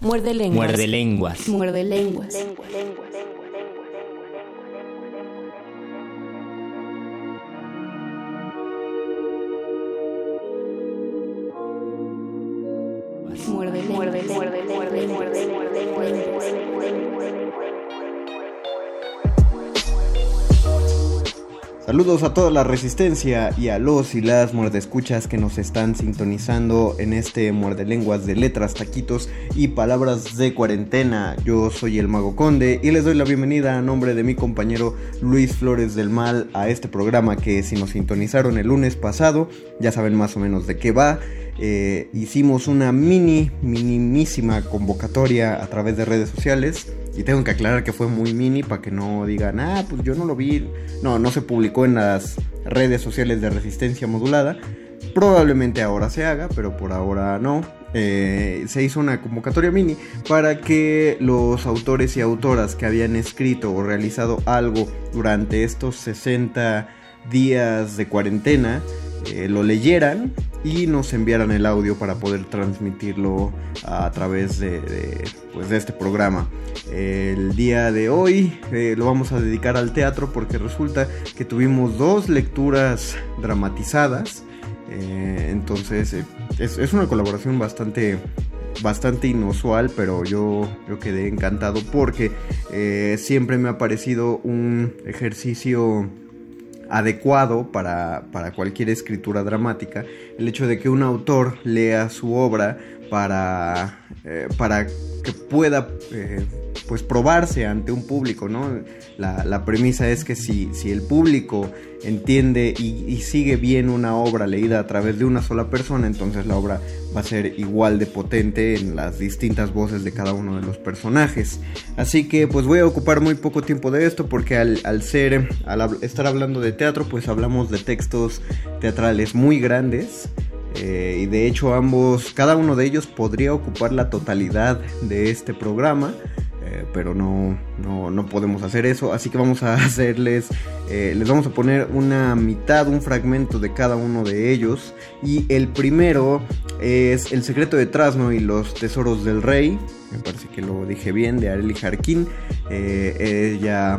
Muerde lenguas. Muerde lenguas. Muerde lenguas. Muerde, Saludos a toda la resistencia y a los y las muerdescuchas que nos están sintonizando en este muerde lenguas de letras, taquitos y palabras de cuarentena. Yo soy el Mago Conde y les doy la bienvenida a nombre de mi compañero Luis Flores del Mal a este programa que si nos sintonizaron el lunes pasado ya saben más o menos de qué va. Eh, hicimos una mini, minimísima convocatoria a través de redes sociales. Y tengo que aclarar que fue muy mini para que no digan, ah, pues yo no lo vi. No, no se publicó en las redes sociales de resistencia modulada. Probablemente ahora se haga, pero por ahora no. Eh, se hizo una convocatoria mini para que los autores y autoras que habían escrito o realizado algo durante estos 60 días de cuarentena eh, lo leyeran y nos enviaran el audio para poder transmitirlo a través de, pues de este programa. El día de hoy eh, lo vamos a dedicar al teatro porque resulta que tuvimos dos lecturas dramatizadas. Eh, entonces es, es, una colaboración bastante bastante inusual, pero yo, yo quedé encantado porque siempre me ha parecido un ejercicio adecuado para, para, cualquier escritura dramática el hecho de que un autor lea su obra para, eh, para que pueda eh, pues probarse ante un público, ¿no? La, la premisa es que si, si, el público entiende y, sigue bien una obra leída a través de una sola persona, entonces la obra va a ser igual de potente en las distintas voces de cada uno de los personajes. Así que pues voy a ocupar muy poco tiempo de esto porque al, al ser, al estar hablando de teatro, pues hablamos de textos teatrales muy grandes. Eh, y de hecho ambos, cada uno de ellos podría ocupar la totalidad de este programa, eh, pero no, no, no, podemos hacer eso, así que vamos a hacerles, eh, les vamos a poner una mitad, un fragmento de cada uno de ellos, y el primero es El secreto de Trasno y los tesoros del rey, me parece que lo dije bien, de Arely Jarquín. Eh, ella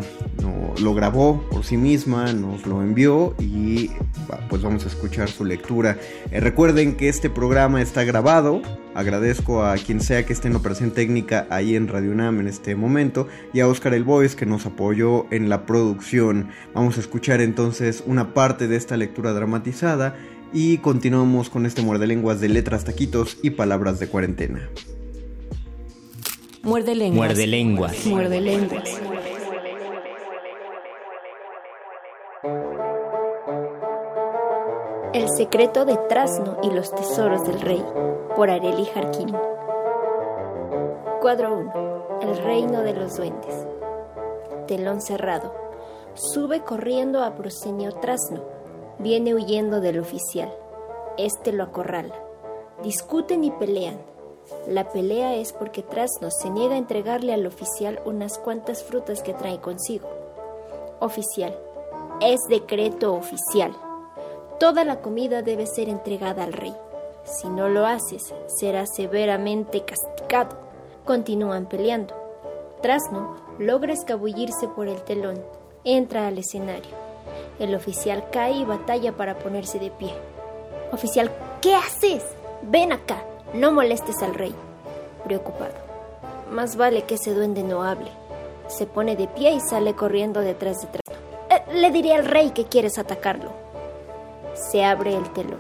lo grabó por sí misma, nos lo envió y pues vamos a escuchar su lectura. Eh, recuerden que este programa está grabado. Agradezco a quien sea que esté en operación técnica ahí en Radio UNAM en este momento y a Oscar El Boys que nos apoyó en la producción. Vamos a escuchar entonces una parte de esta lectura dramatizada y continuamos con este muerde lenguas de letras, taquitos y palabras de cuarentena. Muerde lenguas. Muerde lenguas. Muerde lenguas. El secreto de Trasno y los tesoros del rey, por Areli Jarquín. Cuadro 1. El reino de los duendes. Telón cerrado. Sube corriendo a Prosenio Trasno. Viene huyendo del oficial. Este lo acorrala. Discuten y pelean La pelea es porque Trasno se niega a entregarle al oficial unas cuantas frutas que trae consigo. Oficial. Es decreto oficial. Toda la comida debe ser entregada al rey. Si no lo haces, será severamente castigado. Continúan peleando. Trasno logra escabullirse por el telón. Entra al escenario. El oficial cae y batalla para ponerse de pie. Oficial, ¿qué haces? Ven acá, no molestes al rey. Preocupado. Más vale que ese duende no hable. Se pone de pie y sale corriendo detrás de. Eh, le diré al rey que quieres atacarlo. Se abre el telón.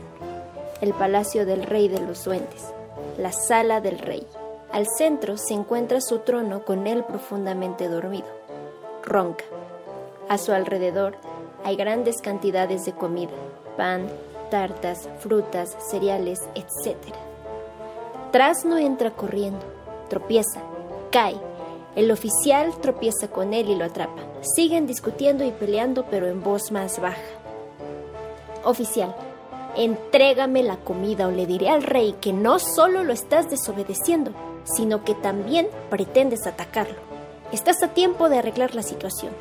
El palacio del rey de los duendes. La sala del rey. Al centro se encuentra su trono con él profundamente dormido. Ronca. A su alrededor hay grandes cantidades de comida, pan, tartas, frutas, cereales, etc. Trasno entra corriendo, tropieza, cae. El oficial tropieza con él y lo atrapa. Siguen discutiendo y peleando, pero en voz más baja. Oficial, entrégame la comida o le diré al rey que no solo lo estás desobedeciendo, sino que también pretendes atacarlo. Estás a tiempo de arreglar la situación.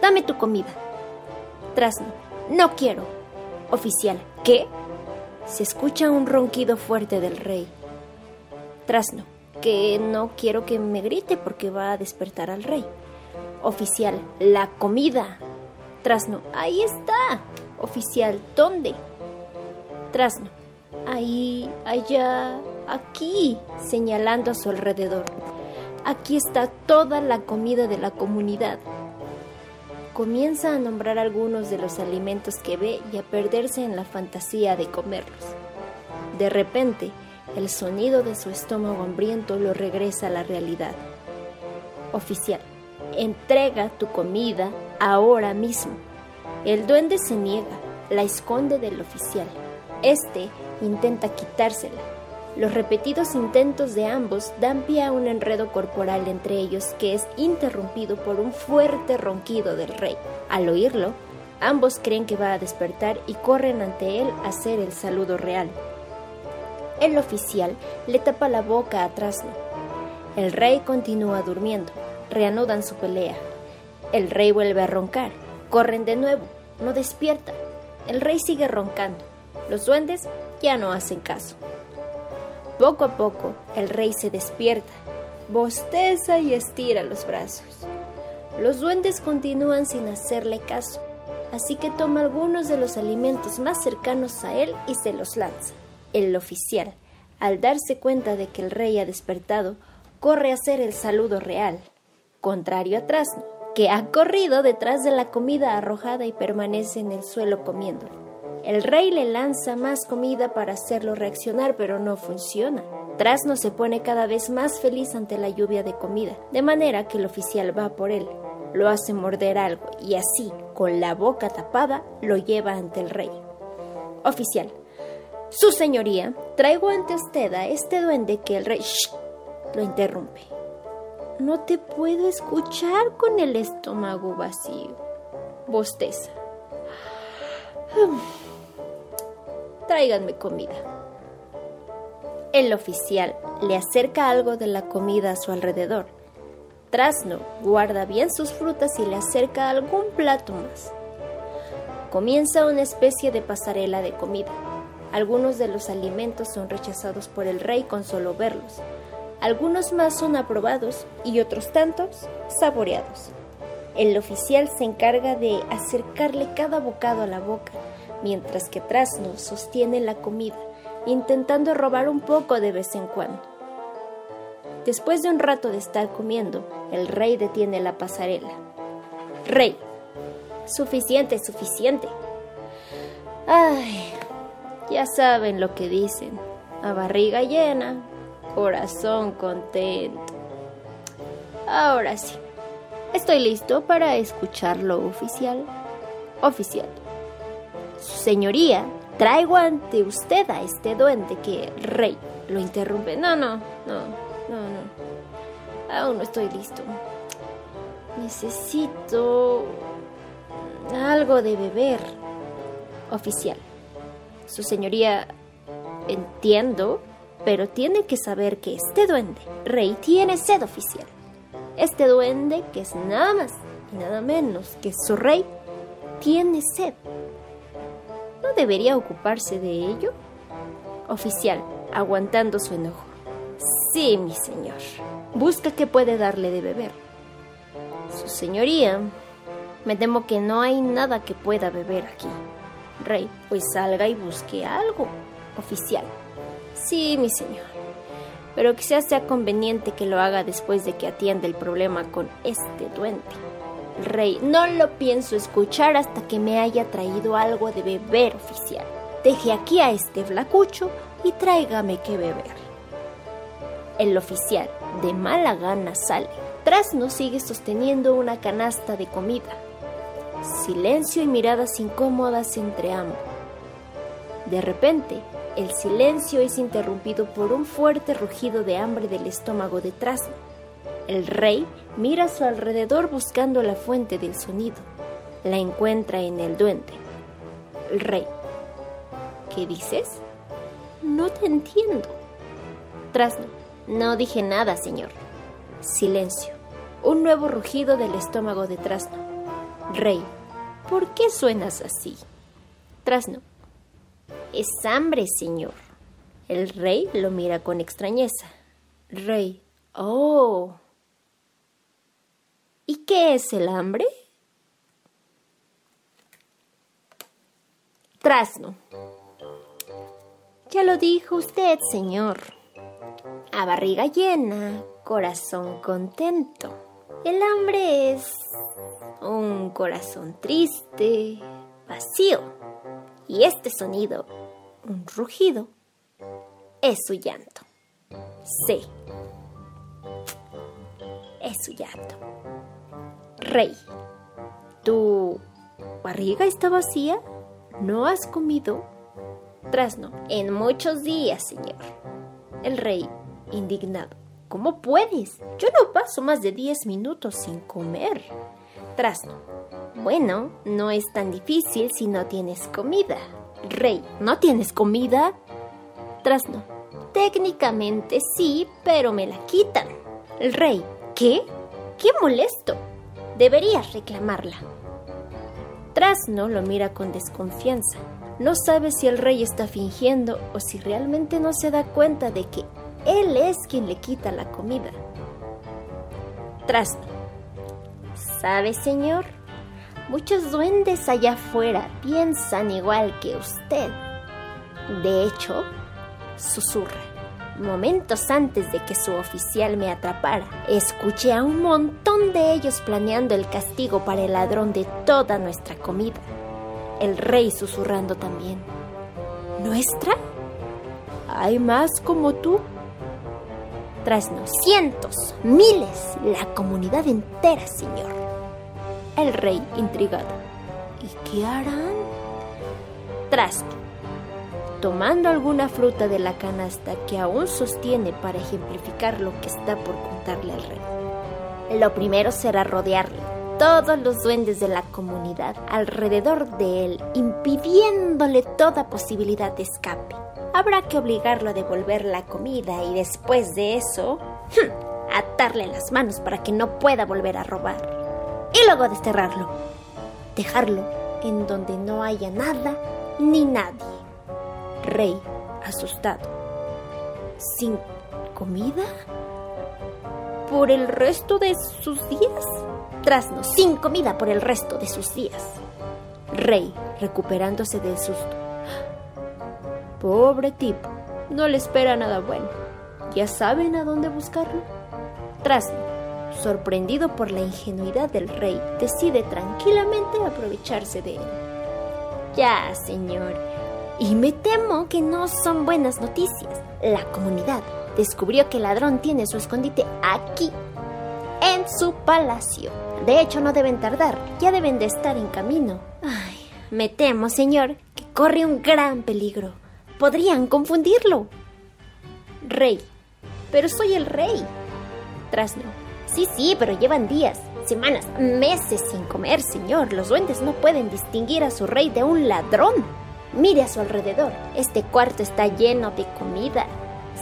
Dame tu comida. Trasno, no quiero. Oficial, ¿qué? Se escucha un ronquido fuerte del rey. Trasno, que no quiero que me grite porque va a despertar al rey. Oficial, la comida. Trasno, ahí está. Oficial, ¿dónde? Trasno, ahí, allá, aquí, señalando a su alrededor. Aquí está toda la comida de la comunidad. Comienza a nombrar algunos de los alimentos que ve y a perderse en la fantasía de comerlos. De repente, el sonido de su estómago hambriento lo regresa a la realidad. Oficial, entrega tu comida ahora mismo. El duende se niega, la esconde del oficial. Este intenta quitársela. Los repetidos intentos de ambos dan pie a un enredo corporal entre ellos que es interrumpido por un fuerte ronquido del rey. Al oírlo, ambos creen que va a despertar y corren ante él a hacer el saludo real. El oficial le tapa la boca a. El rey continúa durmiendo. Reanudan su pelea. El rey vuelve a roncar. Corren de nuevo. No despierta. El rey sigue roncando. Los duendes ya no hacen caso. Poco a poco, el rey se despierta, bosteza y estira los brazos. Los duendes continúan sin hacerle caso, así que toma algunos de los alimentos más cercanos a él y se los lanza. El oficial, al darse cuenta de que el rey ha despertado, corre a hacer el saludo real, contrario a Trasno, que ha corrido detrás de la comida arrojada y permanece en el suelo comiéndola. El rey le lanza más comida para hacerlo reaccionar, pero no funciona. Trasno se pone cada vez más feliz ante la lluvia de comida, de manera que el oficial va por él, lo hace morder algo y así, con la boca tapada, lo lleva ante el rey. Oficial, su señoría, traigo ante usted a este duende que el rey... ¡Shh! lo interrumpe. No te puedo escuchar con el estómago vacío. Bosteza. Tráiganme comida. El oficial le acerca algo de la comida a su alrededor. Trasno guarda bien sus frutas y le acerca algún plato más. Comienza una especie de pasarela de comida. Algunos de los alimentos son rechazados por el rey con solo verlos. Algunos más son aprobados y otros tantos saboreados. El oficial se encarga de acercarle cada bocado a la boca mientras que Trasno sostiene la comida, intentando robar un poco de vez en cuando. Después de un rato de estar comiendo, el rey detiene la pasarela. Rey, suficiente, suficiente. Ay, ya saben lo que dicen. A barriga llena, corazón contento. Ahora sí, estoy listo para escucharlo oficial. Oficial. Su señoría, traigo ante usted a este duende que rey lo interrumpe. No, no, no, no, no. Aún no estoy listo. Necesito algo de beber. Oficial. Su señoría, entiendo. Pero tiene que saber que este duende, rey, tiene sed oficial. Este duende, que es nada más y nada menos que su rey, tiene sed. ¿No debería ocuparse de ello? Oficial, aguantando su enojo. Sí, mi señor. Busca qué puede darle de beber. Su señoría, me temo que no hay nada que pueda beber aquí. Rey, pues salga y busque algo. Oficial. Sí, mi señor. Pero quizás sea conveniente que lo haga después de que atienda el problema con este duende. Rey, no lo pienso escuchar hasta que me haya traído algo de beber oficial. Deje aquí a este flacucho y tráigame que beber. El oficial, de mala gana, sale. Trasno sigue sosteniendo una canasta de comida. Silencio y miradas incómodas entre ambos. De repente, el silencio es interrumpido por un fuerte rugido de hambre del estómago de Trasno. El rey mira a su alrededor buscando la fuente del sonido. La encuentra en el duende. El rey. ¿Qué dices? No te entiendo. Trasno. No dije nada, señor. Silencio. Un nuevo rugido del estómago de Trasno. Rey. ¿Por qué suenas así? Trasno. Es hambre, señor. El rey lo mira con extrañeza. Rey. Oh. ¿Y qué es el hambre? Trasno. Ya lo dijo usted, señor. A barriga llena, corazón contento. El hambre es un corazón triste, vacío. Y este sonido, un rugido, es su llanto. Sí, es su llanto. Rey, ¿tu barriga está vacía? ¿No has comido? Trasno, en muchos días, señor. El rey, indignado. ¿Cómo puedes? Yo no paso más de diez minutos sin comer. Trasno. Bueno, no es tan difícil si no tienes comida. Rey, ¿no tienes comida? Trasno. Técnicamente sí, pero me la quitan. El rey. ¿Qué? ¡Qué molesto! Deberías reclamarla. Trasno lo mira con desconfianza. No sabe si el rey está fingiendo o si realmente no se da cuenta de que él es quien le quita la comida. Trasno. ¿Sabe, señor? Muchos duendes allá afuera piensan igual que usted. De hecho, susurra. Momentos antes de que su oficial me atrapara, escuché a un montón de ellos planeando el castigo para el ladrón de toda nuestra comida. El rey susurrando también. ¿Nuestra? ¿Hay más como tú? Trasno, cientos, miles, la comunidad entera, señor. El rey, intrigado. ¿Y qué harán? Trasno, tomando alguna fruta de la canasta que aún sostiene para ejemplificar lo que está por contarle al rey. Lo primero será rodearle, todos los duendes de la comunidad alrededor de él, impidiéndole toda posibilidad de escape. Habrá que obligarlo a devolver la comida y después de eso, atarle las manos para que no pueda volver a robar. Y luego desterrarlo. Dejarlo en donde no haya nada ni nadie. Rey, asustado. ¿Sin comida? ¿Por el resto de sus días? Trasno, sin comida por el resto de sus días. Rey, recuperándose del susto. Pobre tipo, no le espera nada bueno. ¿Ya saben a dónde buscarlo? Trasno, sorprendido por la ingenuidad del rey, decide tranquilamente aprovecharse de él. Ya, señor. Y me temo que no son buenas noticias. La comunidad descubrió que el ladrón tiene su escondite aquí, en su palacio. De hecho, no deben tardar, ya deben de estar en camino. Ay, me temo, señor, que corre un gran peligro. Podrían confundirlo. Rey. Pero soy el rey. Trasno. Sí, sí, pero llevan días, semanas, meses sin comer, señor. Los duendes no pueden distinguir a su rey de un ladrón. Mire a su alrededor. Este cuarto está lleno de comida.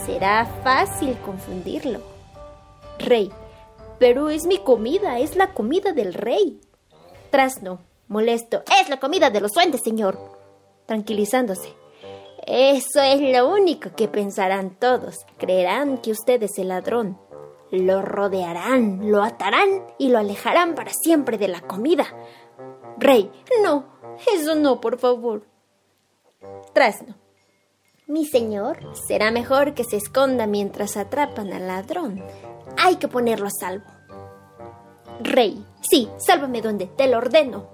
Será fácil confundirlo. Rey, pero es mi comida, es la comida del rey. Trasno, molesto, es la comida de los duendes, señor. Tranquilizándose. Eso es lo único que pensarán todos. Creerán que usted es el ladrón. Lo rodearán, lo atarán y lo alejarán para siempre de la comida. Rey, no, eso no, por favor. Trasno. Mi señor, será mejor que se esconda mientras atrapan al ladrón. Hay que ponerlo a salvo. Rey, sí, sálvame donde te lo ordeno.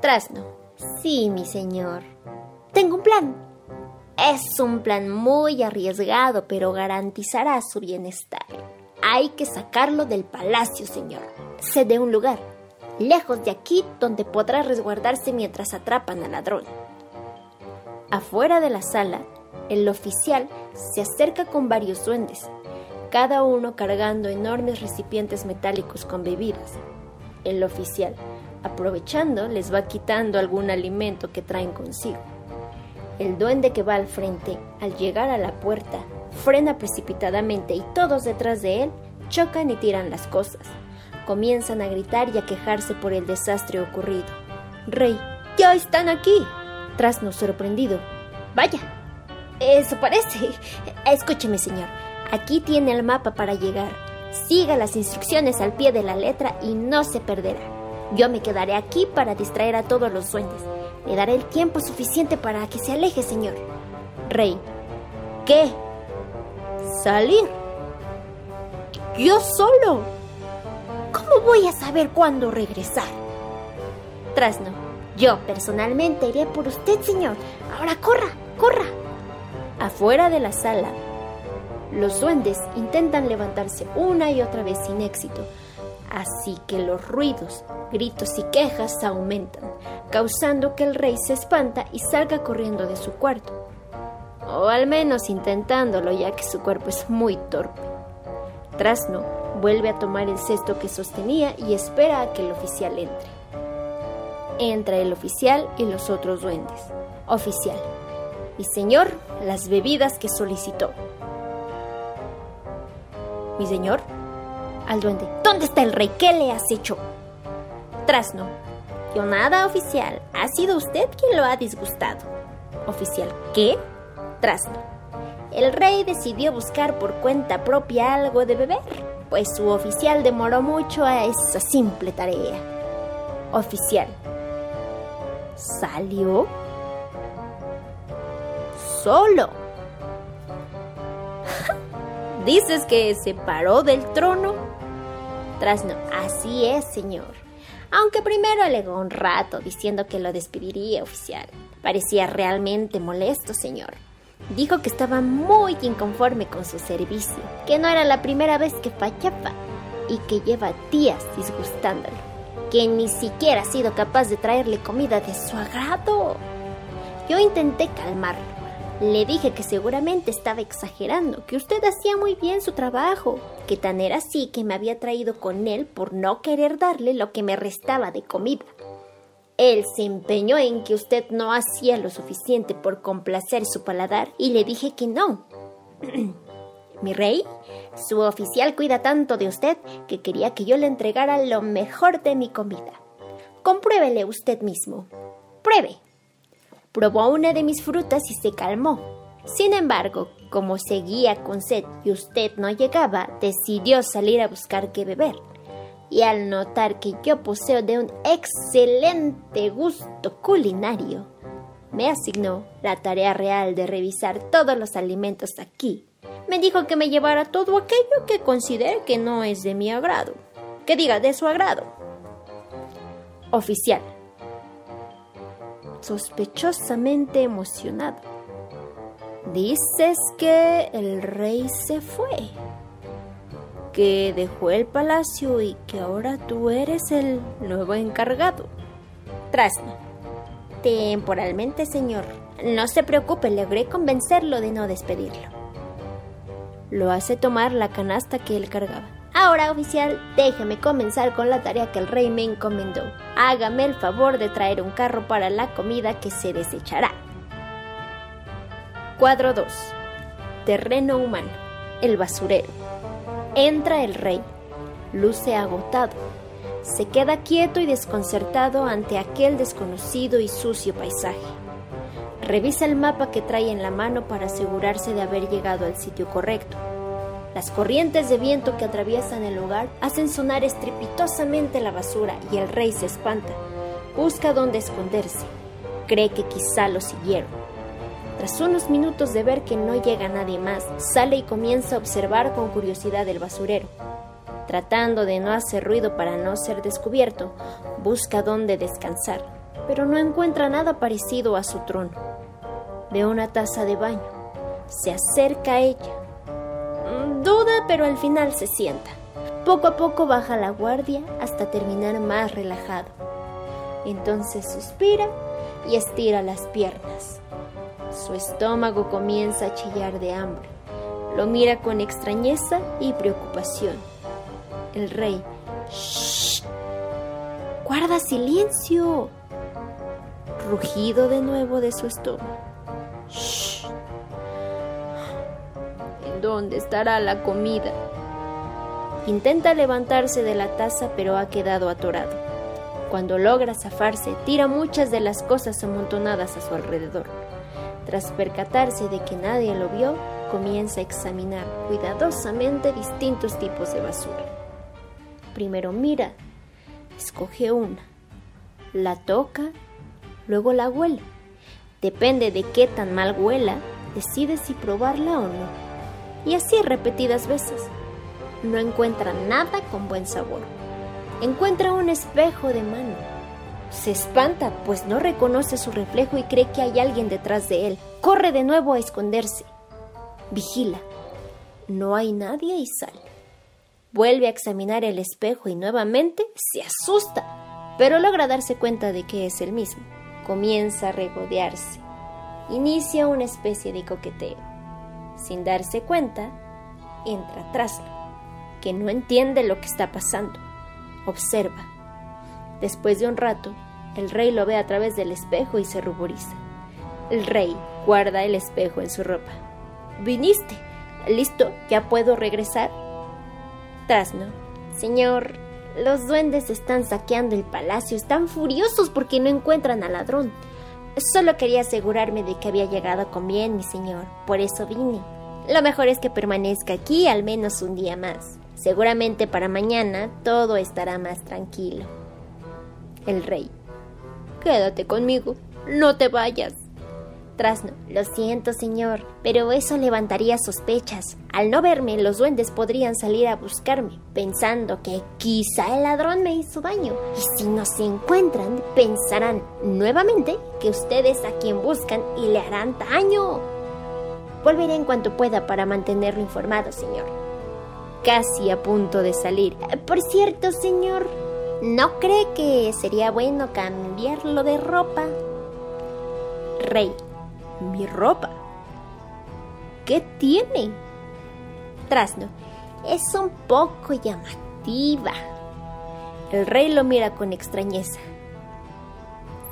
Trasno. Sí, mi señor. Tengo un plan. Es un plan muy arriesgado, pero garantizará su bienestar. Hay que sacarlo del palacio, señor. Sé de un lugar, lejos de aquí, donde podrá resguardarse mientras atrapan al ladrón. Afuera de la sala, el oficial se acerca con varios duendes, cada uno cargando enormes recipientes metálicos con bebidas. El oficial, aprovechando, les va quitando algún alimento que traen consigo. El duende que va al frente, al llegar a la puerta, frena precipitadamente y todos detrás de él chocan y tiran las cosas. Comienzan a gritar y a quejarse por el desastre ocurrido. Rey, ya están aquí. Trasno sorprendido. Vaya, eso parece. Escúcheme, señor. Aquí tiene el mapa para llegar. Siga las instrucciones al pie de la letra y no se perderá. Yo me quedaré aquí para distraer a todos los duendes. Le daré el tiempo suficiente para que se aleje, señor. Rey. ¿Qué? ¿Salir? ¿Yo solo? ¿Cómo voy a saber cuándo regresar? Trasno. Yo personalmente iré por usted, señor. Ahora corra, corra. Afuera de la sala, los duendes intentan levantarse una y otra vez sin éxito, así que los ruidos, gritos y quejas aumentan, causando que el rey se espanta y salga corriendo de su cuarto. O al menos intentándolo, ya que su cuerpo es muy torpe. Trasno vuelve a tomar el cesto que sostenía y espera a que el oficial entre. Entra el oficial y los otros duendes. Oficial. Mi señor, las bebidas que solicitó. Mi señor. Al duende. ¿Dónde está el rey? ¿Qué le has hecho? Trasno. Yo nada, oficial. Ha sido usted quien lo ha disgustado. Oficial. ¿Qué? Trasno. El rey decidió buscar por cuenta propia algo de beber, pues su oficial demoró mucho a esa simple tarea. Oficial. ¿Salió? Solo. ¿Dices que se paró del trono? Trasno, así es, señor. Aunque primero alegó un rato diciendo que lo despediría, oficial. Parecía realmente molesto, señor. Dijo que estaba muy inconforme con su servicio, que no era la primera vez que fallaba y que lleva días disgustándolo, que ni siquiera ha sido capaz de traerle comida de su agrado. Yo intenté calmarlo. Le dije que seguramente estaba exagerando, que usted hacía muy bien su trabajo, que tan era así que me había traído con él por no querer darle lo que me restaba de comida. Él se empeñó en que usted no hacía lo suficiente por complacer su paladar y le dije que no. Mi rey, su oficial cuida tanto de usted que quería que yo le entregara lo mejor de mi comida. Compruébele usted mismo. Pruebe. Probó una de mis frutas y se calmó. Sin embargo, como seguía con sed y usted no llegaba, decidió salir a buscar qué beber y al notar que yo poseo de un excelente gusto culinario, me asignó la tarea real de revisar todos los alimentos aquí. Me dijo que me llevara todo aquello que considere que no es de mi agrado, que diga de su agrado. Oficial. Sospechosamente emocionado. Dices que el rey se fue que dejó el palacio y que ahora tú eres el nuevo encargado. Trasno. Temporalmente, señor. No se preocupe, logré convencerlo de no despedirlo. Lo hace tomar la canasta que él cargaba. Ahora, oficial, déjeme comenzar con la tarea que el rey me encomendó. Hágame el favor de traer un carro para la comida que se desechará. Cuadro 2. Terreno humano. El basurero. Entra el rey. Luce agotado. Se queda quieto y desconcertado ante aquel desconocido y sucio paisaje. Revisa el mapa que trae en la mano para asegurarse de haber llegado al sitio correcto. Las corrientes de viento que atraviesan el lugar hacen sonar estrepitosamente la basura y el rey se espanta. Busca dónde esconderse. Cree que quizá lo siguieron. Tras unos minutos de ver que no llega nadie más, sale y comienza a observar con curiosidad el basurero. Tratando de no hacer ruido para no ser descubierto, busca dónde descansar, pero no encuentra nada parecido a su trono. Ve una taza de baño. Se acerca a ella. Duda, pero al final se sienta. Poco a poco baja la guardia hasta terminar más relajado. Entonces suspira y estira las piernas. Su estómago comienza a chillar de hambre. Lo mira con extrañeza y preocupación. El rey. ¡Shh! ¡Guarda silencio! Rugido de nuevo de su estómago. ¡Shh! ¿En dónde estará la comida? Intenta levantarse de la taza pero ha quedado atorado. Cuando logra zafarse, tira muchas de las cosas amontonadas a su alrededor. Tras percatarse de que nadie lo vio, comienza a examinar cuidadosamente distintos tipos de basura. Primero mira, escoge una, la toca, luego la huele. Depende de qué tan mal huela, decide si probarla o no. Y así repetidas veces. No encuentra nada con buen sabor. Encuentra un espejo de mano. Se espanta, pues no reconoce su reflejo y cree que hay alguien detrás de él. Corre de nuevo a esconderse. Vigila. No hay nadie y sale. Vuelve a examinar el espejo y nuevamente se asusta, pero logra darse cuenta de que es el mismo. Comienza a regodearse. Inicia una especie de coqueteo. Sin darse cuenta, entra Trasno, que no entiende lo que está pasando. Observa. Después de un rato, el rey lo ve a través del espejo y se ruboriza. El rey guarda el espejo en su ropa. ¿Viniste? ¿Listo? ¿Ya puedo regresar? Trasno. Señor, los duendes están saqueando el palacio. Están furiosos porque no encuentran al ladrón. Solo quería asegurarme de que había llegado con bien, mi señor. Por eso vine. Lo mejor es que permanezca aquí al menos un día más. Seguramente para mañana todo estará más tranquilo. El rey. Quédate conmigo. No te vayas. Trasno. Lo siento, señor, pero eso levantaría sospechas. Al no verme, los duendes podrían salir a buscarme, pensando que quizá el ladrón me hizo daño. Y si no se encuentran, pensarán nuevamente que ustedes a quien buscan y le harán daño. Volveré en cuanto pueda para mantenerlo informado, señor. Casi a punto de salir. Por cierto, señor, ¿no cree que sería bueno cambiarlo de ropa? Rey, mi ropa. ¿Qué tiene? Trasno, es un poco llamativa. El rey lo mira con extrañeza.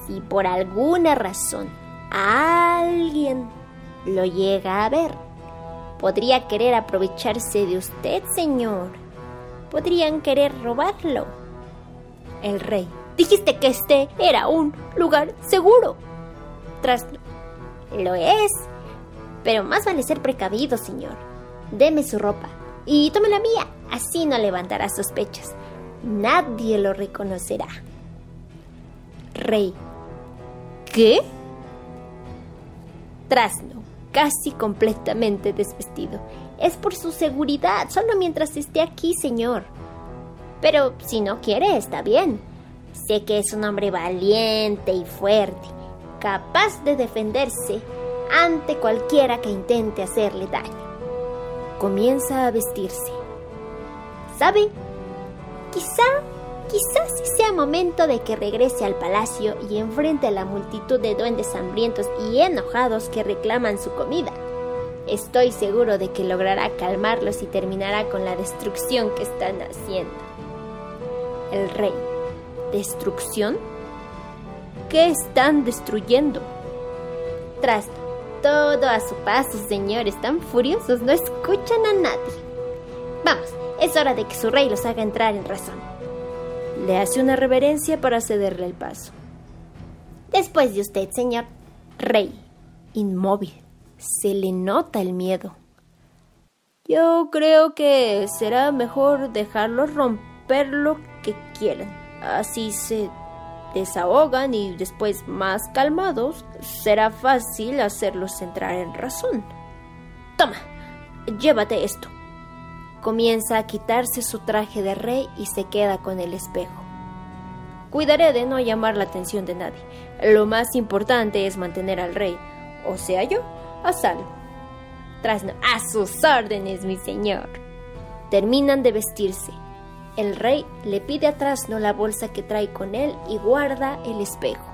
Si por alguna razón alguien lo llega a ver, podría querer aprovecharse de usted, señor. Podrían querer robarlo. El rey, dijiste que este era un lugar seguro. Trasno, lo es. Pero más vale ser precavido, señor. Deme su ropa y tome la mía. Así no levantará sospechas. Nadie lo reconocerá. Rey. ¿Qué? Trasno, casi completamente desvestido. Es por su seguridad, solo mientras esté aquí, señor. Pero si no quiere, está bien. Sé que es un hombre valiente y fuerte capaz de defenderse ante cualquiera que intente hacerle daño. Comienza a vestirse. ¿Sabe? Quizá, quizás sea momento de que regrese al palacio y enfrente a la multitud de duendes hambrientos y enojados que reclaman su comida. Estoy seguro de que logrará calmarlos y terminará con la destrucción que están haciendo. El rey. ¿Destrucción? ¿Qué están destruyendo? Trasno. todo a su paso, señores. Están furiosos, no escuchan a nadie. Vamos, es hora de que su rey los haga entrar en razón. Le hace una reverencia para cederle el paso. Después de usted, señor rey, inmóvil, se le nota el miedo. Yo creo que será mejor dejarlos romper lo que quieran. Así se desahogan y después más calmados, será fácil hacerlos entrar en razón. Toma, llévate esto. Comienza a quitarse su traje de rey y se queda con el espejo. Cuidaré de no llamar la atención de nadie. Lo más importante es mantener al rey, o sea yo, a salvo. Trasno, a sus órdenes, mi señor. Terminan de vestirse. El rey le pide a Trasno la bolsa que trae con él y guarda el espejo.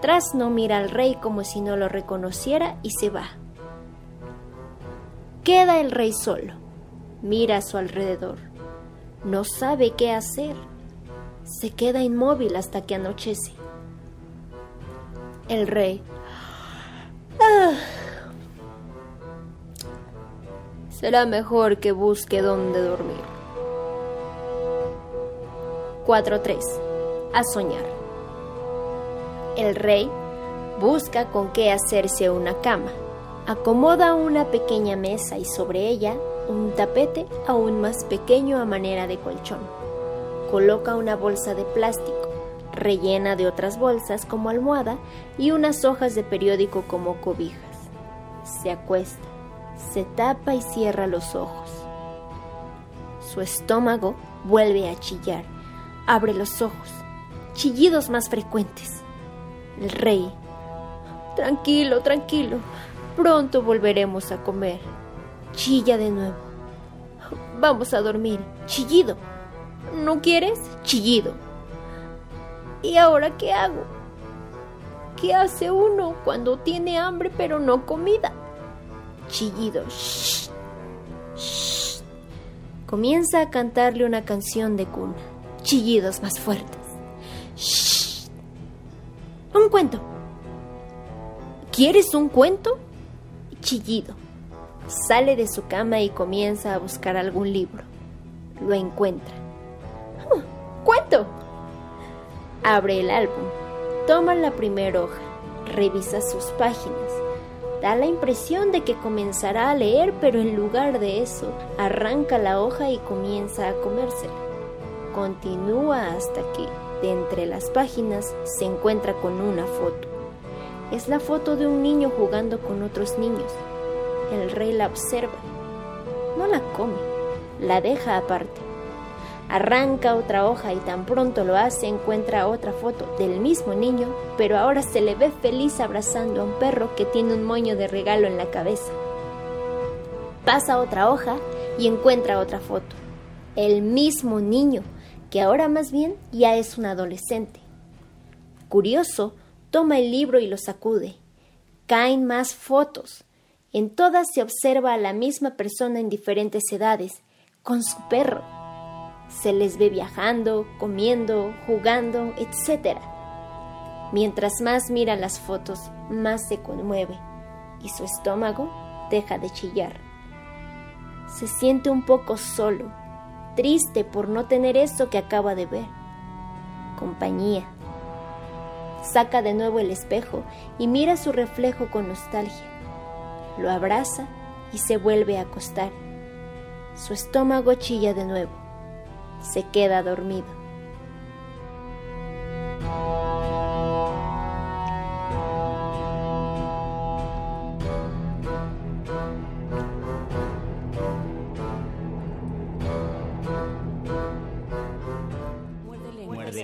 Trasno mira al rey como si no lo reconociera y se va. Queda el rey solo. Mira a su alrededor. No sabe qué hacer. Se queda inmóvil hasta que anochece. El rey. Ah. Será mejor que busque dónde dormir. 4.3. A soñar. El rey busca con qué hacerse una cama. Acomoda una pequeña mesa y sobre ella un tapete aún más pequeño a manera de colchón. Coloca una bolsa de plástico, rellena de otras bolsas como almohada y unas hojas de periódico como cobijas. Se acuesta, se tapa y cierra los ojos. Su estómago vuelve a chillar. Abre los ojos. Chillidos más frecuentes. El rey. Tranquilo, tranquilo. Pronto volveremos a comer. Chilla de nuevo. Vamos a dormir. Chillido. ¿No quieres? Chillido. ¿Y ahora qué hago? ¿Qué hace uno cuando tiene hambre pero no comida? Chillido. Shh. Shh. Comienza a cantarle una canción de cuna. Chillidos más fuertes. Shh. Un cuento. ¿Quieres un cuento? Chillido. Sale de su cama y comienza a buscar algún libro. Lo encuentra. ¡Oh, ¡Cuento! Abre el álbum. Toma la primera hoja. Revisa sus páginas. Da la impresión de que comenzará a leer, pero en lugar de eso, arranca la hoja y comienza a comérsela. Continúa hasta que, de entre las páginas, se encuentra con una foto. Es la foto de un niño jugando con otros niños. El rey la observa. No la come, la deja aparte. Arranca otra hoja y tan pronto lo hace encuentra otra foto del mismo niño, pero ahora se le ve feliz abrazando a un perro que tiene un moño de regalo en la cabeza. Pasa otra hoja y encuentra otra foto. El mismo niño, que ahora más bien ya es un adolescente. Curioso, toma el libro y lo sacude. Caen más fotos. En todas se observa a la misma persona en diferentes edades, con su perro. Se les ve viajando, comiendo, jugando, etc. Mientras más mira las fotos, más se conmueve y su estómago deja de chillar. Se siente un poco solo, triste por no tener eso que acaba de ver. Compañía. Saca de nuevo el espejo y mira su reflejo con nostalgia. Lo abraza y se vuelve a acostar. Su estómago chilla de nuevo. Se queda dormido.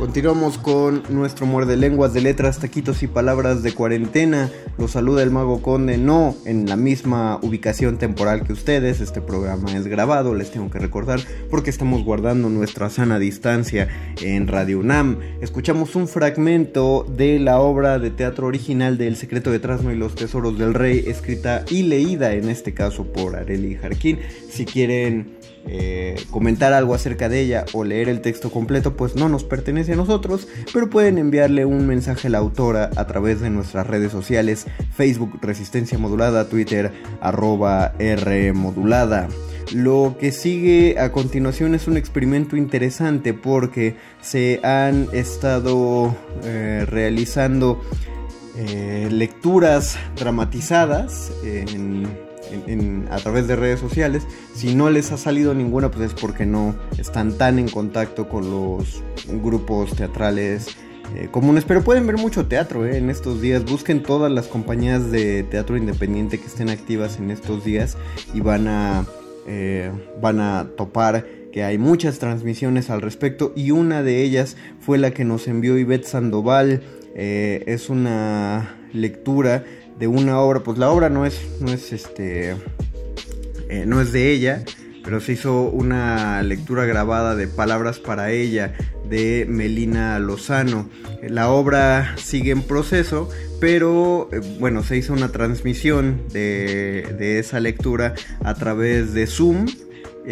Continuamos con nuestro muerde lenguas de letras, taquitos y palabras de cuarentena. Los saluda el Mago Conde, no en la misma ubicación temporal que ustedes. Este programa es grabado, les tengo que recordar, porque estamos guardando nuestra sana distancia en Radio UNAM. Escuchamos un fragmento de la obra de teatro original de El secreto de Trasno y los tesoros del rey, escrita y leída en este caso por Areli Jarquín. Si quieren eh, comentar algo acerca de ella o leer el texto completo, pues no nos pertenece a nosotros, pero pueden enviarle un mensaje a la autora a través de nuestras redes sociales, Facebook Resistencia Modulada, Twitter arroba R Modulada. Lo que sigue a continuación es un experimento interesante porque se han estado eh, realizando eh, lecturas dramatizadas a través de redes sociales. Si no les ha salido ninguna, pues es porque no están tan en contacto con los grupos teatrales eh, comunes. Pero pueden ver mucho teatro en estos días. Busquen todas las compañías de teatro independiente que estén activas en estos días y van a eh, van a topar que hay muchas transmisiones al respecto y una de ellas fue la que nos envió Ivette Sandoval. Eh, es una lectura de una obra, pues la obra no es, no es este, eh, no es de ella, pero se hizo una lectura grabada de Palabras para ella de Melina Lozano. La obra sigue en proceso, pero eh, bueno, se hizo una transmisión de, esa lectura a través de Zoom.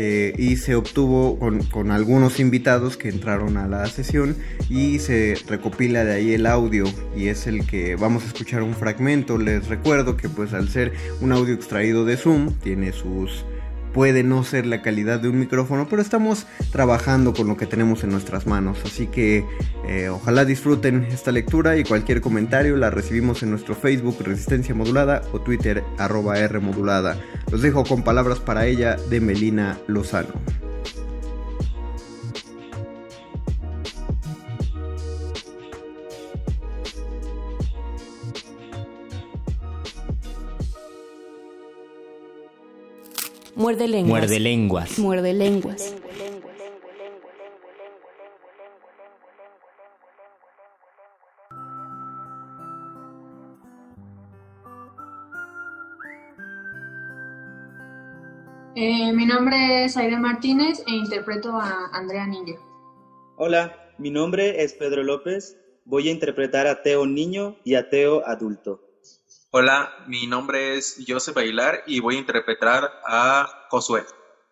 Eh, y se obtuvo con, con, algunos invitados que entraron a la sesión y se recopila de ahí el audio y es el que vamos a escuchar un fragmento. Les recuerdo que pues al ser un audio extraído de Zoom tiene sus puede no ser la calidad de un micrófono, pero estamos trabajando con lo que tenemos en nuestras manos. Así que eh, ojalá disfruten esta lectura y cualquier comentario la recibimos en nuestro Facebook Resistencia Modulada o Twitter arroba R Modulada. Los dejo con palabras para ella de Melina Lozano. Muerde lenguas. Muerde lenguas. Muerde lenguas. Eh, mi nombre es Aide Martínez e interpreto a Andrea Niño. Hola, mi nombre es Pedro López. Voy a interpretar a Teo Niño y a Teo Adulto. Hola, mi nombre es Joseph Bailar y voy a interpretar a Josué.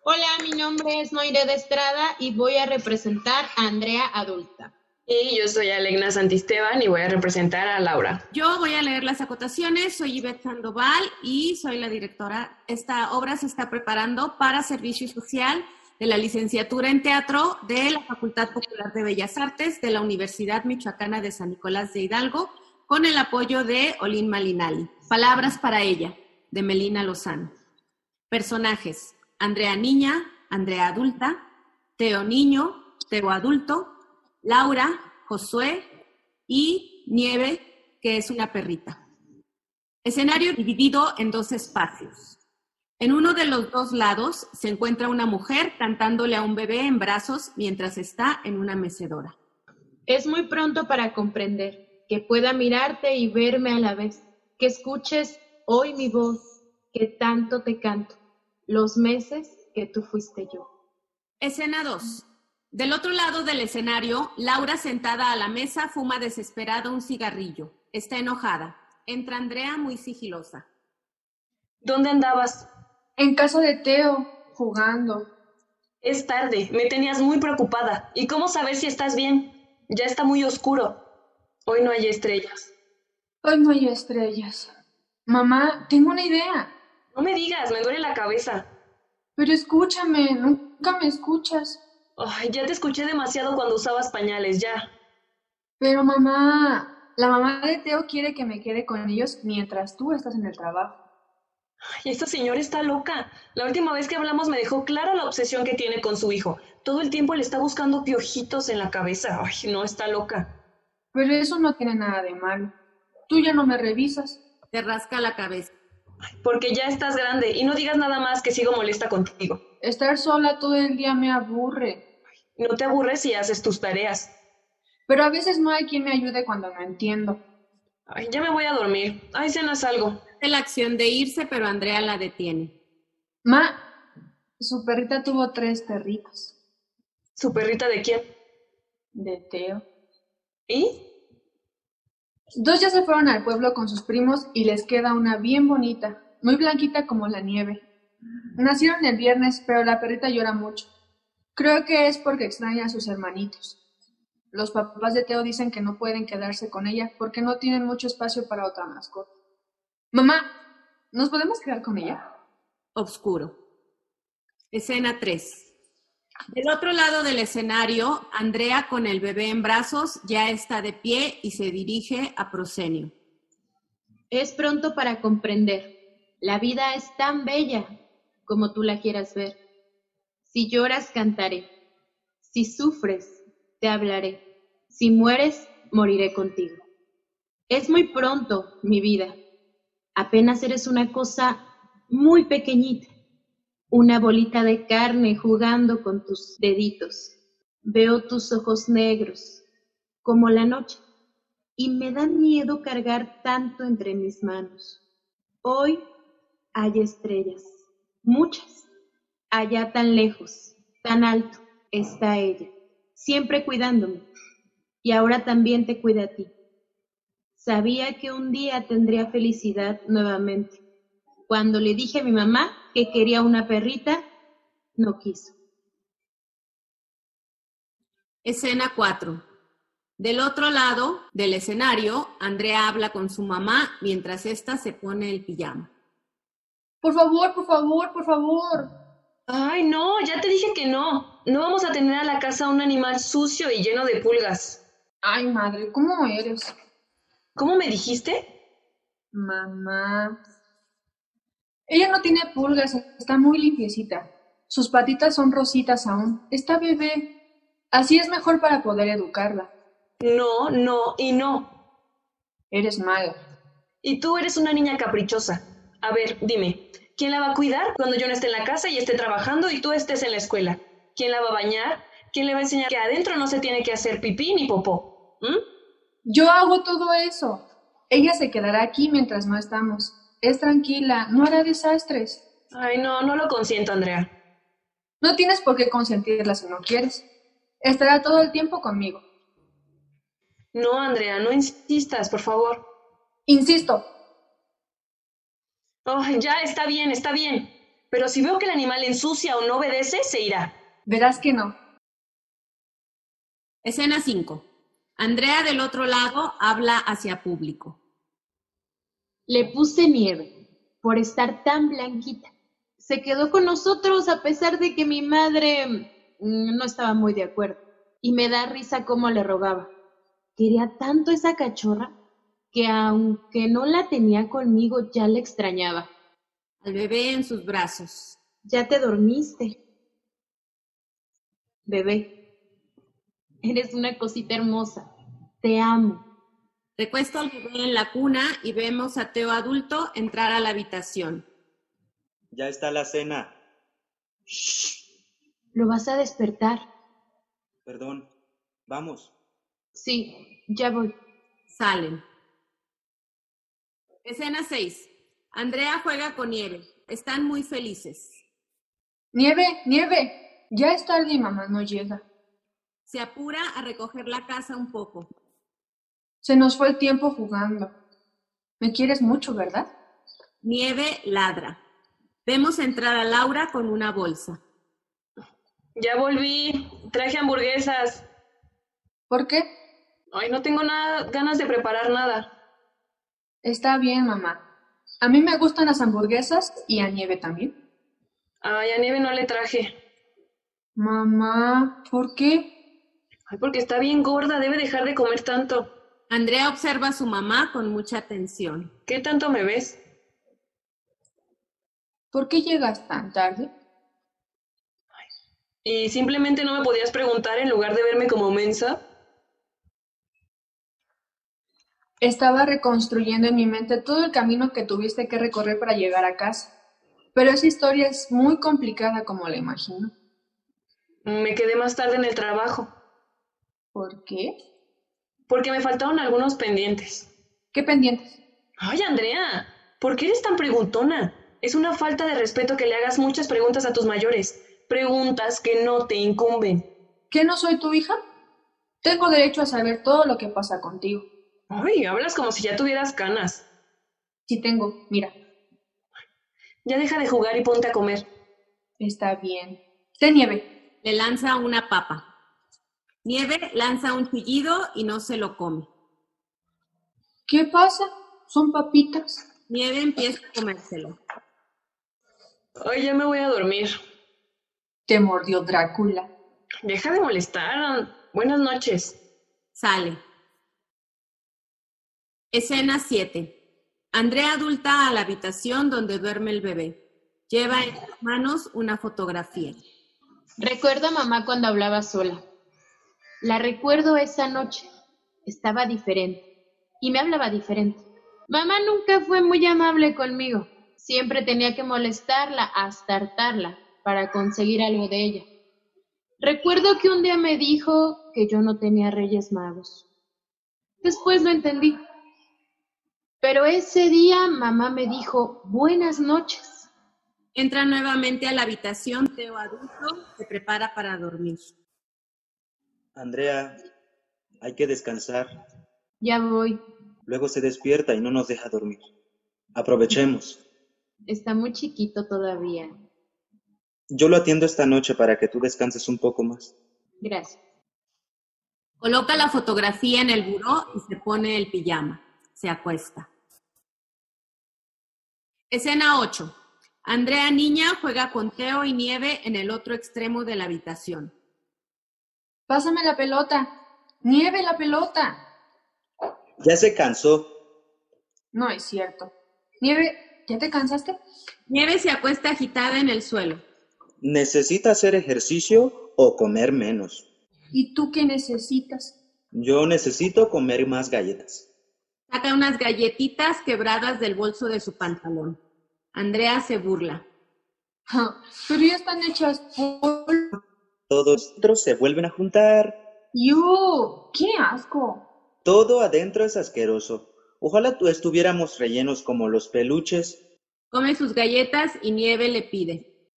Hola, mi nombre es Noire de Estrada y voy a representar a Andrea adulta. Y yo soy Alegna Santisteban y voy a representar a Laura. Yo voy a leer las acotaciones, soy Ivette Sandoval y soy la directora. Esta obra se está preparando para servicio social de la licenciatura en teatro de la Facultad Popular de Bellas Artes de la Universidad Michoacana de San Nicolás de Hidalgo con el apoyo de Olin Malinali. Palabras para ella, de Melina Lozano. Personajes, Andrea Niña, Andrea Adulta, Teo Niño, Teo Adulto, Laura, Josué y Nieve, que es una perrita. Escenario dividido en dos espacios. En uno de los dos lados se encuentra una mujer cantándole a un bebé en brazos mientras está en una mecedora. Es muy pronto para comprender que pueda mirarte y verme a la vez, que escuches hoy mi voz, que tanto te canto, los meses que tú fuiste yo. Escena 2. Del otro lado del escenario, Laura sentada a la mesa fuma desesperada un cigarrillo. Está enojada. Entra Andrea muy sigilosa. ¿Dónde andabas? En casa de Teo, jugando. Es tarde, me tenías muy preocupada. ¿Y cómo saber si estás bien? Ya está muy oscuro. Hoy no hay estrellas. Hoy no hay estrellas. Mamá, tengo una idea. No me digas, me duele la cabeza. Pero escúchame, nunca me escuchas. Ay, ya te escuché demasiado cuando usabas pañales, ya. Pero mamá, la mamá de Teo quiere que me quede con ellos mientras tú estás en el trabajo. Ay, esta señora está loca. La última vez que hablamos me dejó clara la obsesión que tiene con su hijo. Todo el tiempo le está buscando piojitos en la cabeza. Ay, no, está loca. Pero eso no tiene nada de malo. Tú ya no me revisas. Te rasca la cabeza. Porque ya estás grande y no digas nada más que sigo molesta contigo. Estar sola todo el día me aburre. No te aburres si haces tus tareas. Pero a veces no hay quien me ayude cuando no entiendo. Ay, ya me voy a dormir. Ay, cenas algo. La acción de irse, pero Andrea la detiene. Ma, su perrita tuvo tres perritos. ¿Su perrita de quién? De Teo. ¿Y? Dos ya se fueron al pueblo con sus primos y les queda una bien bonita, muy blanquita como la nieve. Nacieron el viernes, pero la perrita llora mucho. Creo que es porque extraña a sus hermanitos. Los papás de Teo dicen que no pueden quedarse con ella porque no tienen mucho espacio para otra mascota. Mamá, ¿nos podemos quedar con ella? Obscuro. Escena 3. Del otro lado del escenario, Andrea con el bebé en brazos ya está de pie y se dirige a Prosenio. Es pronto para comprender. La vida es tan bella como tú la quieras ver. Si lloras, cantaré. Si sufres, te hablaré. Si mueres, moriré contigo. Es muy pronto, mi vida. Apenas eres una cosa muy pequeñita, una bolita de carne jugando con tus deditos. Veo tus ojos negros, como la noche, y me da miedo cargar tanto entre mis manos. Hoy hay estrellas, muchas. Allá tan lejos, tan alto, está ella, siempre cuidándome. Y ahora también te cuida a ti. Sabía que un día tendría felicidad nuevamente. Cuando le dije a mi mamá que quería una perrita, no quiso. Escena 4. Del otro lado del escenario, Andrea habla con su mamá mientras ésta se pone el pijama. Por favor, por favor, por favor. Ay, no, ya te dije que no. No vamos a tener a la casa un animal sucio y lleno de pulgas. Ay, madre, ¿cómo eres? ¿Cómo me dijiste? Mamá. Ella no tiene pulgas, está muy limpiecita. Sus patitas son rositas aún. Está bebé. Así es mejor para poder educarla. No, no y no. Eres mala. Y tú eres una niña caprichosa. A ver, dime, ¿quién la va a cuidar cuando yo no esté en la casa y esté trabajando y tú estés en la escuela? ¿Quién la va a bañar? ¿Quién le va a enseñar que adentro no se tiene que hacer pipí ni popó? ¿Mm? Yo hago todo eso. Ella se quedará aquí mientras no estamos. Es tranquila, no hará desastres. Ay, no, no lo consiento, Andrea. No tienes por qué consentirla si no quieres. Estará todo el tiempo conmigo. No, Andrea, no insistas, por favor. Insisto. Oh, ya está bien, está bien. Pero si veo que el animal ensucia o no obedece, se irá. Verás que no. Escena 5. Andrea del otro lado habla hacia público. Le puse nieve por estar tan blanquita. Se quedó con nosotros a pesar de que mi madre mm, no estaba muy de acuerdo. Y me da risa cómo le rogaba. Quería tanto esa cachorra que aunque no la tenía conmigo ya la extrañaba. Al bebé en sus brazos. Ya te dormiste. Bebé, eres una cosita hermosa. Te amo. Recuesto al bebé en la cuna y vemos a Teo adulto entrar a la habitación. Ya está la cena. Lo vas a despertar. Perdón. Vamos. Sí, ya voy. Salen. Escena 6. Andrea juega con Nieve. Están muy felices. Nieve, nieve. Ya es tarde y mamá no llega. Se apura a recoger la casa un poco. Se nos fue el tiempo jugando. Me quieres mucho, ¿verdad? Nieve ladra. Vemos entrar a Laura con una bolsa. Ya volví. Traje hamburguesas. ¿Por qué? Ay, no tengo nada, ganas de preparar nada. Está bien, mamá. A mí me gustan las hamburguesas y a Nieve también. Ay, a Nieve no le traje. Mamá, ¿por qué? Ay, porque está bien gorda, debe dejar de comer tanto. Andrea observa a su mamá con mucha atención. ¿Qué tanto me ves? ¿Por qué llegas tan tarde? ¿Y simplemente no me podías preguntar en lugar de verme como mensa? Estaba reconstruyendo en mi mente todo el camino que tuviste que recorrer para llegar a casa. Pero esa historia es muy complicada como la imagino. Me quedé más tarde en el trabajo. ¿Por qué? Porque me faltaron algunos pendientes. ¿Qué pendientes? Ay, Andrea, ¿por qué eres tan preguntona? Es una falta de respeto que le hagas muchas preguntas a tus mayores. Preguntas que no te incumben. ¿Que no soy tu hija? Tengo derecho a saber todo lo que pasa contigo. Ay, hablas como si ya tuvieras canas. Sí tengo, mira. Ya deja de jugar y ponte a comer. Está bien. Té nieve. Le lanza una papa. Nieve lanza un chillido y no se lo come. ¿Qué pasa? Son papitas. Nieve empieza a comérselo. Ay, ya me voy a dormir. Te mordió Drácula. Deja de molestar. Buenas noches. Sale. Escena 7. Andrea adulta a la habitación donde duerme el bebé. Lleva en sus manos una fotografía. Recuerdo a mamá cuando hablaba sola. La recuerdo esa noche. Estaba diferente. Y me hablaba diferente. Mamá nunca fue muy amable conmigo. Siempre tenía que molestarla hasta hartarla para conseguir algo de ella. Recuerdo que un día me dijo que yo no tenía reyes magos. Después lo entendí. Pero ese día mamá me dijo buenas noches. Entra nuevamente a la habitación, Teo adulto se prepara para dormir. Andrea, hay que descansar. Ya voy. Luego se despierta y no nos deja dormir. Aprovechemos. Está muy chiquito todavía. Yo lo atiendo esta noche para que tú descanses un poco más. Gracias. Coloca la fotografía en el buró y se pone el pijama. Se acuesta. Escena 8. Andrea niña juega con Teo y Nieve en el otro extremo de la habitación. Pásame la pelota. Nieve la pelota. Ya se cansó. No es cierto. Nieve, ¿ya te cansaste? Nieve se acuesta agitada en el suelo. ¿Necesita hacer ejercicio o comer menos? ¿Y tú qué necesitas? Yo necesito comer más galletas. Saca unas galletitas quebradas del bolso de su pantalón. Andrea se burla. Ja, pero ya están hechas polvo. Todos otros se vuelven a juntar. ¡Yo! ¡Qué asco! Todo adentro es asqueroso. Ojalá tú estuviéramos rellenos como los peluches. Come sus galletas y Nieve le pide.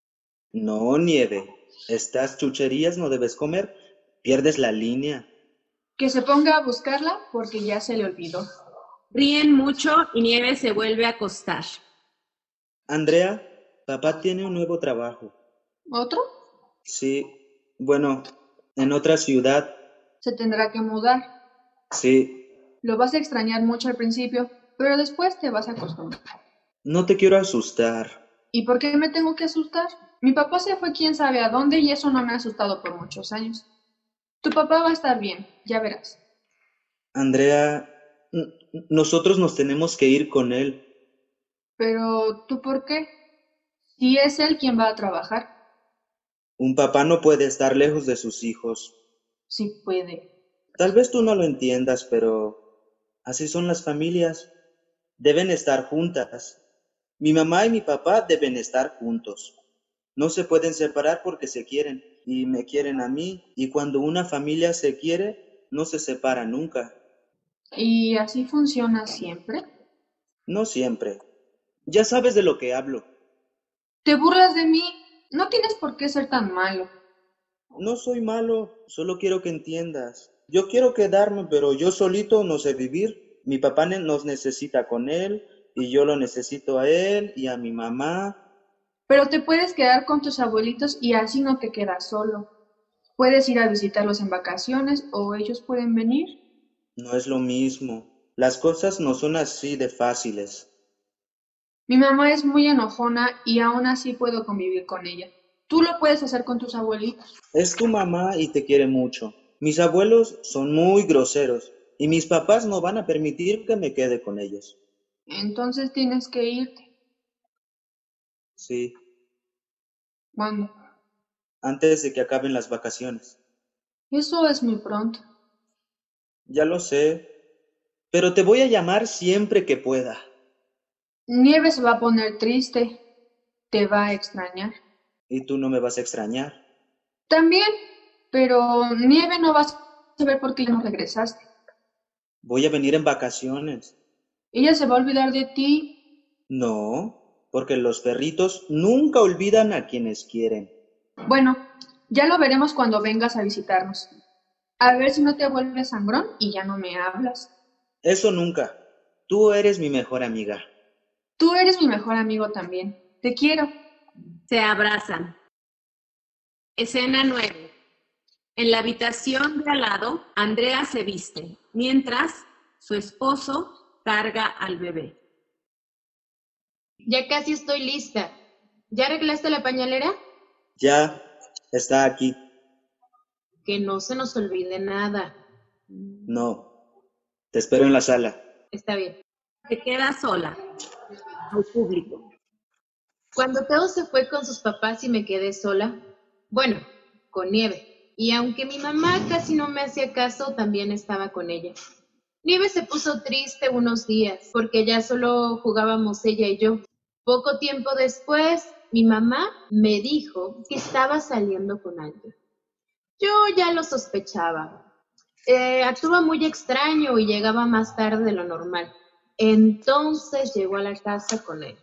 No, Nieve. Estas chucherías no debes comer. Pierdes la línea. Que se ponga a buscarla porque ya se le olvidó. Ríen mucho y Nieve se vuelve a acostar. Andrea, papá tiene un nuevo trabajo. ¿Otro? Sí. Bueno, en otra ciudad. Se tendrá que mudar. Sí. Lo vas a extrañar mucho al principio, pero después te vas a acostumbrar. No te quiero asustar. ¿Y por qué me tengo que asustar? Mi papá se fue quién sabe a dónde y eso no me ha asustado por muchos años. Tu papá va a estar bien, ya verás. Andrea, nosotros nos tenemos que ir con él. Pero, ¿tú por qué? Si es él quien va a trabajar. Un papá no puede estar lejos de sus hijos. Sí puede. Tal vez tú no lo entiendas, pero así son las familias. Deben estar juntas. Mi mamá y mi papá deben estar juntos. No se pueden separar porque se quieren y me quieren a mí. Y cuando una familia se quiere, no se separa nunca. ¿Y así funciona siempre? No siempre. Ya sabes de lo que hablo. ¿Te burlas de mí? No tienes por qué ser tan malo. No soy malo, solo quiero que entiendas. Yo quiero quedarme, pero yo solito no sé vivir. Mi papá nos necesita con él y yo lo necesito a él y a mi mamá. Pero te puedes quedar con tus abuelitos y así no te quedas solo. Puedes ir a visitarlos en vacaciones o ellos pueden venir. No es lo mismo. Las cosas no son así de fáciles. Mi mamá es muy enojona y aún así puedo convivir con ella. Tú lo puedes hacer con tus abuelitos. Es tu mamá y te quiere mucho. Mis abuelos son muy groseros y mis papás no van a permitir que me quede con ellos. Entonces tienes que irte. Sí. ¿Cuándo? Antes de que acaben las vacaciones. Eso es muy pronto. Ya lo sé, pero te voy a llamar siempre que pueda. Nieve se va a poner triste. Te va a extrañar. ¿Y tú no me vas a extrañar? También, pero Nieve no va a saber por qué no regresaste. Voy a venir en vacaciones. ¿Ella se va a olvidar de ti? No, porque los perritos nunca olvidan a quienes quieren. Bueno, ya lo veremos cuando vengas a visitarnos. A ver si no te vuelves sangrón y ya no me hablas. Eso nunca. Tú eres mi mejor amiga. Tú eres mi mejor amigo también. Te quiero. Se abrazan. Escena 9. En la habitación de al lado, Andrea se viste, mientras su esposo carga al bebé. Ya casi estoy lista. ¿Ya arreglaste la pañalera? Ya, está aquí. Que no se nos olvide nada. No, te espero en la sala. Está bien. Se queda sola. Al público. Cuando Teo se fue con sus papás y me quedé sola, bueno, con Nieve. Y aunque mi mamá casi no me hacía caso, también estaba con ella. Nieve se puso triste unos días porque ya solo jugábamos ella y yo. Poco tiempo después, mi mamá me dijo que estaba saliendo con alguien. Yo ya lo sospechaba. Eh, actúa muy extraño y llegaba más tarde de lo normal. Entonces llegó a la casa con él.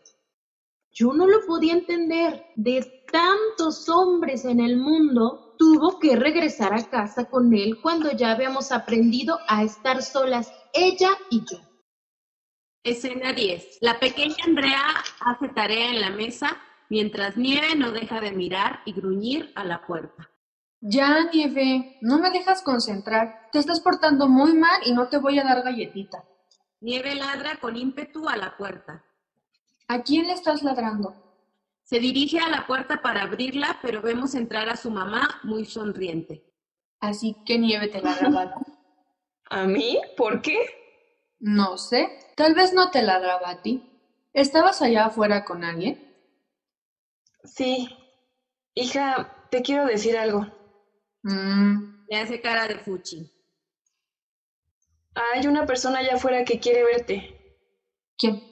Yo no lo podía entender. De tantos hombres en el mundo, tuvo que regresar a casa con él cuando ya habíamos aprendido a estar solas, ella y yo. Escena 10. La pequeña Andrea hace tarea en la mesa mientras Nieve no deja de mirar y gruñir a la puerta. Ya, Nieve, no me dejas concentrar. Te estás portando muy mal y no te voy a dar galletita. Nieve ladra con ímpetu a la puerta. ¿A quién le estás ladrando? Se dirige a la puerta para abrirla, pero vemos entrar a su mamá muy sonriente. Así que Nieve te la ladraba. ¿A mí? ¿Por qué? No sé. Tal vez no te ladraba a ti. ¿Estabas allá afuera con alguien? Sí. Hija, te quiero decir algo. Mm, Le hace cara de fuchi. Hay una persona allá afuera que quiere verte. ¿Quién?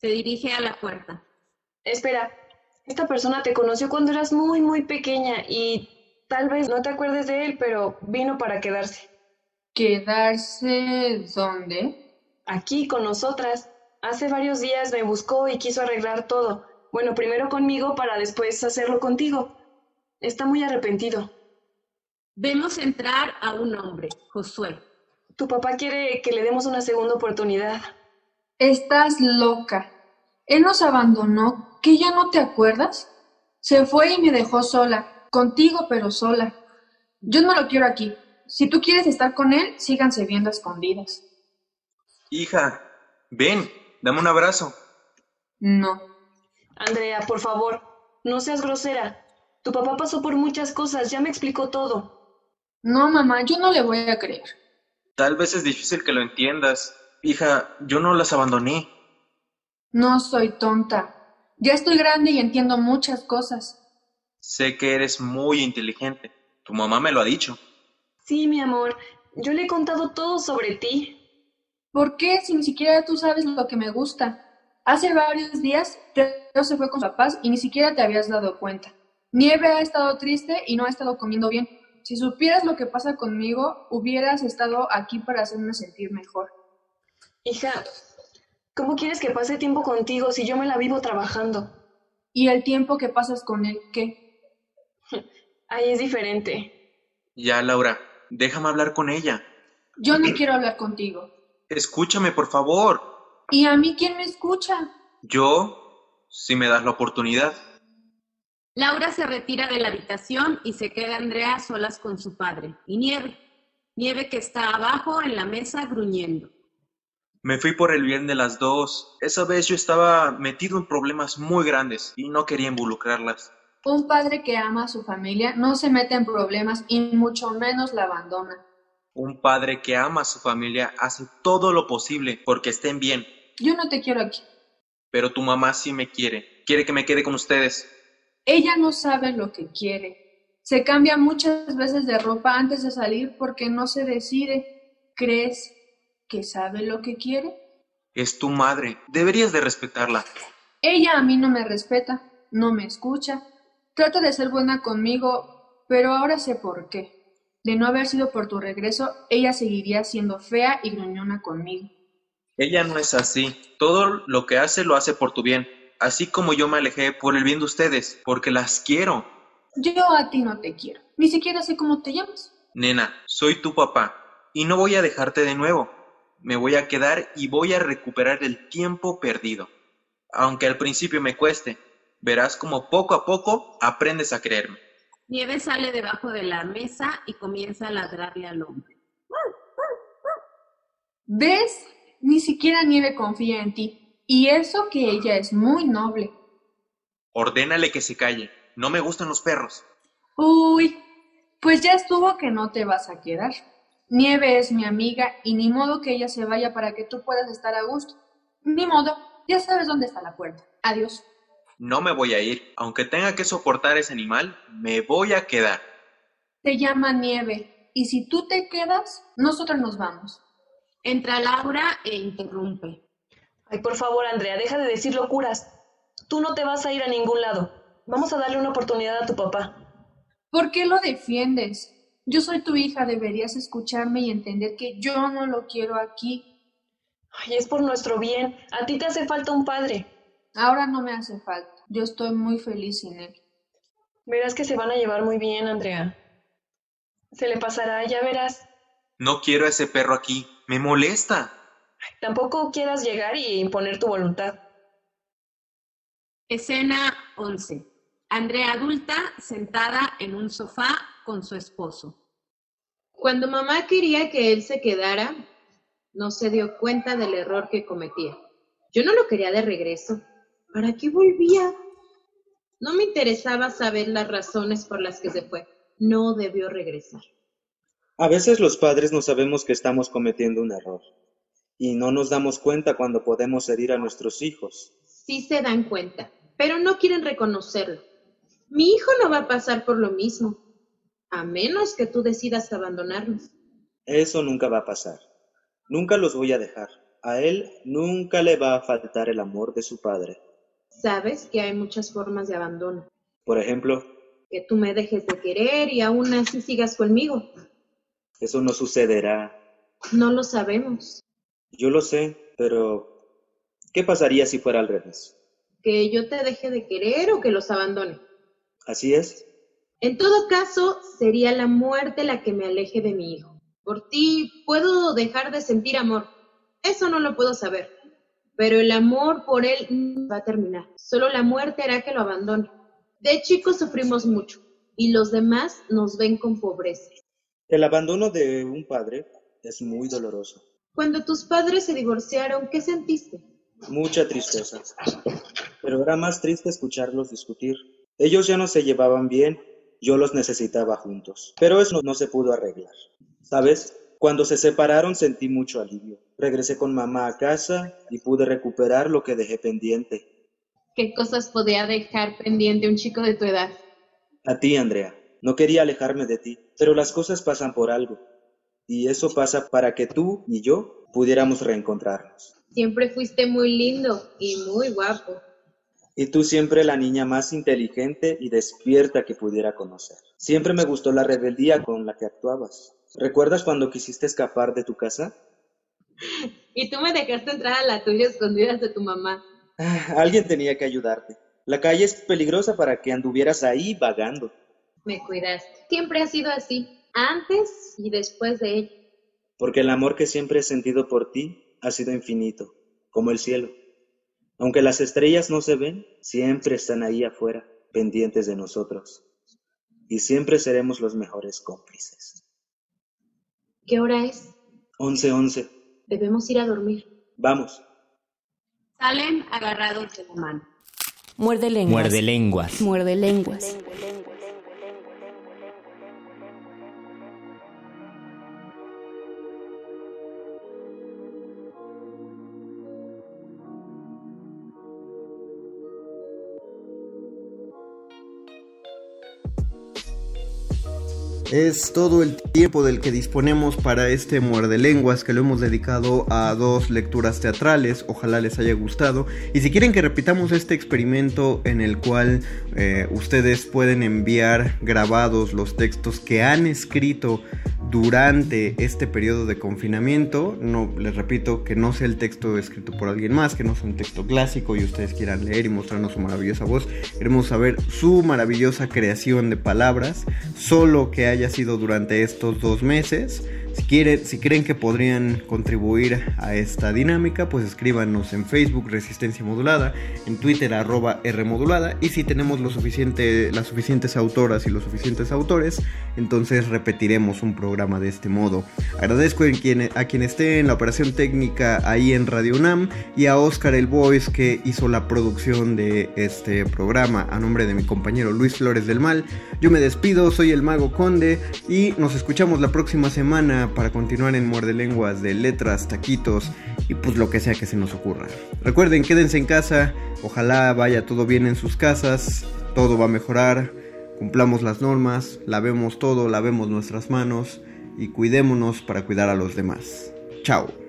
Se dirige a la puerta. Espera, esta persona te conoció cuando eras muy, muy pequeña y tal vez no te acuerdes de él, pero vino para quedarse. ¿Quedarse dónde? Aquí, con nosotras. Hace varios días me buscó y quiso arreglar todo. Bueno, primero conmigo para después hacerlo contigo. Está muy arrepentido. Vemos entrar a un hombre, Josué. Tu papá quiere que le demos una segunda oportunidad. Estás loca. Él nos abandonó. ¿Que ya no te acuerdas? Se fue y me dejó sola. Contigo, pero sola. Yo no lo quiero aquí. Si tú quieres estar con él, síganse viendo a escondidas. Hija, ven, dame un abrazo. No. Andrea, por favor, no seas grosera. Tu papá pasó por muchas cosas, ya me explicó todo. No, mamá, yo no le voy a creer. Tal vez es difícil que lo entiendas. Hija, yo no las abandoné. No soy tonta. Ya estoy grande y entiendo muchas cosas. Sé que eres muy inteligente. Tu mamá me lo ha dicho. Sí, mi amor, yo le he contado todo sobre ti. ¿Por qué si ni siquiera tú sabes lo que me gusta? Hace varios días Teo se fue con sus papás y ni siquiera te habías dado cuenta. Nieve ha estado triste y no ha estado comiendo bien. Si supieras lo que pasa conmigo, hubieras estado aquí para hacerme sentir mejor. Hija, ¿cómo quieres que pase tiempo contigo si yo me la vivo trabajando? ¿Y el tiempo que pasas con él qué? Ahí es diferente. Ya, Laura, déjame hablar con ella. Yo no quiero hablar contigo. Escúchame, por favor. ¿Y a mí quién me escucha? Yo, si me das la oportunidad. Laura se retira de la habitación y se queda Andrea a solas con su padre y Nieve. Nieve que está abajo en la mesa gruñendo. Me fui por el bien de las dos. Esa vez yo estaba metido en problemas muy grandes y no quería involucrarlas. Un padre que ama a su familia no se mete en problemas y mucho menos la abandona. Un padre que ama a su familia hace todo lo posible porque estén bien. Yo no te quiero aquí. Pero tu mamá sí me quiere. Quiere que me quede con ustedes. Ella no sabe lo que quiere. Se cambia muchas veces de ropa antes de salir porque no se decide. ¿Crees que sabe lo que quiere? Es tu madre. Deberías de respetarla. Ella a mí no me respeta, no me escucha. Trata de ser buena conmigo, pero ahora sé por qué. De no haber sido por tu regreso, ella seguiría siendo fea y gruñona conmigo. Ella no es así. Todo lo que hace lo hace por tu bien. Así como yo me alejé por el bien de ustedes, porque las quiero. Yo a ti no te quiero. Ni siquiera sé cómo te llamas. Nena, soy tu papá y no voy a dejarte de nuevo. Me voy a quedar y voy a recuperar el tiempo perdido. Aunque al principio me cueste, Verás como poco a poco aprendes a creerme. Nieve sale debajo de la mesa y comienza a ladrarle al hombre. ¿Ves? Ni siquiera Nieve confía en ti. Y eso que ella es muy noble. Ordénale que se calle. No me gustan los perros. Uy, pues ya estuvo que no te vas a quedar. Nieve es mi amiga y ni modo que ella se vaya para que tú puedas estar a gusto. Ni modo, ya sabes dónde está la puerta. Adiós. No me voy a ir. Aunque tenga que soportar ese animal, me voy a quedar. Te llama Nieve y si tú te quedas, nosotros nos vamos. Entra Laura e interrumpe. Ay, por favor, Andrea, deja de decir locuras. Tú no te vas a ir a ningún lado. Vamos a darle una oportunidad a tu papá. ¿Por qué lo defiendes? Yo soy tu hija, deberías escucharme y entender que yo no lo quiero aquí. Ay, es por nuestro bien. A ti te hace falta un padre. Ahora no me hace falta. Yo estoy muy feliz sin él. Verás que se van a llevar muy bien, Andrea. Se le pasará, ya verás. No quiero a ese perro aquí. Me molesta. Tampoco quieras llegar y imponer tu voluntad. Escena 11. Andrea adulta sentada en un sofá con su esposo. Cuando mamá quería que él se quedara, no se dio cuenta del error que cometía. Yo no lo quería de regreso. ¿Para qué volvía? No me interesaba saber las razones por las que se fue. No debió regresar. A veces los padres no sabemos que estamos cometiendo un error y no nos damos cuenta cuando podemos herir a nuestros hijos. Sí se dan cuenta, pero no quieren reconocerlo. Mi hijo no va a pasar por lo mismo, a menos que tú decidas abandonarnos. Eso nunca va a pasar. Nunca los voy a dejar. A él nunca le va a faltar el amor de su padre. Sabes que hay muchas formas de abandono. Por ejemplo, Que tú me dejes de querer y aún así sigas conmigo. eso no sucederá. No lo sabemos. Yo lo sé, pero ¿qué pasaría si fuera al revés? Que yo te deje de querer o que los abandone. ¿Así es? En todo caso, sería la muerte la que me aleje de mi hijo. Por ti puedo dejar de sentir amor. Eso no lo puedo saber. Pero el amor por él va a terminar. Solo la muerte hará que lo abandone. De chicos sufrimos mucho y los demás nos ven con pobreza. El abandono de un padre es muy doloroso. Cuando tus padres se divorciaron, ¿qué sentiste? Mucha tristeza. Pero era más triste escucharlos discutir. Ellos ya no se llevaban bien, yo los necesitaba juntos. Pero eso no se pudo arreglar. ¿Sabes? Cuando se separaron sentí mucho alivio. Regresé con mamá a casa y pude recuperar lo que dejé pendiente. ¿Qué cosas podía dejar pendiente un chico de tu edad? A ti, Andrea. No quería alejarme de ti, pero las cosas pasan por algo. Y eso pasa para que tú y yo pudiéramos reencontrarnos. Siempre fuiste muy lindo y muy guapo. Y tú siempre la niña más inteligente y despierta que pudiera conocer. Siempre me gustó la rebeldía con la que actuabas. ¿Recuerdas cuando quisiste escapar de tu casa? Y tú me dejaste entrar a la tuya escondidas de tu mamá. Ah, Alguien tenía que ayudarte. La calle es peligrosa para que anduvieras ahí vagando. Me cuidaste. Siempre ha sido así, antes y después de ella. Porque el amor que siempre he sentido por ti ha sido infinito, como el cielo. Aunque las estrellas no se ven, siempre están ahí afuera, pendientes de nosotros. Y siempre seremos los mejores cómplices. ¿Qué hora es? Once, once. Debemos ir a dormir. Vamos. Salen agarrados de la mano. Muerde lenguas. Muerde lenguas. Muerde lenguas. Es todo el tiempo del que disponemos para este muerde lenguas que lo hemos dedicado a dos lecturas teatrales. Ojalá les haya gustado. Y si quieren que repitamos este experimento en el cual eh, ustedes pueden enviar grabados los textos que han escrito durante este periodo de confinamiento, no les repito que no sea el texto escrito por alguien más, que no sea un texto clásico y ustedes quieran leer y mostrarnos su maravillosa voz, queremos saber su maravillosa creación de palabras, solo que haya sido durante estos dos meses. Si, quieren, si creen que podrían contribuir a esta dinámica, pues escríbanos en Facebook Resistencia Modulada, en Twitter arroba Rmodulada y si tenemos lo suficiente, las suficientes autoras y los suficientes autores, entonces repetiremos un programa de este modo. Agradezco a quien, a quien esté en la operación técnica ahí en Radio UNAM y a Oscar el Voice que hizo la producción de este programa a nombre de mi compañero Luis Flores del Mal. Yo me despido, soy el Mago Conde y nos escuchamos la próxima semana para continuar en Muerde Lenguas de letras, taquitos y pues lo que sea que se nos ocurra. Recuerden, quédense en casa, ojalá vaya todo bien en sus casas, todo va a mejorar, cumplamos las normas, lavemos todo, lavemos nuestras manos y cuidémonos para cuidar a los demás. Chao.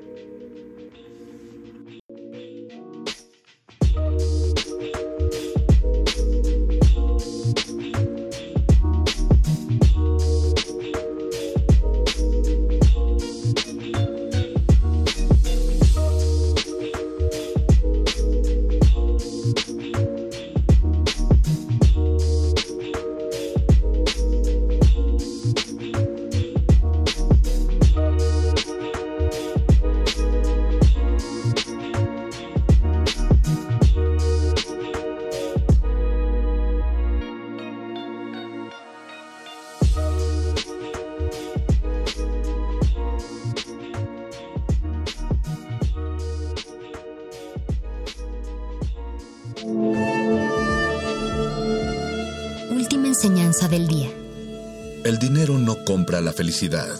Felicidad.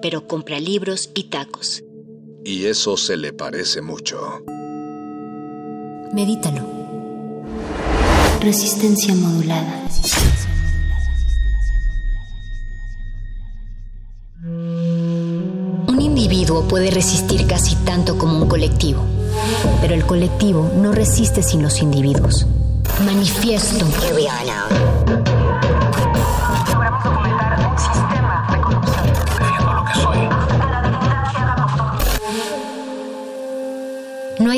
Pero compra libros y tacos. Y eso se le parece mucho. Medítalo. Resistencia modulada. Un individuo puede resistir casi tanto como un colectivo, pero el colectivo no resiste sin los individuos. Manifiesto. No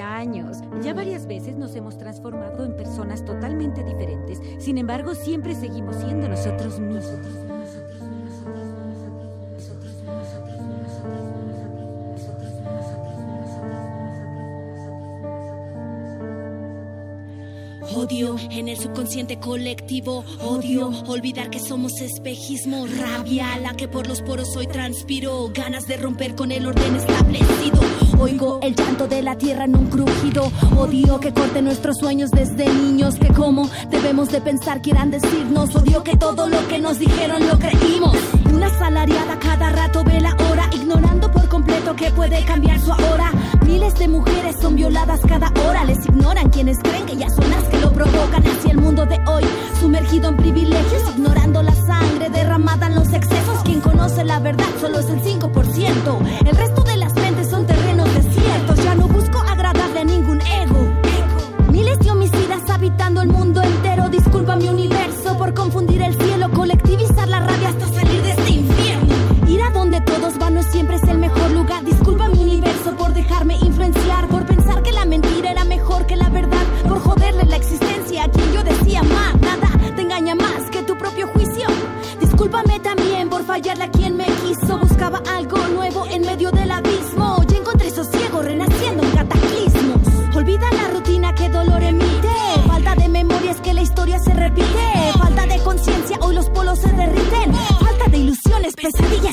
Años. Ya varias veces nos hemos transformado en personas totalmente diferentes. Sin embargo, siempre seguimos siendo nosotros mismos. Odio en el subconsciente colectivo, odio olvidar que somos espejismo, rabia la que por los poros hoy transpiro, ganas de romper con el orden establecido. Oigo el llanto de la tierra en un crujido, odio que corte nuestros sueños desde niños, que como debemos de pensar quieran decirnos, odio que todo lo que nos dijeron lo creímos. Una salariada cada rato ve la hora, ignorando por completo que puede cambiar su ahora. Miles de mujeres son violadas cada hora, les ignoran quienes creen que ya son las que lo provocan hacia el mundo de hoy, sumergido en privilegios, ignorando la sangre derramada en los excesos. Quien conoce la verdad solo es el 5%, el resto de el mundo entero. Disculpa mi universo por confundir el cielo, colectivizar la rabia hasta salir de este infierno. Ir a donde todos van no siempre es el mejor lugar. Disculpa mi universo por dejarme influenciar, ilusiones,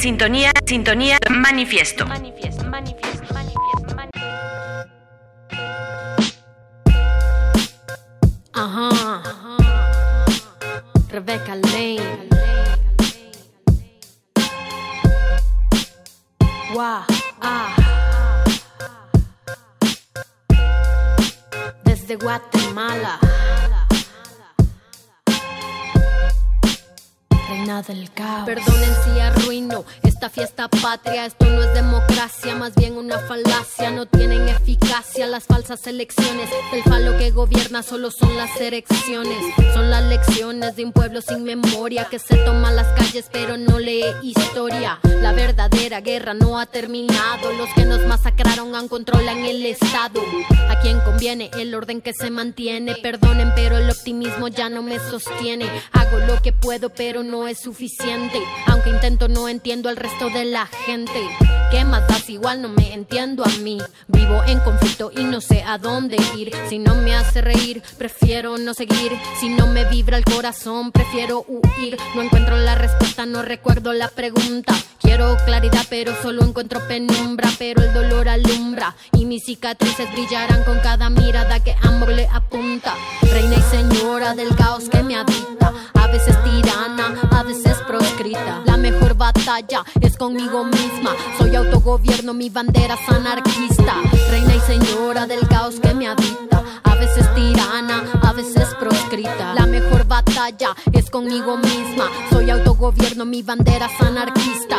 sintonía, sintonía, manifiesto, no ha terminado. Los que nos masacraron aún controlan el Estado. El orden que se mantiene. Perdonen, pero el optimismo ya no me sostiene. Hago lo que puedo, pero no es suficiente. Aunque intento, no entiendo al resto de la gente. ¿Qué más das? Igual no me entiendo a mí. Vivo en conflicto y no sé a dónde ir. Si no me hace reír, prefiero no seguir. Si no me vibra el corazón, prefiero huir. No encuentro la respuesta, no recuerdo la pregunta. Quiero claridad, pero solo encuentro penumbra. Pero el dolor alumbra y mis cicatrices brillarán con cada mirada que amor le apunta. Reina y señora del caos que me habita. A veces tirana, a veces proscrita. La mejor batalla es conmigo misma. Soy autogobierno, mi bandera es anarquista. Reina y señora del caos que me habita. A veces tirana, a veces proscrita. La mejor batalla es conmigo misma. Soy autogobierno, mi bandera es anarquista.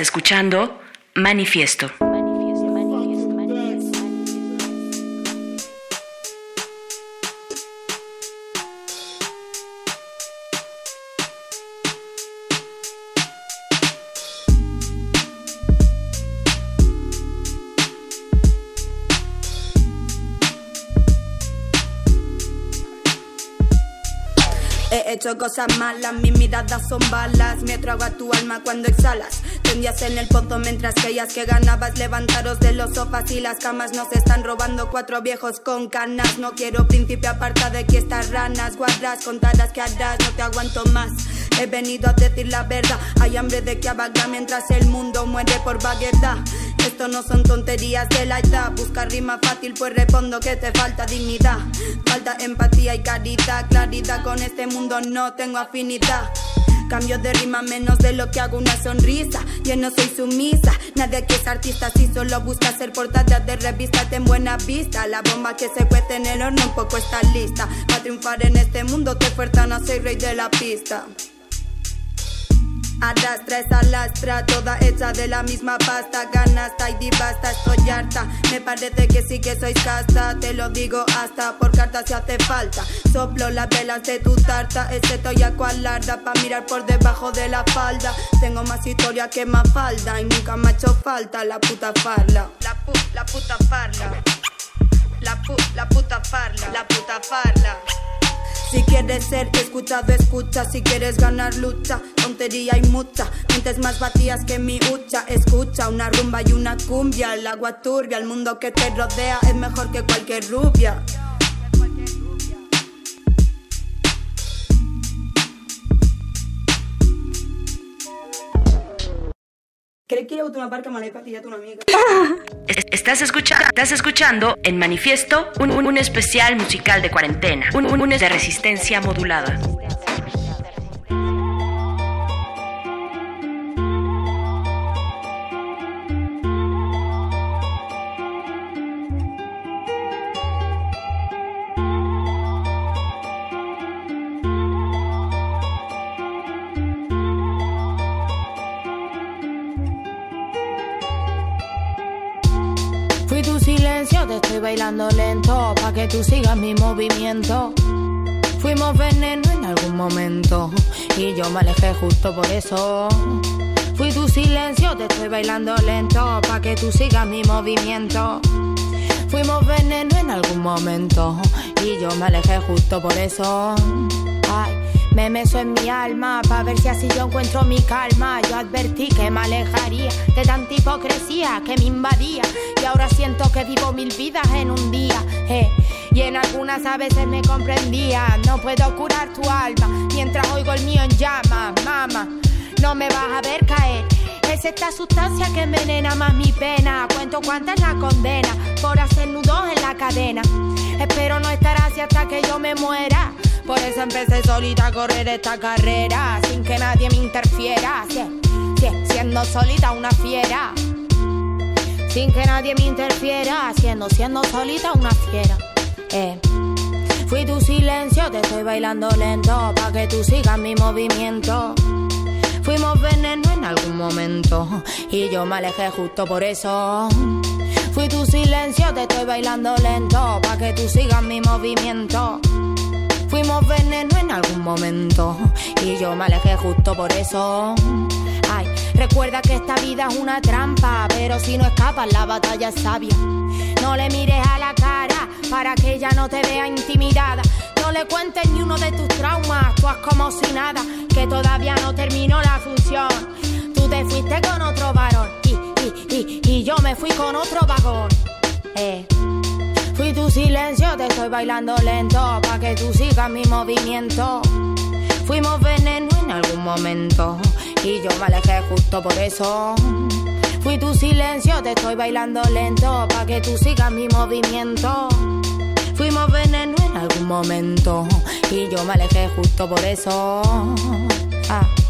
Escuchando Manifiesto. Hecho cosas malas, mis miradas son balas. Me trago a tu alma cuando exhalas. Tendías en el pozo mientras creías que ganabas. Levantaros de los sofás y las camas. Nos están robando cuatro viejos con canas. No quiero príncipe aparta de aquí estas ranas. Guardas, contarás que harás, no te aguanto más. He venido a decir la verdad. Hay hambre de que abaga mientras el mundo muere por vaguedad. Esto no son tonterías de la edad. Busca rima fácil, pues respondo que te falta dignidad. Falta empatía y caridad. Claridad con este mundo no tengo afinidad. Cambio de rima menos de lo que hago una sonrisa. Yo no soy sumisa, nadie aquí es artista. Si solo busca ser portada de revista, ten buena vista. La bomba que se cuece en el horno un poco está lista. Para triunfar en este mundo te fuerzan a ser rey de la pista. Arrastra esa lastra, toda hecha de la misma pasta. Ganasta y divasta, estoy harta. Me parece que sí que sois casta. Te lo digo hasta por carta si hace falta. Soplo las velas de tu tarta. Excepto ya cual larda pa' mirar por debajo de la falda. Tengo más historia que más falda. Y nunca me ha hecho falta la puta farla. La pu, la puta farla. La pu, la puta farla. La puta farla. Si quieres ser escuchado, escucha. Si quieres ganar, lucha. Tontería hay mucha. Mentes más vacías que mi hucha. Escucha una rumba y una cumbia. El agua turbia, el mundo que te rodea es mejor que cualquier rubia. ¿Crees que ir a una parca me la a una? Es- Estás escuchando, estás escuchando en Manifiesto un, un- un especial musical de cuarentena, un, un, un de resistencia modulada. Estoy bailando lento, pa' que tú sigas mi movimiento. Fuimos veneno en algún momento, y yo me alejé justo por eso. Fui tu silencio, te estoy bailando lento, pa' que tú sigas mi movimiento. Fuimos veneno en algún momento, y yo me alejé justo por eso. Me meso en mi alma para ver si así yo encuentro mi calma. Yo advertí que me alejaría de tanta hipocresía que me invadía. Y ahora siento que vivo mil vidas en un día. eh. Y en algunas a veces me comprendía. No puedo curar tu alma mientras oigo el mío en llamas, mama. No me vas a ver caer. Es esta sustancia que envenena más mi pena. Cuento cuánta la condena por hacer nudos en la cadena. Espero no estar así hasta que yo me muera. Por eso empecé solita a correr esta carrera sin que nadie me interfiera. Sí, siendo solita una fiera. Sin que nadie me interfiera, siendo, siendo solita una fiera. Eh. Fui tu silencio, te estoy bailando lento, pa' que tú sigas mi movimiento. Fuimos veneno en algún momento, y yo me alejé justo por eso. Fui tu silencio, te estoy bailando lento, pa' que tú sigas mi movimiento. Fuimos veneno en algún momento, y yo me alejé justo por eso. Ay, recuerda que esta vida es una trampa, pero si no escapas, la batalla es sabia. No le mires a la cara para que ella no te vea intimidada. No le cuentes ni uno de tus traumas, tú haz como si nada, que todavía no terminó la función. Tú te fuiste con otro varón y, y, y, y yo me fui con otro vagón. Eh. Tu silencio, te estoy bailando lento, pa' que tú sigas mi movimiento. Fuimos veneno en algún momento, y yo me alejé justo por eso. Fui tu silencio, te estoy bailando lento, pa' que tú sigas mi movimiento. Fuimos veneno en algún momento, y yo me alejé justo por eso. Ah.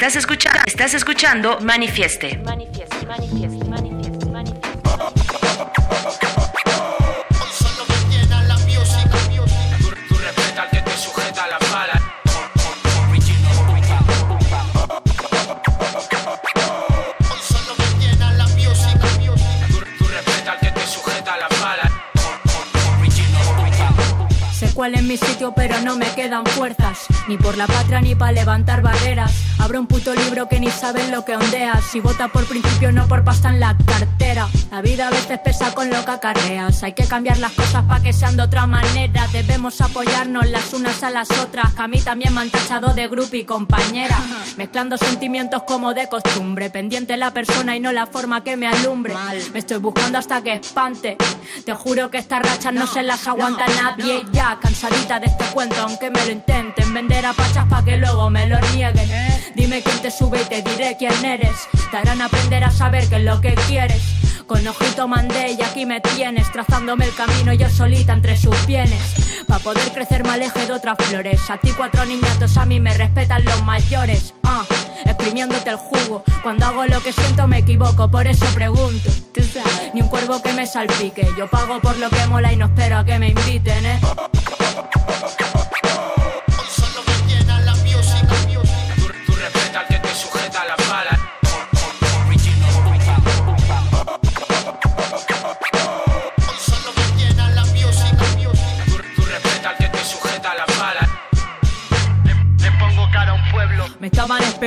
Estás escuchando Manifieste. Manifieste, manifieste, manifieste, manifieste. Solo me llena la music. Tú, tú respeta al que te sujeta las balas. Solo me llena la music. Tú, tú respeta al que te sujeta las balas. Sé cuál es mi pero no me quedan fuerzas. Ni por la patria ni para levantar barreras. Abro un puto libro que ni saben lo que ondeas. Si vota por principio, no por pasta en la cartera. La vida a veces pesa con lo que acarreas. Hay que cambiar las cosas para que sean de otra manera. Debemos apoyarnos las unas a las otras. Que a mí también me han tachado de grupo y compañera. Mezclando sentimientos como de costumbre. Pendiente la persona y no la forma que me alumbre. Me estoy buscando hasta que espante. Te juro que estas rachas no, se las aguanta nadie. Ya cansadita de este cuento, aunque me lo intenten. Vender a pachas pa' que luego me lo nieguen. Dime quién te sube y te diré quién eres. Te harán aprender a saber qué es lo que quieres. Con ojito mandé y aquí me tienes, trazándome el camino yo solita entre sus pienes. Pa' poder crecer me aleje de otras flores. A ti cuatro niñatos, a mí me respetan los mayores. Ah, exprimiéndote el jugo. Cuando hago lo que siento me equivoco, por eso pregunto. Ni un cuervo que me salpique. Yo pago por lo que mola y no espero a que me inviten, eh.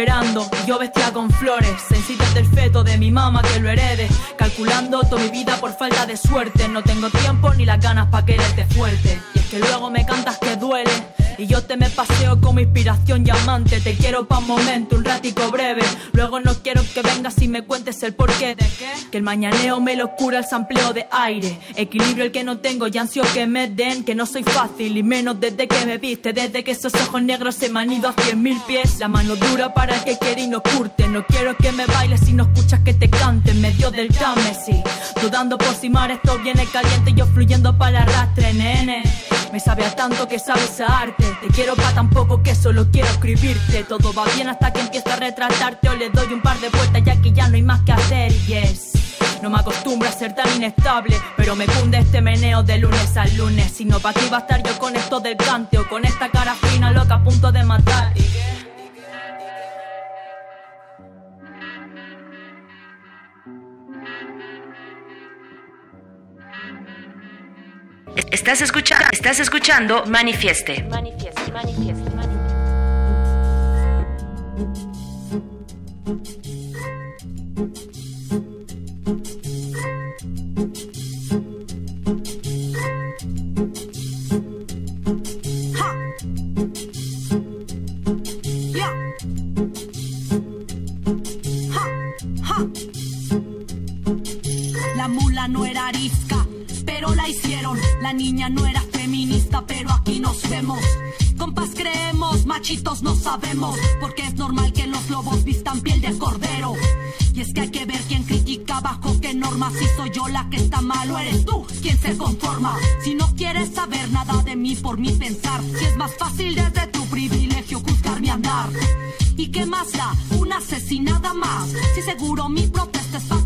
Esperando. Yo vestía con flores Sencillas del feto de mi mamá que lo herede. Calculando toda mi vida por falta de suerte. No tengo tiempo ni las ganas pa' quererte fuerte. Y es que luego me cantas que duele y yo te me paseo como inspiración y amante Te quiero pa' un momento, un ratico breve. Luego no quiero que vengas y me cuentes el porqué Que el mañaneo me lo cura el sampleo de aire. Equilibrio el que no tengo y ansio que me den. Que no soy fácil y menos desde que me viste. Desde que esos ojos negros se me han ido a cien mil pies. La mano dura para el que quiere y no curte. No quiero que me bailes si no escuchas que te cante. En medio del Támesis Dudando por si mar esto viene caliente. Yo fluyendo para el arrastre, nene. Me sabe a tanto que sabes a arte Te quiero pa' tan poco que solo quiero escribirte. Todo va bien hasta que empieza a retratarte. O le doy un par de vueltas ya que ya no hay más que hacer. Yes. No me acostumbro a ser tan inestable Pero me cunde este meneo de lunes al lunes. Si no, ¿pa' qué iba a estar yo con esto del cante O con esta cara fina loca a punto de matar. ¿Y qué? Estás escuchando, estás escuchando Manifieste. Manifieste. Niña no era feminista, pero aquí nos vemos. Compas creemos, machitos no sabemos, porque es normal que los lobos vistan piel de cordero. Y es que hay que ver quién critica bajo qué normas. Si soy yo la que está mal o eres tú quien se conforma. Si no quieres saber nada de mí por mi pensar, si es más fácil desde tu privilegio juzgar mi andar. ¿Y qué más da? Una asesinada más. Si seguro mi protesta es para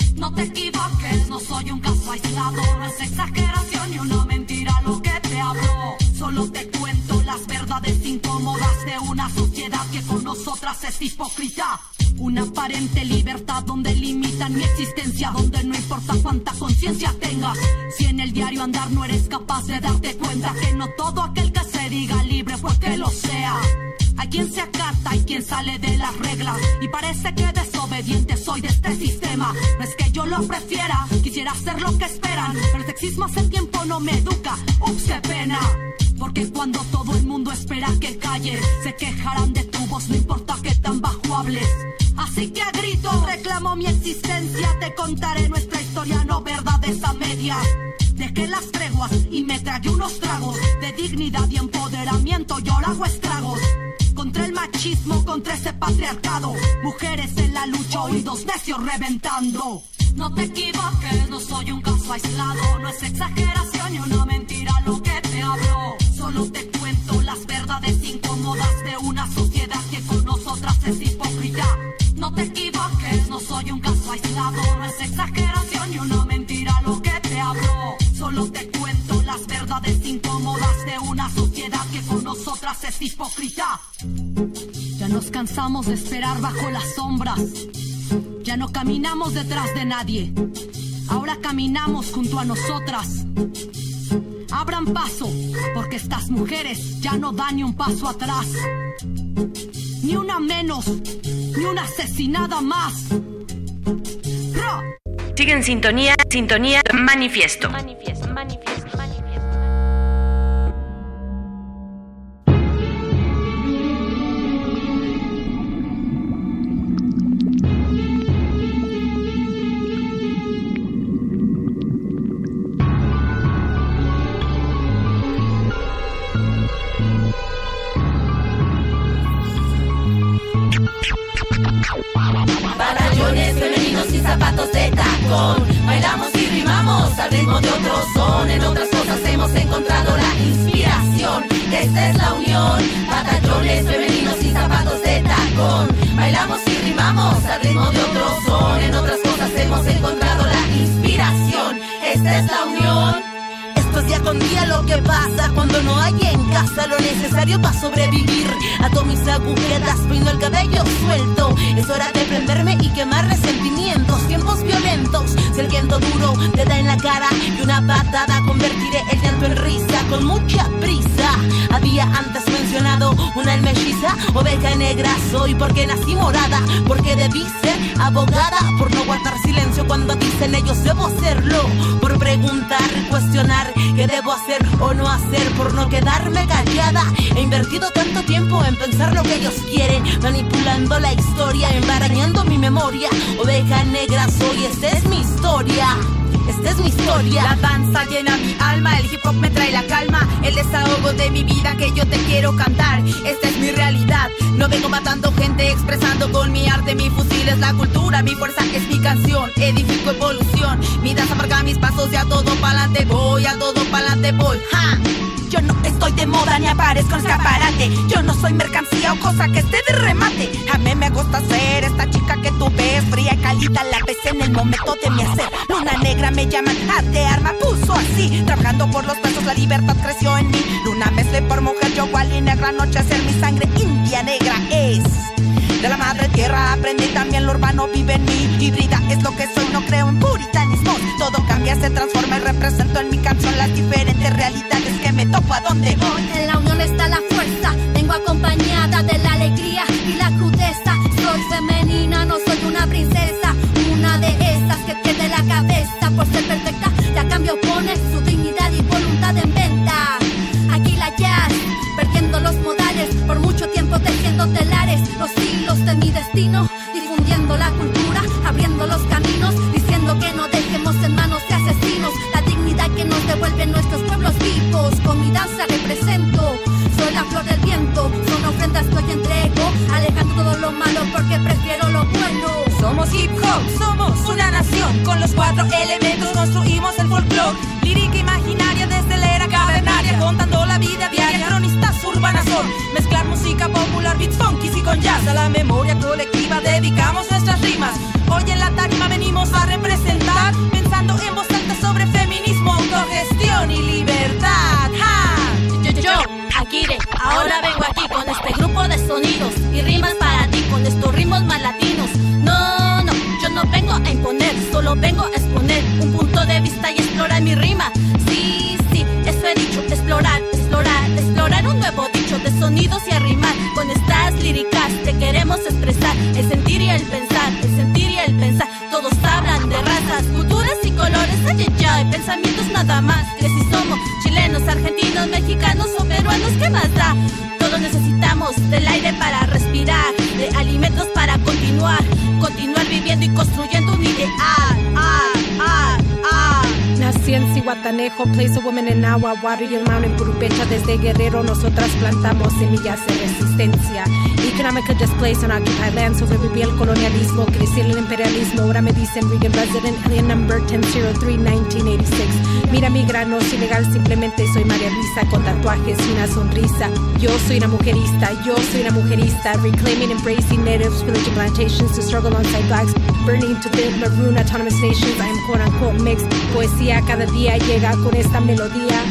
No te equivoques, no soy un caso aislado, no es exageración ni una mentira lo que te hablo. Solo te cuento las verdades incómodas de una sociedad que con nosotras es hipócrita. Una aparente libertad donde limitan mi existencia, donde no importa cuánta conciencia tengas. Si en el diario andar no eres capaz de darte cuenta que no todo aquel que se diga libre pues que lo sea. Hay quien se acata y quien sale de las reglas. Y parece que desobediente soy de este sistema. No es que yo lo prefiera, quisiera hacer lo que esperan. Pero el sexismo hace tiempo no me educa. Ups, qué pena. Porque cuando todo el mundo espera que calles, se quejarán de tu voz, no importa que tan bajo hables. Así que a grito reclamo mi existencia, te contaré nuestra historia, no verdades a media. Dejé las treguas y me tragué unos tragos de dignidad y empoderamiento, yo lo hago estragos. Contra el machismo, contra ese patriarcado. Mujeres en la lucha, oídos necios reventando. No te equivoques, no soy un caso aislado. No es exageración ni una mentira lo que te hablo. Solo te cuento las verdades incómodas de una sociedad que con nosotras es hipócrita. No te equivoques, no soy un caso aislado. No es exageración ni una mentira lo que te hablo. Solo te cuento las verdades incómodas de una sociedad que con nosotras es hipócrita. Ya nos cansamos de esperar bajo las sombras. Ya no caminamos detrás de nadie. Ahora caminamos junto a nosotras. Abran paso, porque estas mujeres ya no dan ni un paso atrás. Ni una menos, ni una asesinada más. ¡Ra! Sigue en sintonía, sintonía, manifiesto. Manifiesto, manifiesto, manifiesto. Día lo que pasa cuando no hay en casa lo necesario para sobrevivir. Ato mis agujetas, peino el cabello suelto. Es hora de prenderme y quemar resentimientos. Tiempos violentos, si el viento duro te da en la cara y una patada convertiré el llanto en risa con mucha prisa. Había antes mencionado una melliza, oveja negra soy porque nací morada, porque debí ser abogada por no guardar cuando dicen ellos debo hacerlo, por preguntar, cuestionar qué debo hacer o no hacer, por no quedarme callada. He invertido tanto tiempo en pensar lo que ellos quieren, manipulando la historia, embarañando mi memoria. Oveja negra soy, esta es mi historia. Esta es mi historia. La danza llena mi alma, el hip hop me trae la calma, el desahogo de mi vida que yo te quiero cantar. Esta es mi realidad. No vengo matando gente, expresando con mi arte, mi fusil es la cultura, mi fuerza es mi canción. Edifico evolución, mi danza marca mis pasos y a todo pa'lante voy, a todo pa'lante voy. ¡Ja! Yo no estoy de moda ni aparezco en escaparate. Yo no soy mercancía o cosa que esté de remate. A mí me gusta ser esta chica que tú ves, fría y cálida la vez en el momento de mi hacer. Luna negra me llaman, arte arma puso así. Trabajando por los pesos, la libertad creció en mí. Luna mezclé por mujer, yo y negra, anochecer, mi sangre india negra es. De la madre tierra aprendí también lo urbano vive en mí. Híbrida es lo que soy, no creo en puritanismo. Todo cambia, se transforma y represento en mi canción las diferentes realidades que me topo a donde voy. En la unión está la fuerza, vengo acompañada de la alegría y la crudeza. Soy femenina, no soy una princesa, difundiendo la cultura, abriendo los caminos, diciendo que no dejemos en manos de asesinos la dignidad que nos devuelven nuestros pueblos vivos. Con mi danza represento, soy la flor del viento, son ofrendas que entrego, alejando todo lo malo porque prefiero lo bueno. Somos hip hop, somos una nación. Con los cuatro elementos beats funky y con jazz. A la memoria colectiva dedicamos nuestras rimas. Hoy en la tarima venimos a representar, pensando en voz alta sobre feminismo, autogestión y libertad. ¡Ja! Yo, yo, Akire, ahora vengo aquí con este grupo de sonidos y rimas para ti con estos ritmos más latinos. No, no, yo no vengo a imponer, solo vengo a exponer un punto de vista y explorar mi rima. Sí, sí, eso he dicho, explorar, explorar, explorar un nuevo dicho de sonidos y arrimar. Con el sentir y el pensar, el sentir y el pensar. Todos hablan de razas, culturas y colores, ay, ay, pensamientos nada más. Que si somos chilenos, argentinos, mexicanos o peruanos, ¿qué más da? Todos necesitamos del aire para respirar, de alimentos para continuar, continuar viviendo y construyendo un ideal. Guatanejo, place a woman in Agua, Water y el en Purupecha. Desde Guerrero, nosotras plantamos semillas de resistencia. Economic displace on occupied land, sobrevivía el colonialismo, creció el imperialismo. Ahora me dicen Regan Resident, alien number 1003, 1986. Mira mi grano, es ilegal, simplemente soy María Luisa con tatuajes y una sonrisa. Yo soy una mujerista, yo soy una mujerista, reclaiming, embracing natives, village plantations to struggle alongside blacks, burning to build maroon autonomous nations. I am quote unquote mixed. Poesía cada día llega con esta melodía.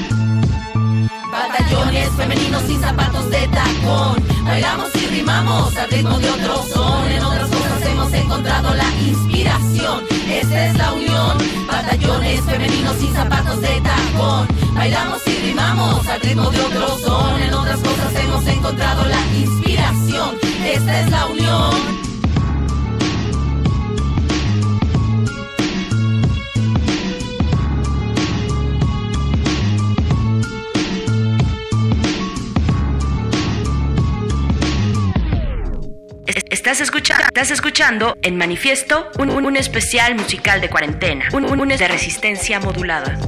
Batallones femeninos sin zapatos de tacón. Bailamos y rimamos al ritmo de otro son. En otras cosas hemos encontrado la inspiración. Esta es la unión. Batallones femeninos sin zapatos de tacón. Bailamos y rimamos al ritmo de otro son. En otras cosas hemos encontrado la inspiración. Esta es la unión. Estás escuchando, estás escuchando en Manifiesto un, un, especial musical de cuarentena, un, un, un de resistencia modulada.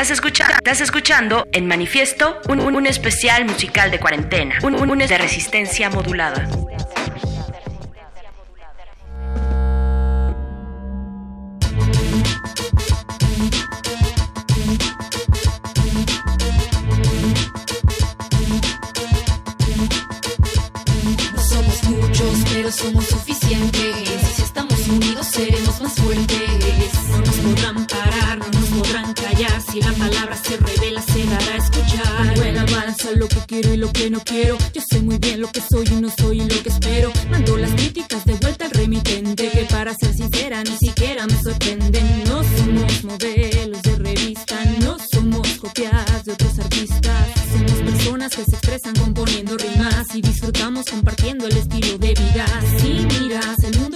Estás, escuchando, estás escuchando en Manifiesto un, un, especial musical de cuarentena, un, un de resistencia modulada. Si miras, el mundo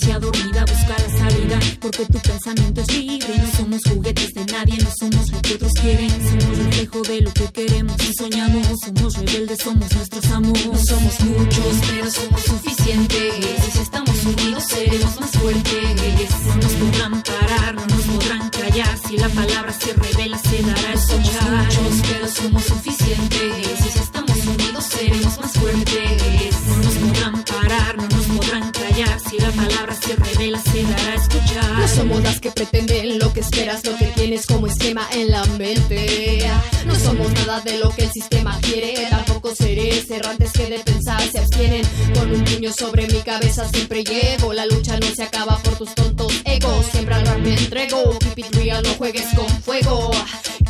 conciencia dormida. Busca la salida porque tu pensamiento es libre. No somos juguetes de nadie, no somos lo que otros quieren. Somos reflejo de lo que queremos y soñamos. Somos rebeldes, somos nuestros amos. No somos muchos, pero somos suficientes. Si estamos unidos seremos más fuertes. No nos podrán parar, no nos podrán callar. Si la palabra se revela, se dará a Somos escuchar. muchos, pero somos suficientes. Si estamos unidos seremos la palabra se revela, se a escuchar. No somos las que pretenden lo que esperas, lo que tienes como esquema en la mente. No somos nada de lo que el sistema quiere, tampoco seres errantes que de pensar se abstienen. Con un puño sobre mi cabeza siempre llevo, la lucha no se acaba por tus tontos egos. Siempre al me entrego, keep it no juegues con fuego.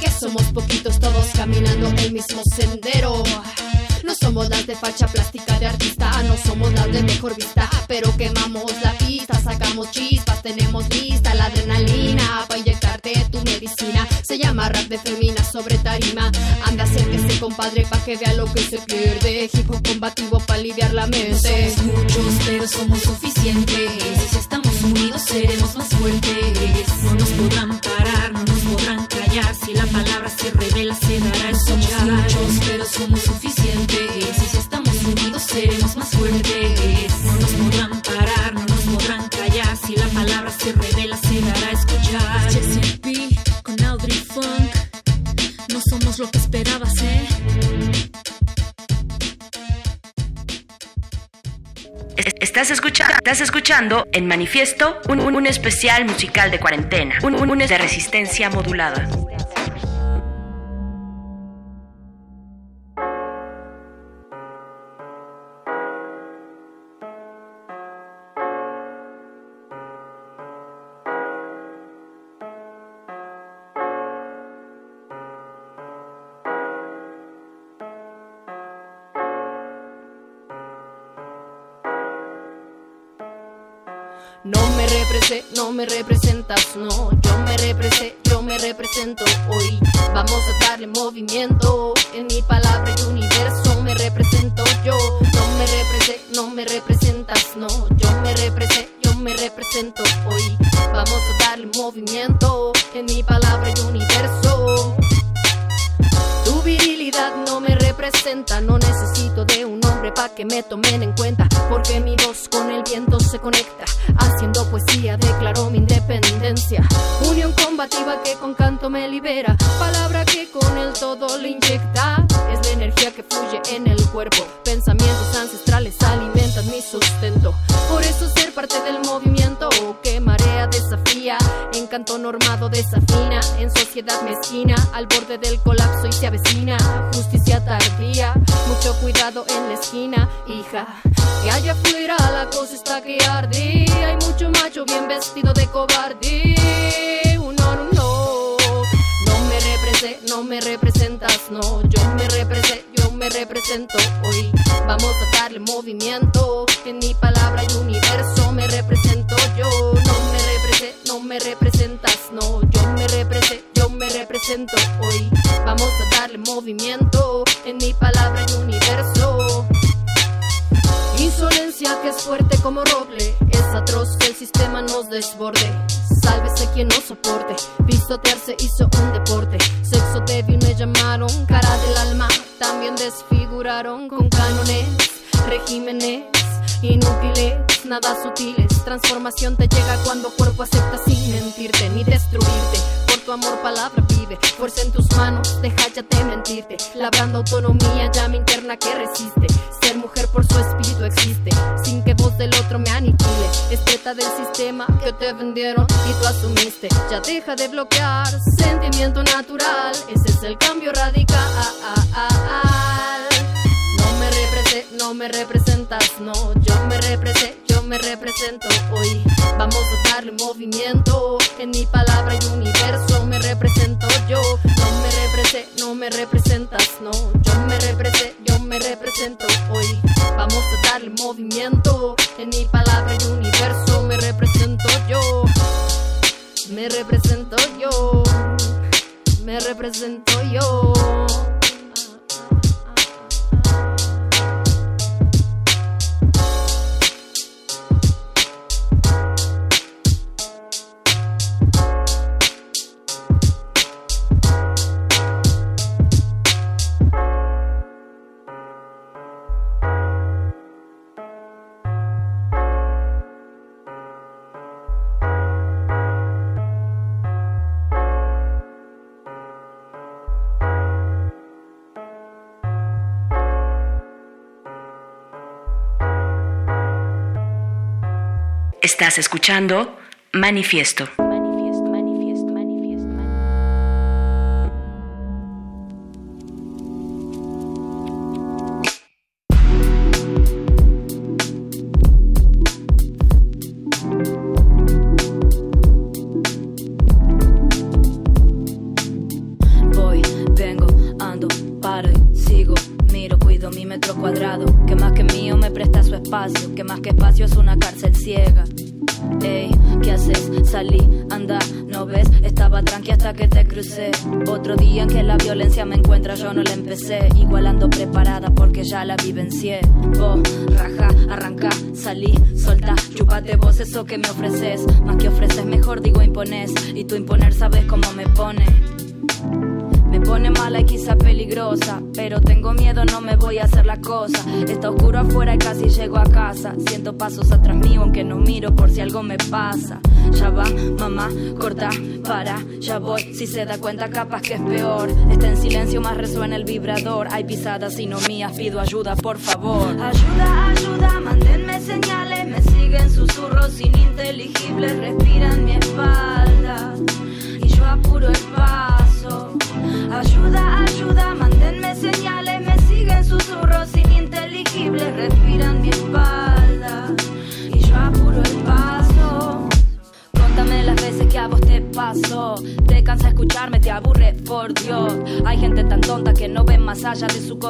Que somos poquitos todos caminando el mismo sendero. No somos las de facha plástica de artista, no somos las de mejor vista, pero quemamos la pista, sacamos chispas, tenemos lista la adrenalina para inyectarte tu medicina. Se llama rap de femina sobre tarima. Anda, acérquese, compadre, pa' que vea lo que se pierde. Hip hop combativo pa' aliviar la No mente. somos muchos, pero somos suficientes. Y si estamos unidos seremos más fuertes. No nos podrán parar, no nos podrán callar. Si la palabra se revela, se dará a No somos muchos, pero somos suficientes. Seremos más fuertes. No nos podrán parar, no nos podrán callar. Si la palabra se revela, se dará a escuchar. Jesse con Audrey Funk. No somos lo que esperabas, ¿eh? Es- Estás escuchando, estás escuchando en Manifiesto un, un- un especial musical de cuarentena, un, un- un de resistencia modulada. Me representas, no. Yo me represé, yo me represento hoy. Vamos a darle movimiento. En mi palabra y universo me represento yo. No me represé, no me representas, no. Yo me represé, yo me represento hoy. Vamos a darle movimiento. En mi palabra y universo. Tu virilidad no me representa, no necesito de un hombre pa' que me tomen en cuenta, porque mi voz con el viento se conecta, haciendo poesía declaro mi independencia, unión combativa que con canto me libera, palabra que con el todo le inyecta, es la energía que fluye en el cuerpo, pensamientos ancestrales alimentan mi sustento, por eso ser parte del movimiento que marea desafía, encanto normado desafina, en sociedad mezquina, al borde del colapso y se avecina, justicia tardía, mucho cuidado en la esquina, hija, que allá afuera la cosa está que arde, hay mucho macho bien vestido de cobarde, no, no, no, no me represé, no me representas, no, yo me represé, yo me represento. Hoy, vamos a darle movimiento, en mi palabra y universo me represento yo, no me represé, no me representas, me represento hoy, vamos a darle movimiento, en mi palabra y universo. Insolencia que es fuerte como roble, es atroz que el sistema nos desborde. Sálvese quien no soporte, pisotearse hizo un deporte. Sexo débil me llamaron, cara del alma, también desfiguraron con cánones, regímenes inútiles. nada sutiles. Transformación te llega cuando cuerpo acepta sin mentirte ni destruirte. Tu amor, palabra vive. Fuerza en tus manos, deja ya de mentirte. Labrando autonomía, llama interna que resiste. Ser mujer por su espíritu existe. Sin que voz del otro me aniquile. Es del sistema que te vendieron y tú asumiste. Ya deja de bloquear. Sentimiento natural. Ese es el cambio radical. No me represé, no me representas, no. Yo me represé, me represento hoy. Vamos a darle movimiento. En mi palabra y universo me represento yo. No me represé, no me representas, no. Yo me represé, yo me represento hoy. Vamos a darle movimiento. En mi palabra y universo me represento yo. Me represento yo. Me represento yo. Estás escuchando Manifiesto. Pasos atrás mío, aunque no miro por si algo me pasa. Ya va, mamá, corta, para, ya voy. Si se da cuenta, capaz que es peor. Está en silencio, más resuena el vibrador. Hay pisadas y no mías, pido ayuda, por favor. Ayuda, ayuda, mándenme señales. Me siguen susurros ininteligibles,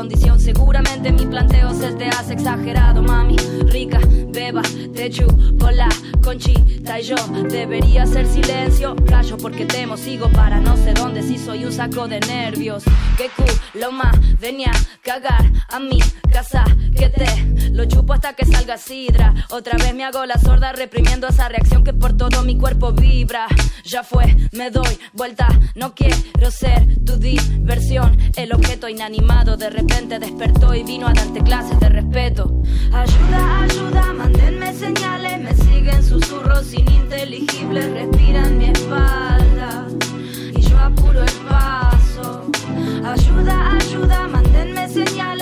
Seguramente mi planteo se te hace exagerado, mami. Rica, beba, te chupo la conchita y yo debería hacer silencio. Rayo porque temo, sigo para no sé dónde, si soy un saco de nervios. Que culo más, venía cagar a mi casa, que te lo chupo hasta que salga sidra. Otra vez me hago la sorda reprimiendo esa reacción que por todo mi cuerpo vibra. Ya fue, me doy vuelta, no quiero ser tu diversión. El objeto inanimado de repente despertó y vino a darte clases de respeto. Ayuda, ayuda, mándenme señales, me siguen susurros ininteligibles, respiran mi espalda y yo apuro el paso. Ayuda, ayuda, mándenme señales,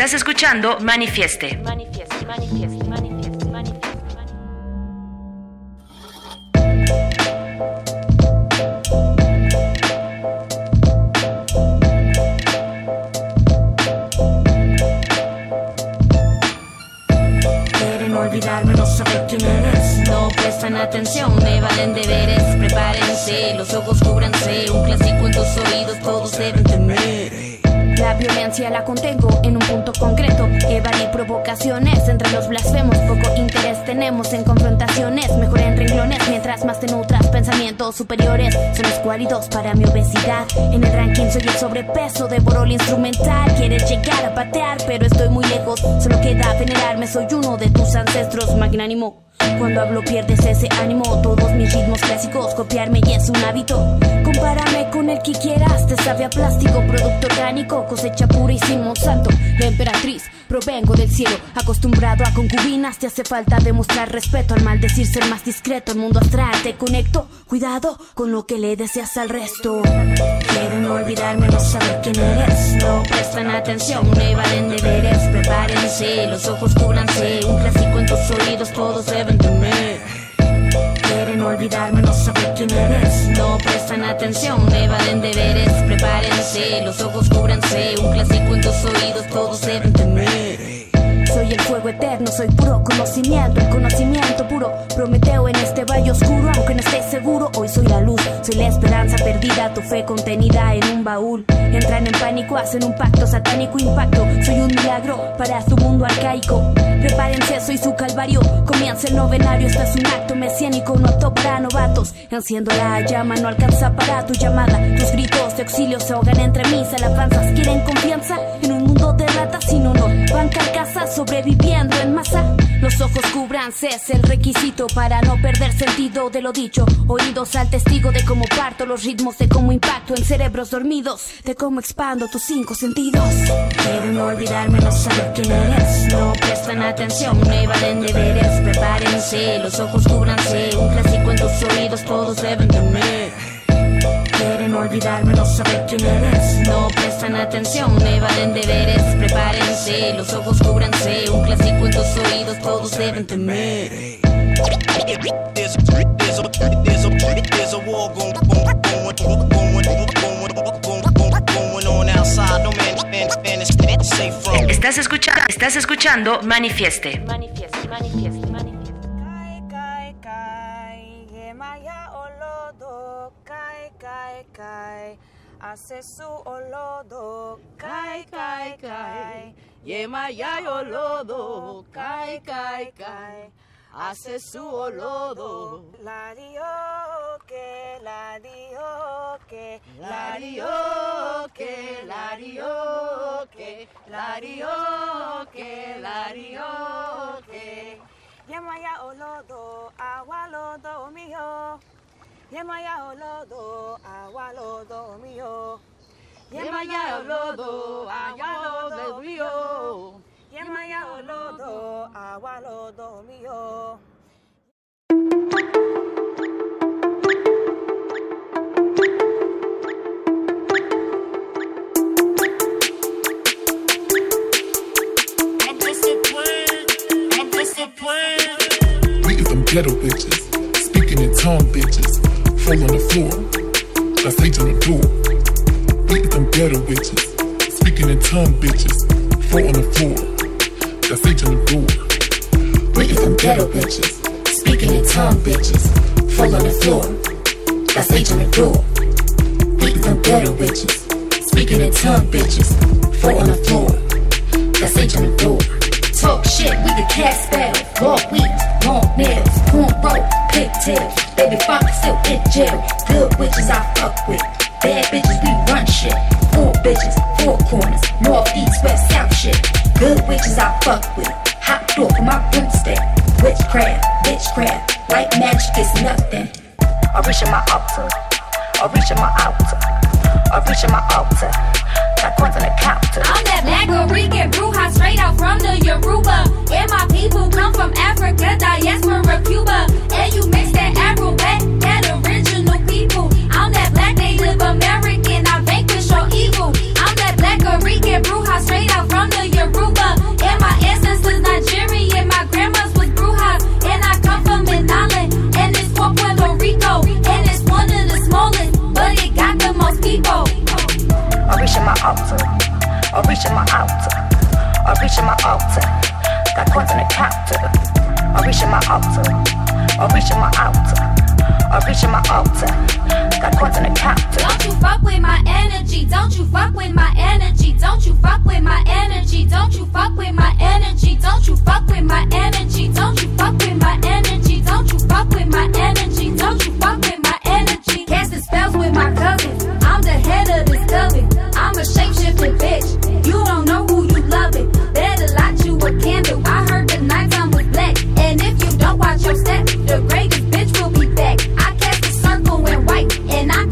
estás escuchando Manifieste. Superiores son escuálidos para mi obesidad. En el ranking soy el sobrepeso. Devoro el instrumental. Quieres llegar a patear, pero estoy muy lejos. Solo queda venerarme. Soy uno de tus ancestros magnánimo. Cuando hablo pierdes ese ánimo, todos mis ritmos clásicos, copiarme ya es un hábito. Compárame con el que quieras, te sabe a plástico, producto orgánico, cosecha pura y sin emperatriz, provengo del cielo, acostumbrado a concubinas, te hace falta demostrar respeto al maldecir ser más discreto. El mundo astral te conecto, cuidado con lo que le deseas al resto. Quieren olvidarme, no saber quién eres, no prestan atención, me valen deberes, prepárense, los ojos cúbranse, un clásico en tus oídos, todos deben temer. Quieren olvidarme, no saber quién eres. No prestan atención, me valen deberes. Prepárense, los ojos cúbranse. Un clásico en tus oídos, todos deben temer. Soy el fuego eterno, soy puro conocimiento, el conocimiento puro. Prometeo en este valle oscuro, aunque no estés seguro, hoy soy la luz, soy la esperanza perdida, tu fe contenida en un baúl. Entran en pánico, hacen un pacto satánico impacto. Soy un milagro para su mundo arcaico. Prepárense, soy su calvario. Comienza el novenario, esto es un acto mesiánico, no apto para novatos. Enciendo la llama, no alcanza para tu llamada. Tus gritos de auxilio se ahogan entre mis alabanzas. Quieren confianza en un mundo de ratas sin honor. Van carcasas sobreviviendo en masa. Los ojos cúbranse, es el requisito para no perder sentido de lo dicho. Oídos al testigo de cómo parto los ritmos, de cómo impacto en cerebros dormidos, de cómo expando tus cinco sentidos. Quieren olvidarme, no saber quién eres. No prestan atención, me valen deberes. Prepárense, los ojos cúbranse. Un clásico en tus oídos, todos deben temer. Olvidarme, no saber quién eres. No prestan atención, me valen deberes. Prepárense, los ojos cúbranse. Un clásico en tus oídos, todos deben temer. Estás escuchando, estás escuchando Manifieste. Manifieste, manifieste, manifieste. Kai kai. Hace su olodo, kai kai kai. Yemaya olodo, kai kai kai. Hace su olodo. La dio que, la dio que, la dio que, la dio que, la dio que, la dio que. Yemaya olodo, agua lodo mío. Yemaya olodo, agua lodo mío. Yemaya olodo, agua lodo mío. Yemaya olodo, agua lodo mío. I'm just a plan. I'm just a plan. We get them ghetto bitches, speaking in tongue bitches, fall on the floor, that's age on the door. Get them ghetto bitches, speaking in tongue bitches, fall on the floor, that's age on the door. Get them ghetto bitches, speaking in tongue bitches, fall on the floor. That's H on the door. Get them ghetto bitches, speaking in tongue bitches, fall on the floor. That's H on the door. Talk shit, we the cast battle. Walk weeds, long nails, cornrow, pigtails. Baby father still in jail. Good witches I fuck with. Bad bitches we run shit. Four bitches, four corners, north, east, west, south shit. Good witches I fuck with. Hot door for my broomstick. Witchcraft, witchcraft, white magic is nothing. I reach in my altar, I reach in my altar, or reaching my altar. Not going to the counter. I'm that black Rican Bruja straight out from the Yoruba. And my people come from Africa, diaspora, Cuba. And you mix that Afro that original people. I'm that black Native American, I vanquish your evil. I'm that black Rican Bruja straight out from the Yoruba. And my ancestors Nigerian, my grandma's was Brujas. And I come from an and it's Puerto Rico. And it's one of the smallest but it got the most people. I'm reaching my altar. I'm reaching my altar. I'm reaching my altar. Got coins on the counter. I'm reaching my altar. I'm reaching my altar. I'm reaching my altar got coins in the cap. Don't you fuck with my energy, don't you fuck with my energy, don't you fuck with my energy, don't you fuck with my energy, don't you fuck with my energy, don't you fuck with my energy, don't you fuck with my energy, don't you fuck with my energy. Casting spells with my cousin, I'm the head of this coven. I'm a shapeshifting bitch, you don't know who you loving. Better light you a candle, I heard the night time was black. And if you don't watch your step, the greatest and I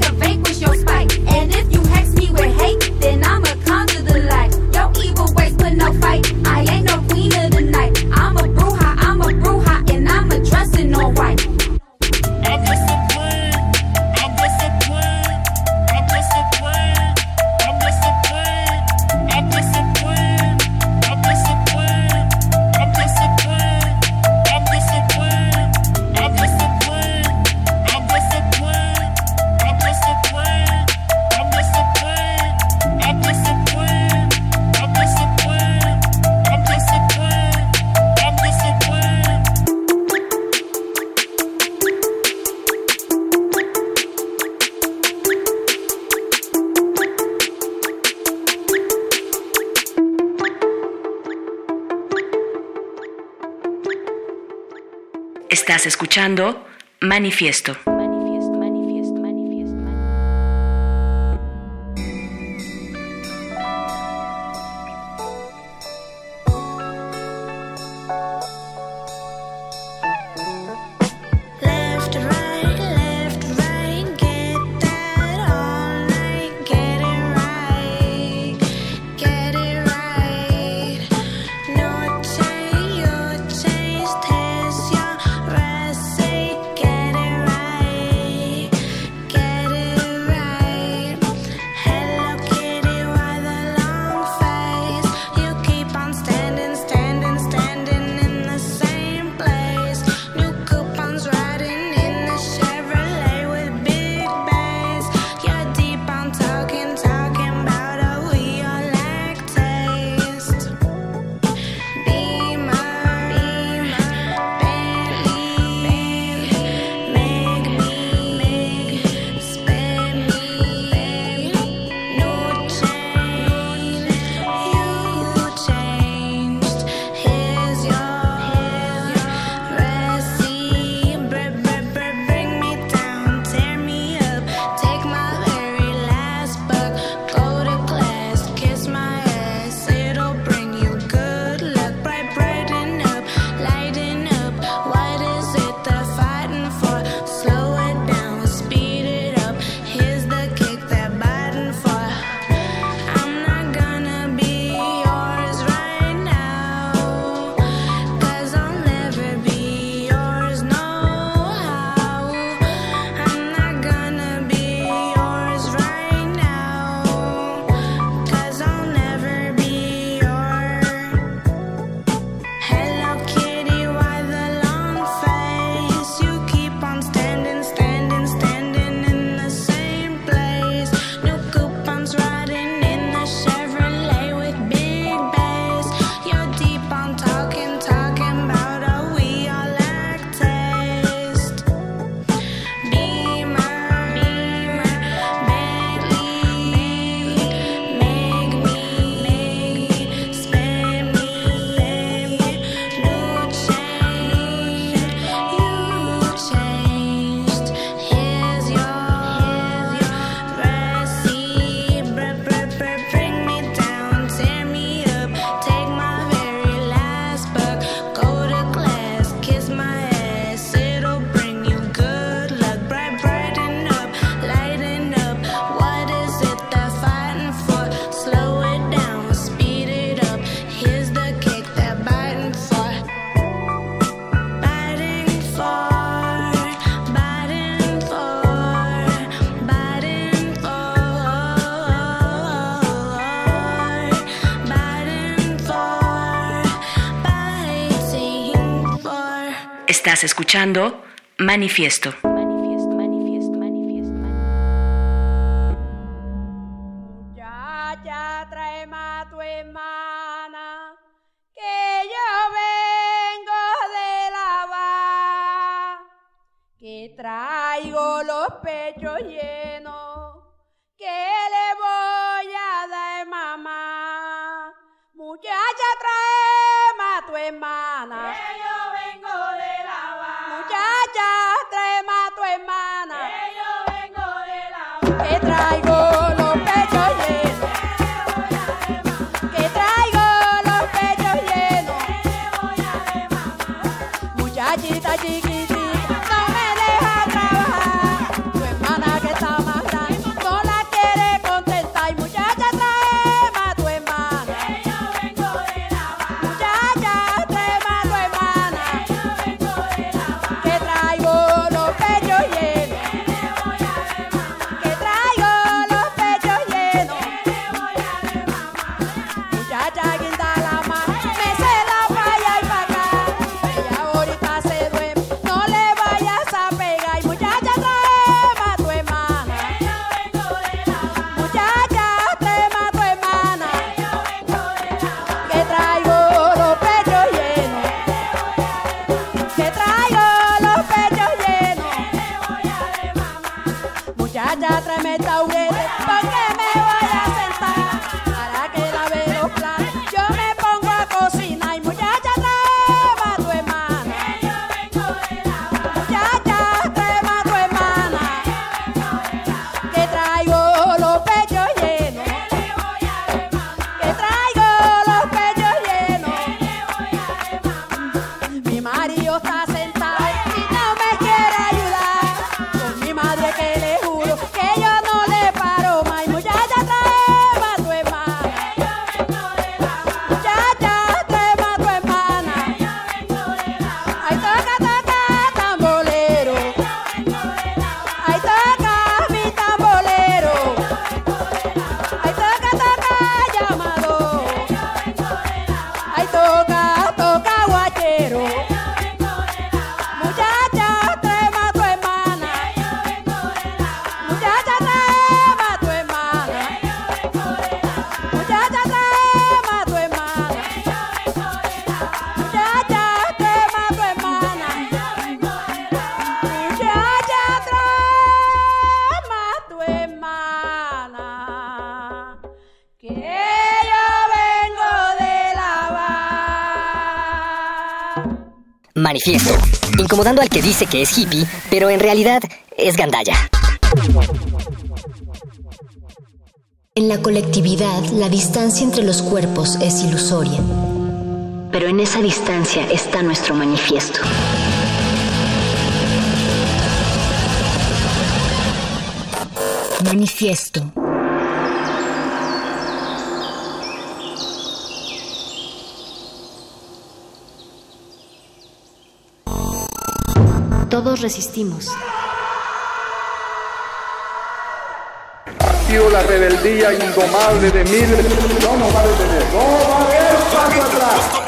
Manifiesto. Estás escuchando Manifiesto. manifiesto, incomodando al que dice que es hippie, pero en realidad es gandalla. En la colectividad, la distancia entre los cuerpos es ilusoria. Pero en esa distancia está nuestro manifiesto. Manifiesto. nos resistimos. Activo la rebeldía indomable de miles. No nos va a detener. No va a haber paso atrás.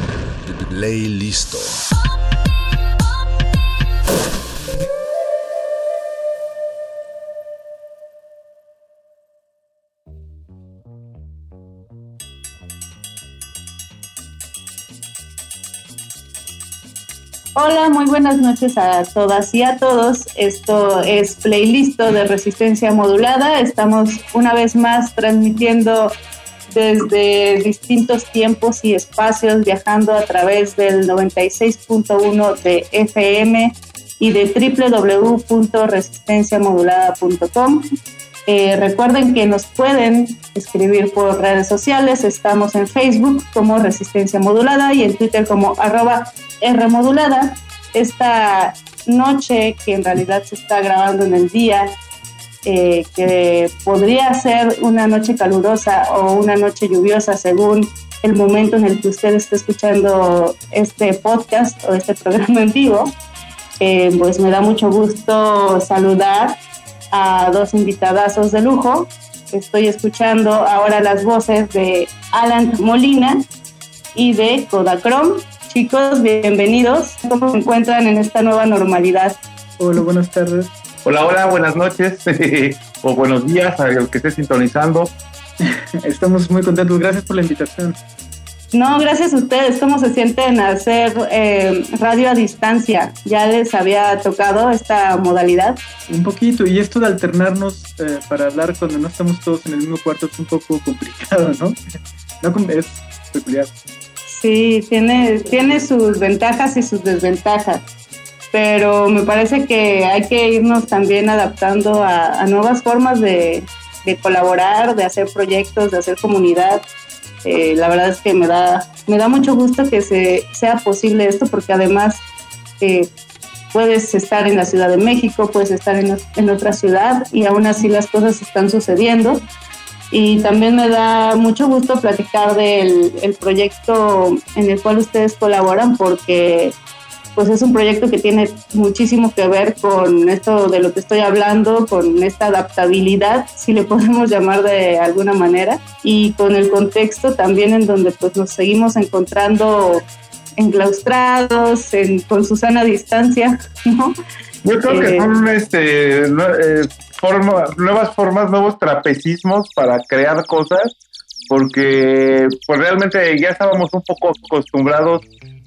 Ley listo. Hola, muy buenas noches a todas y a todos. Esto es Playlisto de Resistencia Modulada. Estamos una vez más transmitiendo desde distintos tiempos y espacios, viajando a través del 96.1 de FM y de www.resistenciamodulada.com. Eh, recuerden que nos pueden escribir por redes sociales. Estamos en Facebook como Resistencia Modulada y en Twitter como arroba Rmodulada. Esta noche, que en realidad se está grabando en el día eh, que podría ser una noche calurosa o una noche lluviosa según el momento en el que usted esté escuchando este podcast o este programa en vivo, eh, pues me da mucho gusto saludar a dos invitadazos de lujo. Estoy escuchando ahora las voces de Alan Molina y de Kodachrome. Chicos, bienvenidos. ¿Cómo se encuentran en esta nueva normalidad? Hola, buenas tardes. Hola, hola, buenas noches o buenos días a los que esté sintonizando. Estamos muy contentos, gracias por la invitación. No, gracias a ustedes. ¿Cómo se sienten hacer eh, radio a distancia? ¿Ya les había tocado esta modalidad? Un poquito, y esto de alternarnos eh, para hablar cuando no estamos todos en el mismo cuarto es un poco complicado, ¿no? no es peculiar. Sí, tiene, tiene sus ventajas y sus desventajas, pero me parece que hay que irnos también adaptando a, nuevas formas de, de colaborar, de hacer proyectos, de hacer comunidad. Eh, la verdad es que me da, me da mucho gusto que se, sea posible esto porque además eh, puedes estar en la Ciudad de México, puedes estar en, en, otra ciudad y aún así las cosas están sucediendo. Y también me da mucho gusto platicar del el proyecto en el cual ustedes colaboran porque pues es un proyecto que tiene muchísimo que ver con esto de lo que estoy hablando, con esta adaptabilidad, si le podemos llamar de alguna manera, y con el contexto también en donde pues nos seguimos encontrando enclaustrados, en, con su sana distancia, ¿no? Yo creo que son este, eh, forma, nuevas formas, nuevos trapecismos para crear cosas, porque pues realmente ya estábamos un poco acostumbrados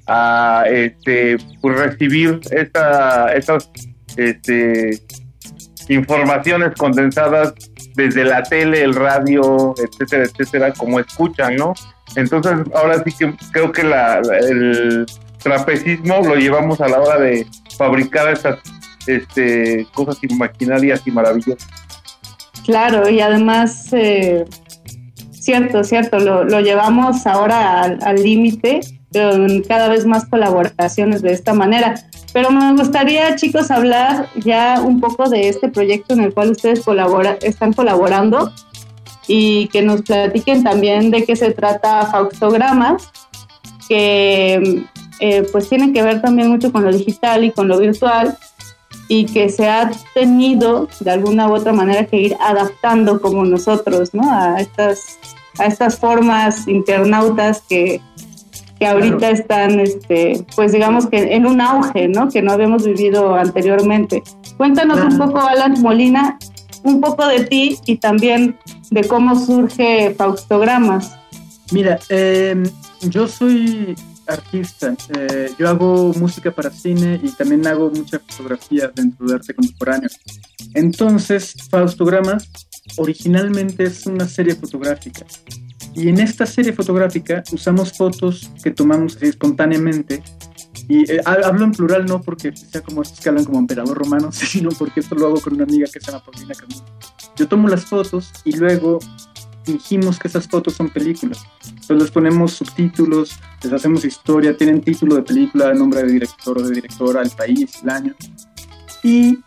a este pues recibir esta, estas este, informaciones condensadas desde la tele, el radio, etcétera, etcétera, como escuchan, ¿no? Entonces, ahora sí que creo que la, el trapecismo lo llevamos a la hora de fabricar estas este, cosas imaginarias y maravillosas. Claro, y además, eh, cierto, cierto, lo, lo llevamos ahora al límite con cada vez más colaboraciones de esta manera. Pero me gustaría, chicos, hablar ya un poco de este proyecto en el cual ustedes colabora, están colaborando y que nos platiquen también de qué se trata Faustogramas, que eh, pues tiene que ver también mucho con lo digital y con lo virtual y que se ha tenido de alguna u otra manera que ir adaptando como nosotros, ¿no? A estas, a estas formas internautas que que ahorita claro. están, este, pues digamos que en un auge, ¿no? Que no habíamos vivido anteriormente. Cuéntanos claro. un poco, Alan Molina, un poco de ti y también de cómo surge Faustogramas. Mira, eh, yo soy artista, eh, yo hago música para cine y también hago mucha fotografía dentro de arte contemporáneo. Entonces, Faustogramas originalmente es una serie fotográfica y en esta serie fotográfica usamos fotos que tomamos espontáneamente. Y eh, hablo en plural no porque sea como estos que hablan como emperador romano, sino porque esto lo hago con una amiga que se llama Paulina Camino. Yo tomo las fotos y luego fingimos que esas fotos son películas. Entonces les ponemos subtítulos, les hacemos historia, tienen título de película, nombre de director o de directora, el país, el año. Y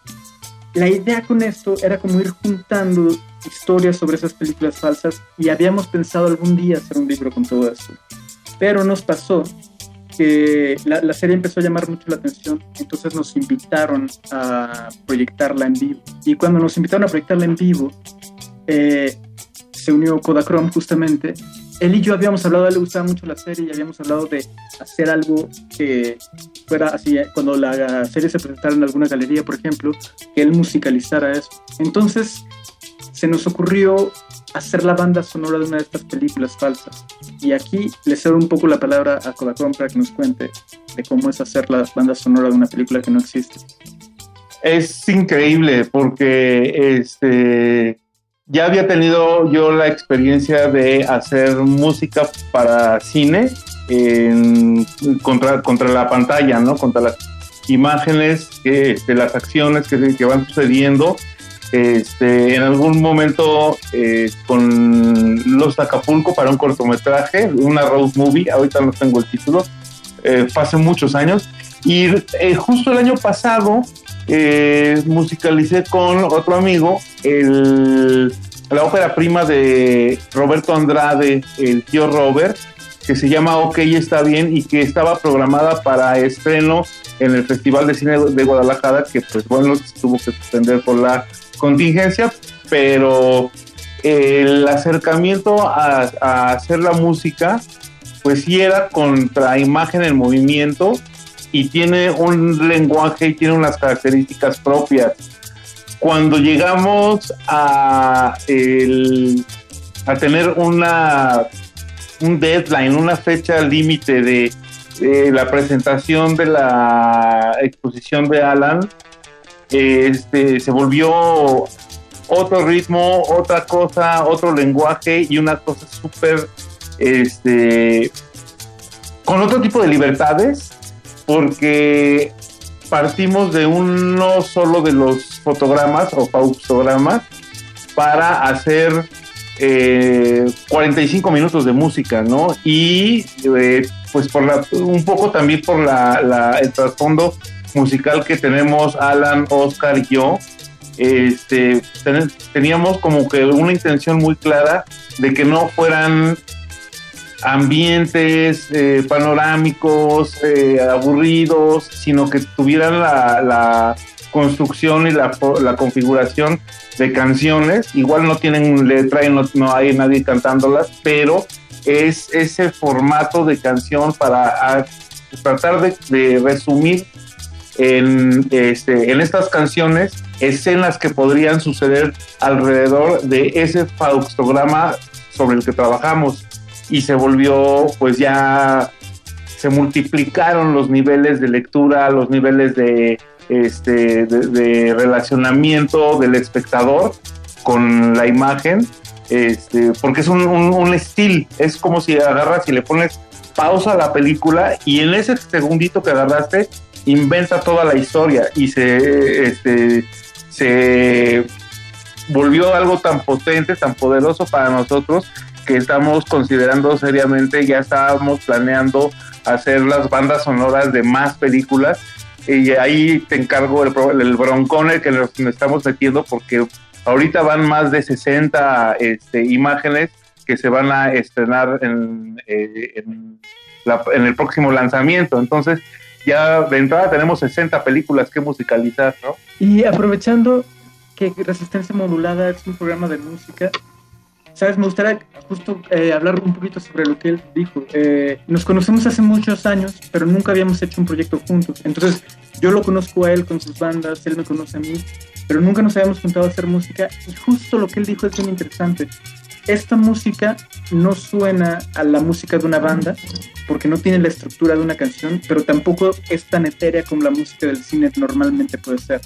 la idea con esto era como ir juntando historias sobre esas películas falsas y habíamos pensado algún día hacer un libro con todo eso. Pero nos pasó que la, la, serie empezó a llamar mucho la atención, entonces nos invitaron a proyectarla en vivo. Y cuando nos invitaron a proyectarla en vivo, eh, se unió Kodachrome justamente. Él y yo habíamos hablado, a él le gustaba mucho la serie y habíamos hablado de hacer algo que fuera así, cuando la serie se presentara en alguna galería, por ejemplo, que él musicalizara eso. Entonces, se nos ocurrió hacer la banda sonora de una de estas películas falsas. Y aquí le cedo un poco la palabra a Kodachrome para que nos cuente de cómo es hacer la banda sonora de una película que no existe. Es increíble porque este ya había tenido yo la experiencia de hacer música para cine en, contra, contra la pantalla, ¿no? Contra las imágenes, que, este, las acciones que, que van sucediendo este, en algún momento eh, con Los Acapulco para un cortometraje, una road movie, ahorita no tengo el título, eh, hace muchos años. Y eh, justo el año pasado eh, musicalicé con otro amigo la ópera prima de Roberto Andrade, el tío Robert, que se llama Ok, está bien y que estaba programada para estreno en el Festival de Cine de Guadalajara, que pues bueno, tuvo que suspender por la contingencia, pero el acercamiento a, hacer la música, pues sí era contra imagen en movimiento y tiene un lenguaje y tiene unas características propias. Cuando llegamos a, a tener una un deadline, una fecha límite de, de la presentación de la exposición de Alan, este, se volvió otro ritmo, otra cosa, otro lenguaje y una cosa súper, este, con otro tipo de libertades, porque partimos de uno solo de los fotogramas o pausogramas para hacer eh, 45 minutos de música, ¿no? Y eh, pues por la, un poco también por la, la- el trasfondo musical que tenemos Alan, Oscar y yo, este, ten- teníamos como que una intención muy clara de que no fueran ambientes eh, panorámicos, eh, aburridos, sino que tuvieran la, construcción y la, la configuración de canciones. Igual no tienen letra y no, no hay nadie cantándolas, pero es ese formato de canción para tratar de resumir en, este, en estas canciones escenas que podrían suceder alrededor de ese faustograma sobre el que trabajamos. Y se volvió pues ya se multiplicaron los niveles de lectura, los niveles de, este, de, de relacionamiento del espectador con la imagen, este, porque es un, un, un estilo, es como si agarras y le pones pausa a la película y en ese segundito que agarraste inventa toda la historia y se, este, se volvió algo tan potente, tan poderoso para nosotros que estamos considerando seriamente, ya estábamos planeando hacer las bandas sonoras de más películas y ahí te encargo el, el que nos estamos metiendo porque ahorita van más de 60 este, imágenes que se van a estrenar en, eh, en, la- en el próximo lanzamiento. Entonces, ya de entrada tenemos 60 películas que musicalizar, ¿no? Y aprovechando que Resistencia Modulada es un programa de música, ¿sabes? Me gustaría justo eh, hablar un poquito sobre lo que él dijo. Eh, nos conocemos hace muchos años, pero nunca habíamos hecho un proyecto juntos. Entonces, yo lo conozco a él con sus bandas, él me conoce a mí, pero nunca nos habíamos juntado a hacer música. Y justo lo que él dijo es bien interesante. Esta música no suena a la música de una banda, porque no tiene la estructura de una canción, pero tampoco es tan etérea como la música del cine normalmente puede ser.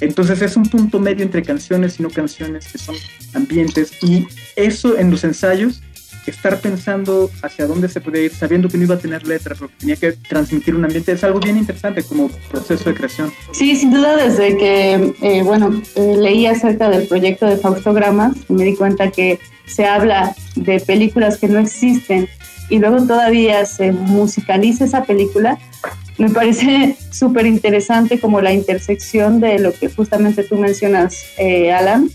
Entonces es un punto medio entre canciones y no canciones, que son ambientes, y eso en los ensayos, estar pensando hacia dónde se puede ir, sabiendo que no iba a tener letras, porque tenía que transmitir un ambiente, es algo bien interesante como proceso de creación. Sí, sin duda desde que, eh, bueno, eh, leí acerca del proyecto de Faustogramas, me di cuenta que se habla de películas que no existen y luego todavía se musicaliza esa película, me parece súper interesante como la intersección de lo que justamente tú mencionas, eh, Alan,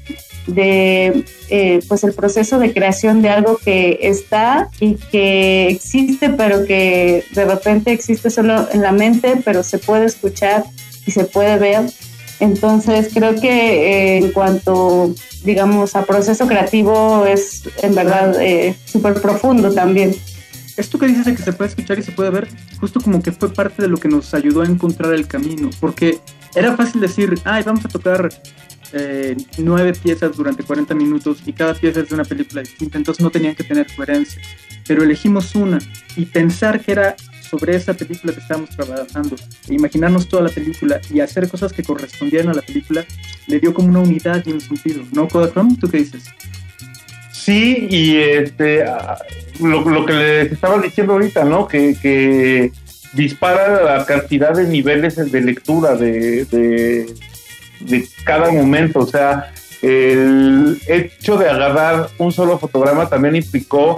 de eh, pues el proceso de creación de algo que está y que existe, pero que de repente existe solo en la mente, pero se puede escuchar y se puede ver. Entonces creo que eh, en cuanto, digamos, a proceso creativo es en verdad eh, súper profundo también. Esto que dices de que se puede escuchar y se puede ver, justo como que fue parte de lo que nos ayudó a encontrar el camino, porque era fácil decir, ay, vamos a tocar eh, nueve piezas durante 40 minutos y cada pieza es de una película distinta, entonces no tenían que tener coherencia, pero elegimos una y pensar que era sobre esa película que estábamos trabajando, e imaginarnos toda la película y hacer cosas que correspondieran a la película, le dio como una unidad y un sentido, ¿no, Kodachrome? ¿Tú qué dices? Sí, y este ah, lo, que les estaba diciendo ahorita, ¿no? Que, que dispara la cantidad de niveles de lectura, de, de cada momento. O sea, el hecho de agarrar un solo fotograma también implicó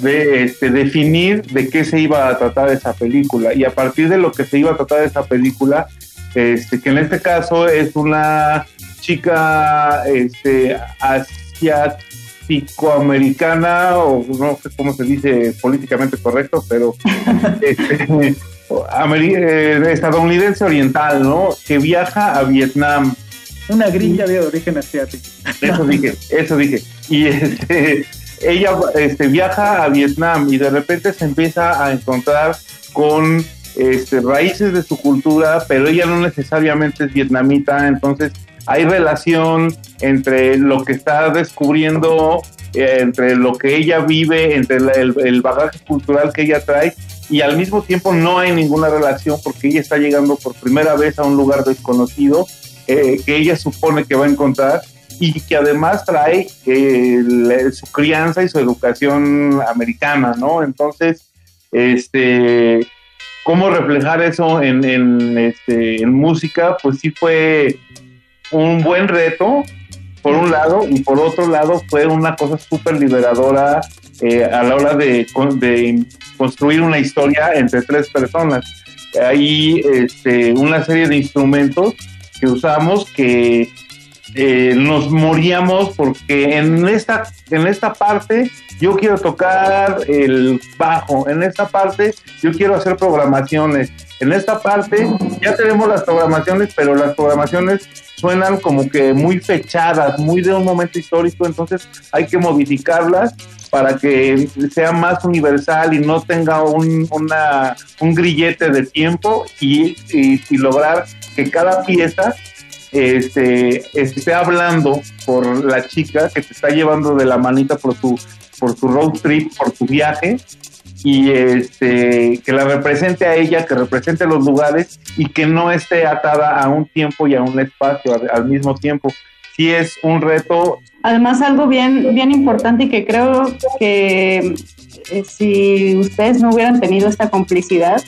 de este, definir de qué se iba a tratar esa película y a partir de lo que se iba a tratar esa película, este, que en este caso es una chica este, asiático-americana o no sé cómo se dice políticamente correcto, pero este, eh, estadounidense oriental, ¿no? Que viaja a Vietnam. Una grilla de origen asiático. Eso dije, eso dije. Y este, ella este, viaja a Vietnam y de repente se empieza a encontrar con este, raíces de su cultura, pero ella no necesariamente es vietnamita, entonces hay relación entre lo que está descubriendo, eh, entre lo que ella vive, entre la- el, el bagaje cultural que ella trae y al mismo tiempo no hay ninguna relación porque ella está llegando por primera vez a un lugar desconocido eh, que ella supone que va a encontrar y que además trae eh, la- su crianza y su educación americana, ¿no? Entonces, este, cómo reflejar eso en, en, este, en música, pues sí fue un buen reto, por un lado, y por otro lado fue una cosa súper liberadora eh, a la hora de, de construir una historia entre tres personas. Hay este, una serie de instrumentos que usamos que eh, nos moríamos porque en esta, en esta parte yo quiero tocar el bajo, en esta parte yo quiero hacer programaciones, en esta parte ya tenemos las programaciones, pero las programaciones suenan como que muy fechadas, muy de un momento histórico, entonces hay que modificarlas para que sea más universal y no tenga un, una, un grillete de tiempo y, y- y lograr que cada pieza este, esté hablando por la chica que te está llevando de la manita por tu, por tu road trip, por tu viaje, y este, que la represente a ella, que represente los lugares y que no esté atada a un tiempo y a un espacio al, al mismo tiempo. Sí es un reto Además, algo bien, bien importante y que creo que eh, si ustedes no hubieran tenido esta complicidad,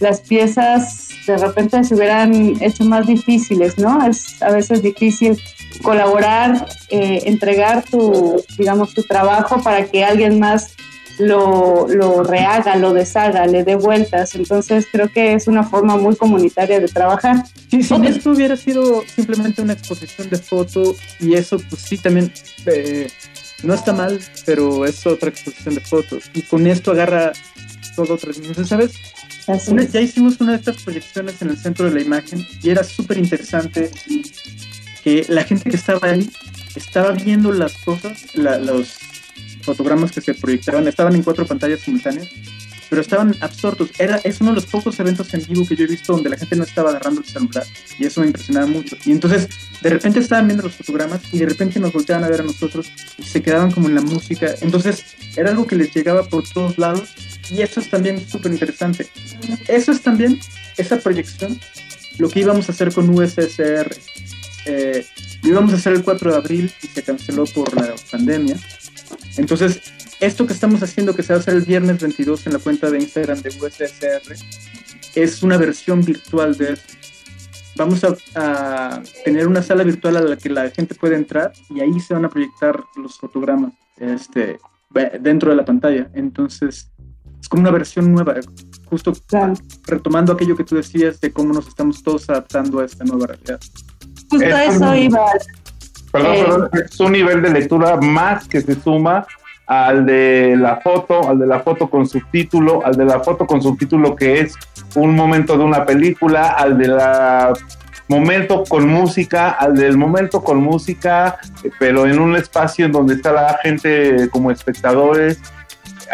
las piezas de repente se hubieran hecho más difíciles, ¿no? Es a veces difícil colaborar, eh, entregar tu, digamos, tu trabajo para que alguien más lo, lo rehaga, lo deshaga, le dé vueltas. Entonces creo que es una forma muy comunitaria de trabajar. Sí, si esto hubiera sido simplemente una exposición de foto y eso, pues sí, también eh, no está mal, pero es otra exposición de fotos. Y con esto agarra todo otra dimensión, ¿sabes? Una- ya hicimos una de estas proyecciones en el centro de la imagen y era súper interesante que la gente que estaba ahí estaba viendo las cosas, la- los fotogramas que se proyectaban, estaban en cuatro pantallas simultáneas, pero estaban absortos. Era, es uno de los pocos eventos en vivo que yo he visto donde la gente no estaba agarrando el celular y eso me impresionaba mucho. Y entonces de repente estaban viendo los fotogramas y de repente nos volteaban a ver a nosotros y se quedaban como en la música. Entonces era algo que les llegaba por todos lados y eso es también súper interesante. Eso es también esa proyección, lo que íbamos a hacer con USSR. Eh, lo íbamos a hacer el 4 de abril y se canceló por la pandemia. Entonces, esto que estamos haciendo, que se va a hacer el viernes 22 en la cuenta de Instagram de USSR, es una versión virtual de eso. Vamos a, a tener una sala virtual a la que la gente puede entrar y ahí se van a proyectar los fotogramas este, dentro de la pantalla. Entonces, es como una versión nueva, justo retomando aquello que tú decías de cómo nos estamos todos adaptando a esta nueva realidad. Justo Es eso un- iba. Perdón, Eh, perdón, es un nivel de lectura más que se suma al de la foto, al de la foto con subtítulo, al de la foto con subtítulo que es un momento de una película, al de la momento con música, al del momento con música, pero en un espacio en donde está la gente como espectadores.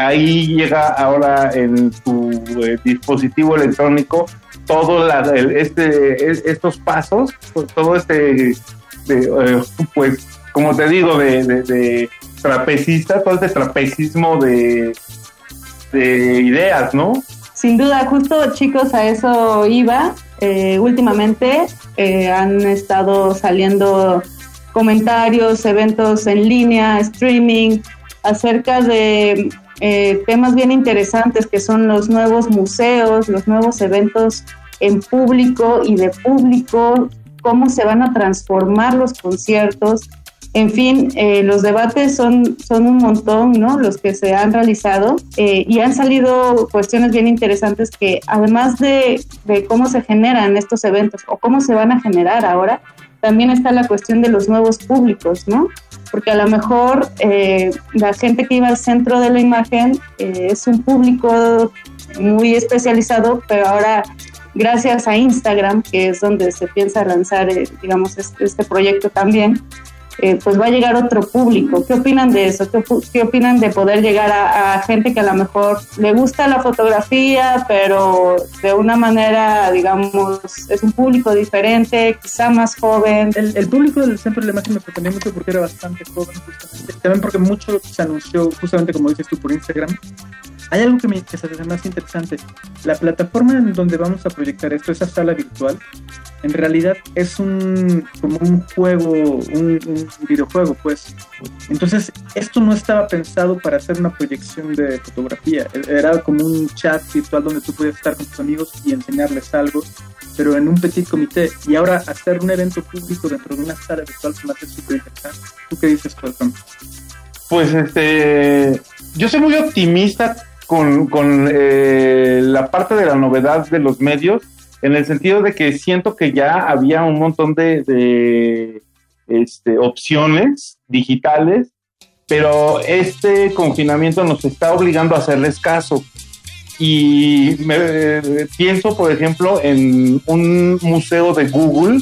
Ahí llega ahora en tu eh, dispositivo electrónico todo la- el- este, es- estos pasos, todo este de, eh, pues, como te digo, de, de- de trapecista, todo este trapecismo de, de ideas, ¿no? Sin duda, justo chicos, a eso iba. Eh, últimamente eh, han estado saliendo comentarios, eventos en línea, streaming, acerca de eh, temas bien interesantes que son los nuevos museos, los nuevos eventos en público y de público cómo se van a transformar los conciertos. En fin, eh, los debates son, son un montón, ¿no? Los que se han realizado eh, y han salido cuestiones bien interesantes que además de, de cómo se generan estos eventos o cómo se van a generar ahora, también está la cuestión de los nuevos públicos, ¿no? Porque a lo mejor eh, la gente que iba al centro de la imagen eh, es un público muy especializado, pero ahora gracias a Instagram, que es donde se piensa lanzar, eh, digamos, este, este proyecto también, eh, pues va a llegar otro público. ¿Qué opinan de eso? ¿Qué, qué opinan de poder llegar a, gente que a lo mejor le gusta la fotografía, pero de una manera, digamos, es un público diferente, quizá más joven? El, el público del centro de la imagen me sorprendió mucho porque era bastante joven, justamente. También porque mucho se anunció, justamente como dices tú, por Instagram. Hay algo que me que se interesante. La plataforma en donde vamos a proyectar esto, esa sala virtual, en realidad es un como un juego, un, un videojuego, pues. Entonces, esto no estaba pensado para hacer una proyección de fotografía. E- Era como un chat virtual donde tú podías estar con tus amigos y enseñarles algo, pero en un petit comité. Y ahora hacer un evento público dentro de una sala virtual se me hace súper interesante. ¿Tú qué dices, Falcón? Pues este, yo soy muy optimista con, con, eh, la parte de la novedad de los medios, en el sentido de que siento que ya había un montón de, de, este, opciones digitales, pero este confinamiento nos está obligando a hacerles caso. Y me, eh, pienso, por ejemplo, en un museo de Google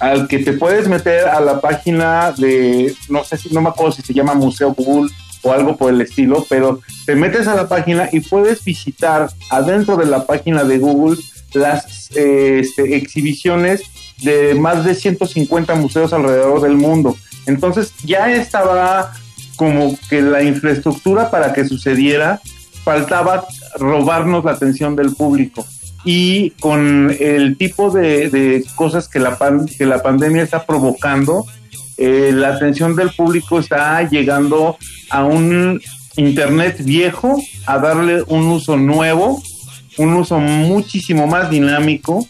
al que te puedes meter a la página de, no sé si, no me acuerdo si se llama Museo Google o algo por el estilo, pero te metes a la página y puedes visitar adentro de la página de Google las eh, este, exhibiciones de más de 150 museos alrededor del mundo. Entonces ya estaba como que la infraestructura para que sucediera, faltaba robarnos la atención del público y con el tipo de, de cosas que la, pan- que la pandemia está provocando, eh, la atención del público está llegando a un Internet viejo, a darle un uso nuevo, un uso muchísimo más dinámico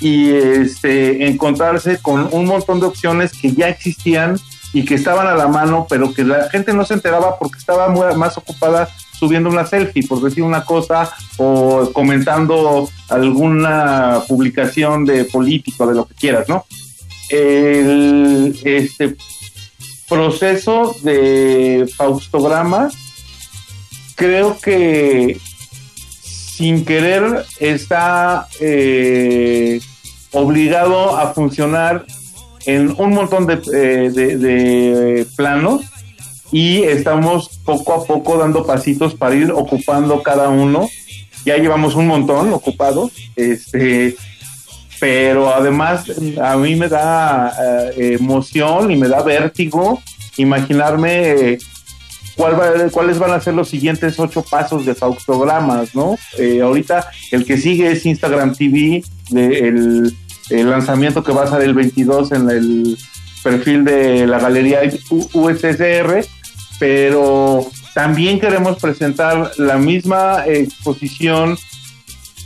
y este, encontrarse con un montón de opciones que ya existían y que estaban a la mano, pero que la gente no se enteraba porque estaba más ocupada subiendo una selfie, por decir una cosa, o comentando alguna publicación de político, de lo que quieras, ¿no? El este proceso de faustograma, creo que sin querer está eh, obligado a funcionar en un montón de, eh, de- de planos y estamos poco a poco dando pasitos para ir ocupando cada uno. Ya llevamos un montón ocupados, este, pero además a mí me da eh, emoción y me da vértigo imaginarme eh, cuál va- cuáles van a ser los siguientes ocho pasos de faustogramas, ¿no? Eh, ahorita el que sigue es Instagram TV, de el, el lanzamiento que va a ser el 22 en el perfil de la galería USSR, pero también queremos presentar la misma exposición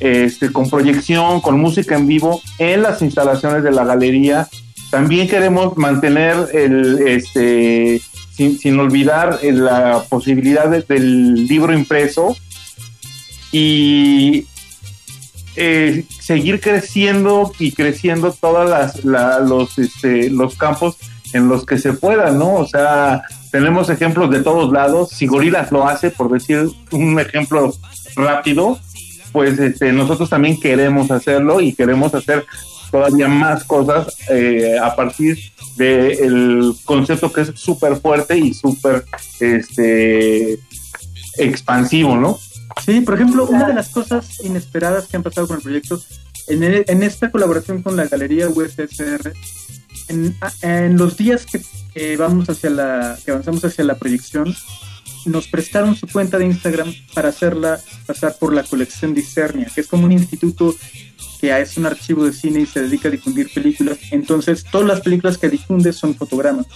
este, con proyección, con música en vivo en las instalaciones de la galería. También queremos mantener el, este, sin, sin olvidar eh, la posibilidad de- del libro impreso y eh, seguir creciendo y creciendo todos las, la- los, este, los campos en los que se pueda, ¿no? O sea, tenemos ejemplos de todos lados. Si Gorilas lo hace, por decir un ejemplo rápido, pues este, nosotros también queremos hacerlo y queremos hacer todavía más cosas eh, a partir del concepto que es súper fuerte y súper este, expansivo, ¿no? Sí, por ejemplo, una de las cosas inesperadas que han pasado con el proyecto, en, el- en esta colaboración con la Galería USSR, en, en los días que, que vamos hacia la, que avanzamos hacia la proyección, nos prestaron su cuenta de Instagram para hacerla pasar por la colección Discernia, que es como un instituto que es un archivo de cine y se dedica a difundir películas. Entonces, todas las películas que difunde son fotogramas,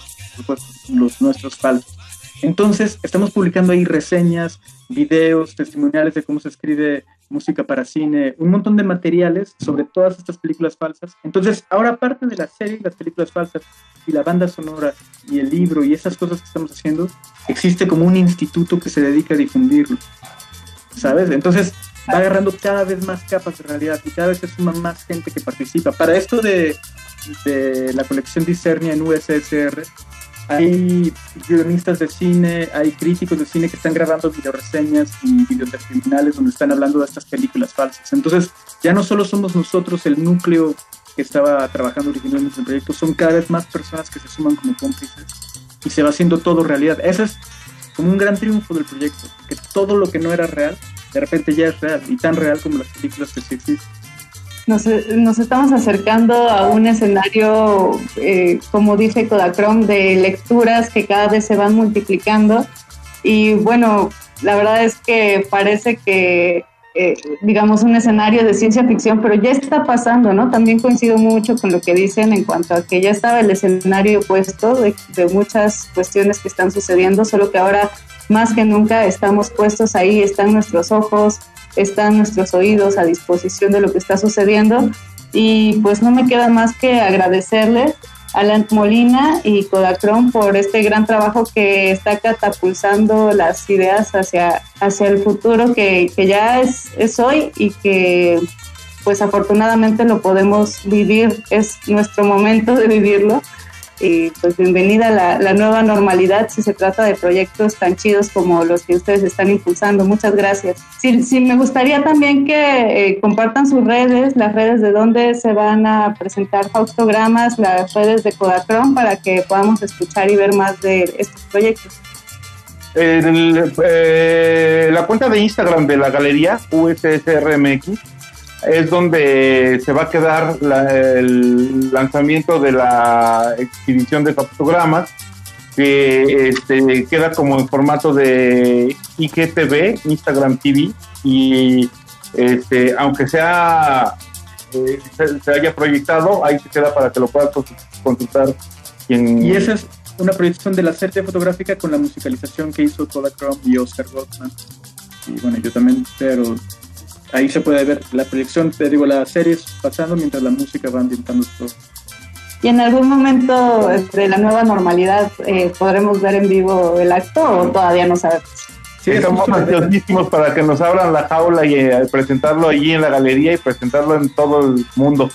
los nuestros falsos. Entonces, estamos publicando ahí reseñas, videos, testimoniales de cómo se escribe música para cine, un montón de materiales sobre todas estas películas falsas. Entonces, ahora aparte de la serie, las películas falsas y la banda sonora y el libro y esas cosas que estamos haciendo, existe como un instituto que se dedica a difundirlo. ¿Sabes? Entonces va agarrando cada vez más capas de realidad y cada vez se suma más gente que participa. Para esto de, de la colección Discernia en USSR, hay guionistas de cine, hay críticos de cine que están grabando videoreseñas y videotestimoniales donde están hablando de estas películas falsas. Entonces, ya no solo somos nosotros el núcleo que estaba trabajando originalmente en el proyecto, son cada vez más personas que se suman como cómplices y se va haciendo todo realidad. Ese es como un gran triunfo del proyecto, que todo lo que no era real, de repente ya es real y tan real como las películas que sí existen. Nos, estamos acercando a un escenario, eh, como dice Kodachrome, de lecturas que cada vez se van multiplicando. Y bueno, la verdad es que parece que, eh, digamos, un escenario de ciencia ficción, pero ya está pasando, ¿no? También coincido mucho con lo que dicen en cuanto a que ya estaba el escenario puesto de, de muchas cuestiones que están sucediendo, solo que ahora más que nunca estamos puestos ahí, están nuestros ojos, están nuestros oídos a disposición de lo que está sucediendo. Y pues no me queda más que agradecerles a Alan Molina y Kodachrome por este gran trabajo que está catapultando las ideas hacia, hacia el futuro que, que ya es, es hoy y que pues afortunadamente lo podemos vivir, es nuestro momento de vivirlo y pues bienvenida a la, nueva normalidad si se trata de proyectos tan chidos como los que ustedes están impulsando. Muchas gracias. Sí, me gustaría también que eh, compartan sus redes, las redes de donde se van a presentar faustogramas, las redes de Kodachrome para que podamos escuchar y ver más de estos proyectos. El, eh, la cuenta de Instagram de la galería USSRMX es donde se va a quedar la, el lanzamiento de la exhibición de fotogramas que este, queda como en formato de IGTV, Instagram TV, y este, aunque sea eh, se, haya proyectado, ahí se queda para que lo puedas consultar. Y esa es una proyección de la serie fotográfica con la musicalización que hizo Kodachrome y Oscar Goldman. Y bueno, yo también, pero ahí se puede ver la proyección, te digo, las series pasando mientras la música va ambientando todo. ¿Y en algún momento de la nueva normalidad eh, podremos ver en vivo el acto o todavía no sabemos? Sí, estamos ansiosísimos para que nos abran la jaula y eh, presentarlo allí en la galería y presentarlo en todo el mundo.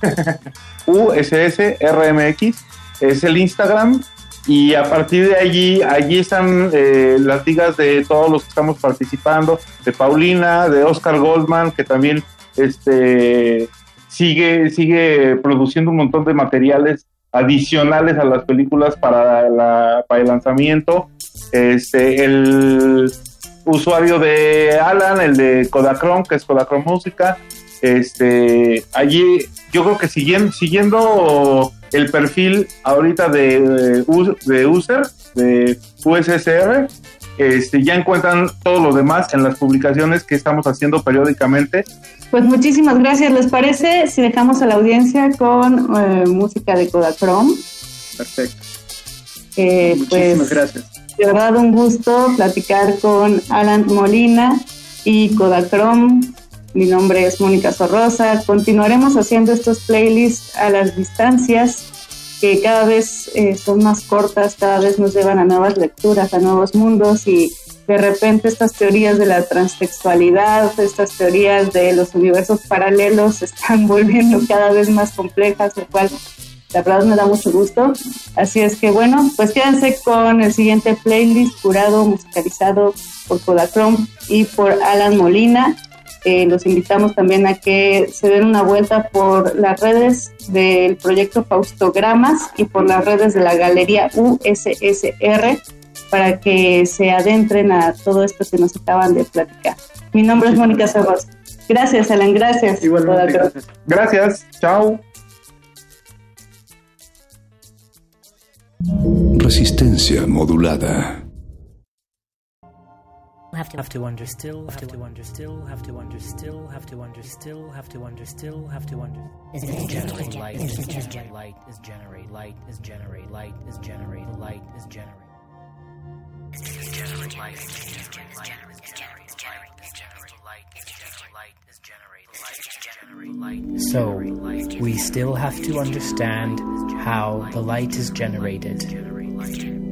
USSRMX es el Instagram y a partir de allí, allí están eh, las ligas de todos los que estamos participando, de Paulina, de Oscar Goldman, que también este, sigue, sigue produciendo un montón de materiales adicionales a las películas para, la, para el lanzamiento. Este, el usuario de Alan, el de Kodachrome, que es Kodachrome Música, este, allí yo creo que siguiendo, siguiendo el perfil ahorita de, de user, de USSR, este, ya encuentran todo lo demás en las publicaciones que estamos haciendo periódicamente. Pues muchísimas gracias. ¿Les parece si dejamos a la audiencia con eh, música de Kodachrome? Perfecto. Eh, muchísimas pues, gracias. De verdad un gusto platicar con Alan Molina y Kodachrome. Mi nombre es Mónica Sorrosa. Continuaremos haciendo estos playlists a las distancias que cada vez eh, son más cortas, cada vez nos llevan a nuevas lecturas, a nuevos mundos y de repente estas teorías de la transtextualidad, estas teorías de los universos paralelos están volviendo cada vez más complejas, lo cual la verdad me da mucho gusto. Así es que bueno, pues quédense con el siguiente playlist curado, musicalizado por Kodachrome y por Alan Molina. Eh, los invitamos también a que se den una vuelta por las redes del proyecto Faustogramas y por las redes de la galería USSR para que se adentren a todo esto que nos acaban de platicar. Mi nombre es Mónica Cerros. Gracias, Alan, gracias. Igualmente, gracias. Gracias, chao. Resistencia modulada. Have to have to wonder still have to wonder still have to wonder still have to wonder still have to wonder still have to wonder is generate light is generate light is generate light? is generate light is generate light? Is generate generate light? Is generate light? Is generate light? Is generate light So, we still have to understand how the light is generated.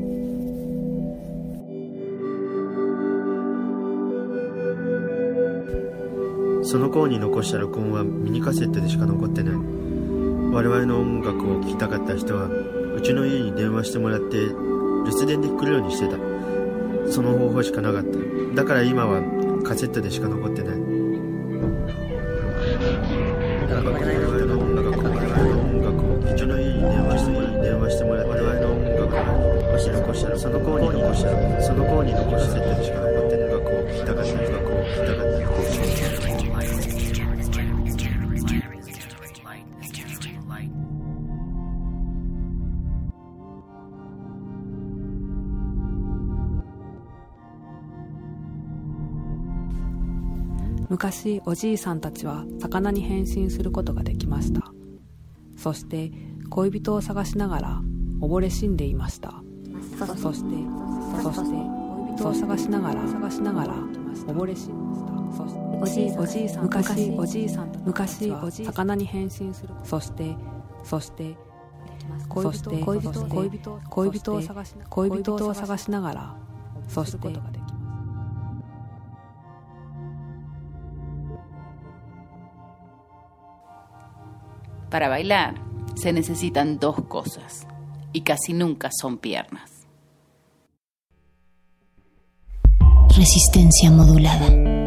その頃に残した録音はミニカセットでしか残ってない。我々の音楽を聴きたかった人はうちの家に電話してもらって留守電で来るようにしてた。その方法しかなかった。だから今はカセットでしか残ってない。我々の音楽我々の音楽をうちの家に電話してもらって電話してもらって我々の音楽をもし残したらその頃に残したらその頃に残したセットでしかない。昔おじいさんたちは魚に変身することができました。そして恋人を探しながら溺れ死んでいました。そしてそして恋人を探しながら探しながら溺れ死んでいました。そしておじいおじいさん昔おじいさん昔おじい魚に変身するそしてそしてそして恋人恋人恋人を探し恋人を探しながらそして Para bailar se necesitan dos cosas y casi nunca son piernas. Resistencia modulada.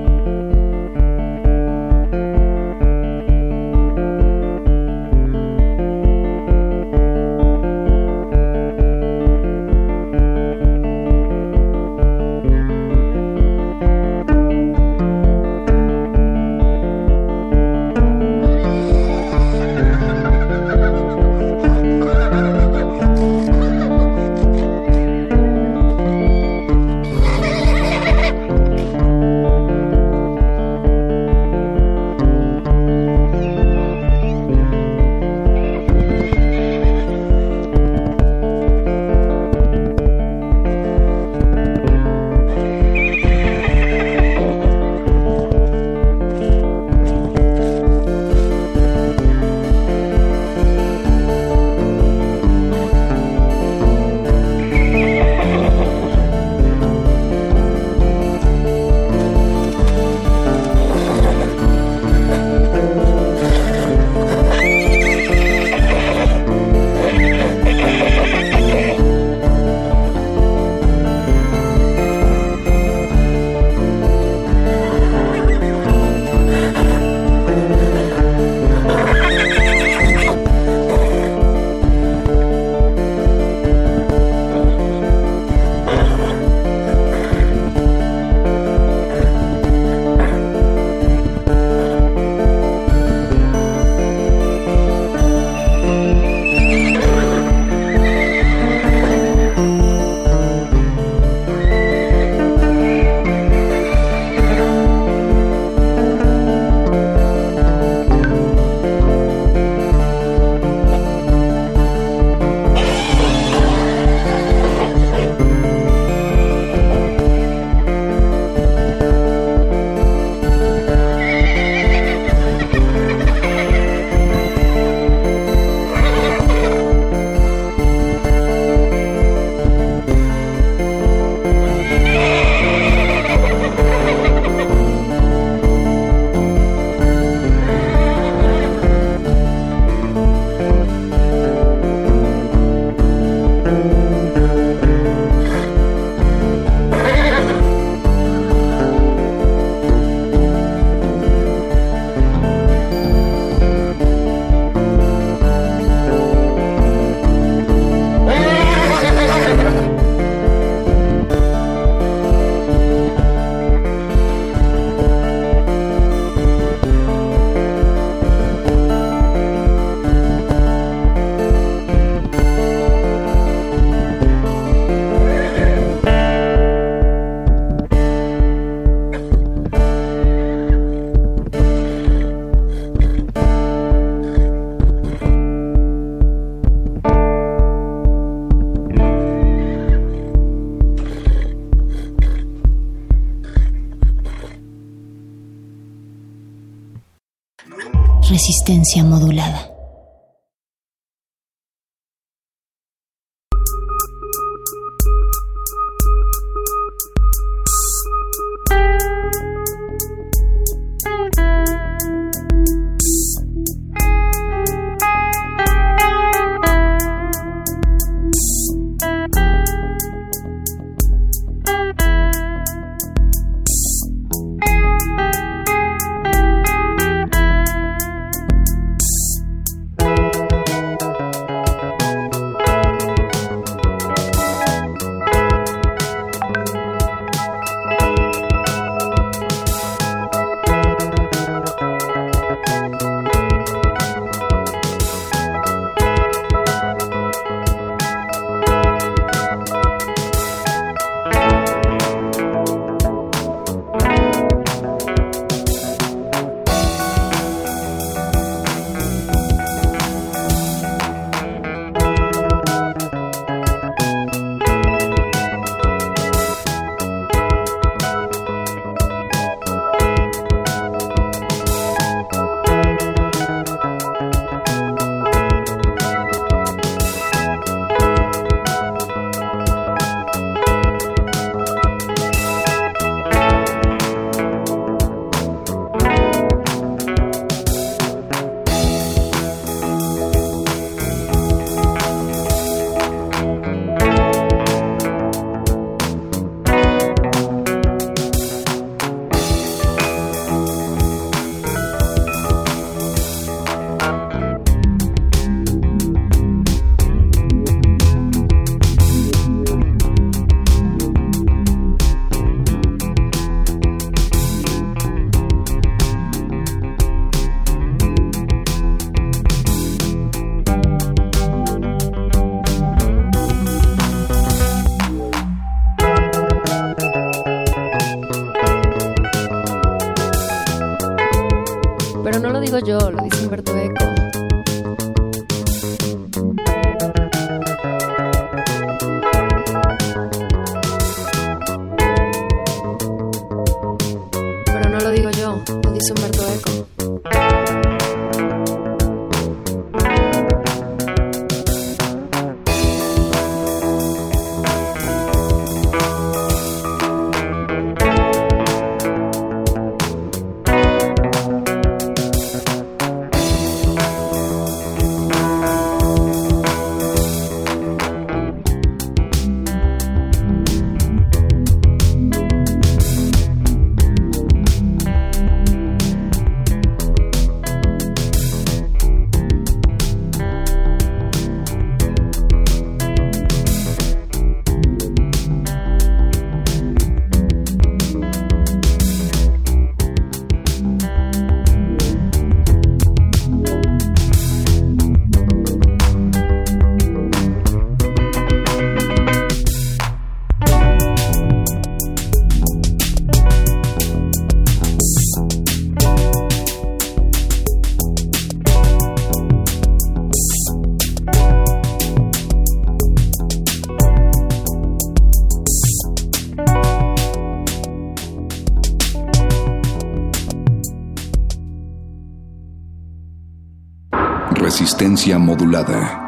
Resistencia modulada. Modulada.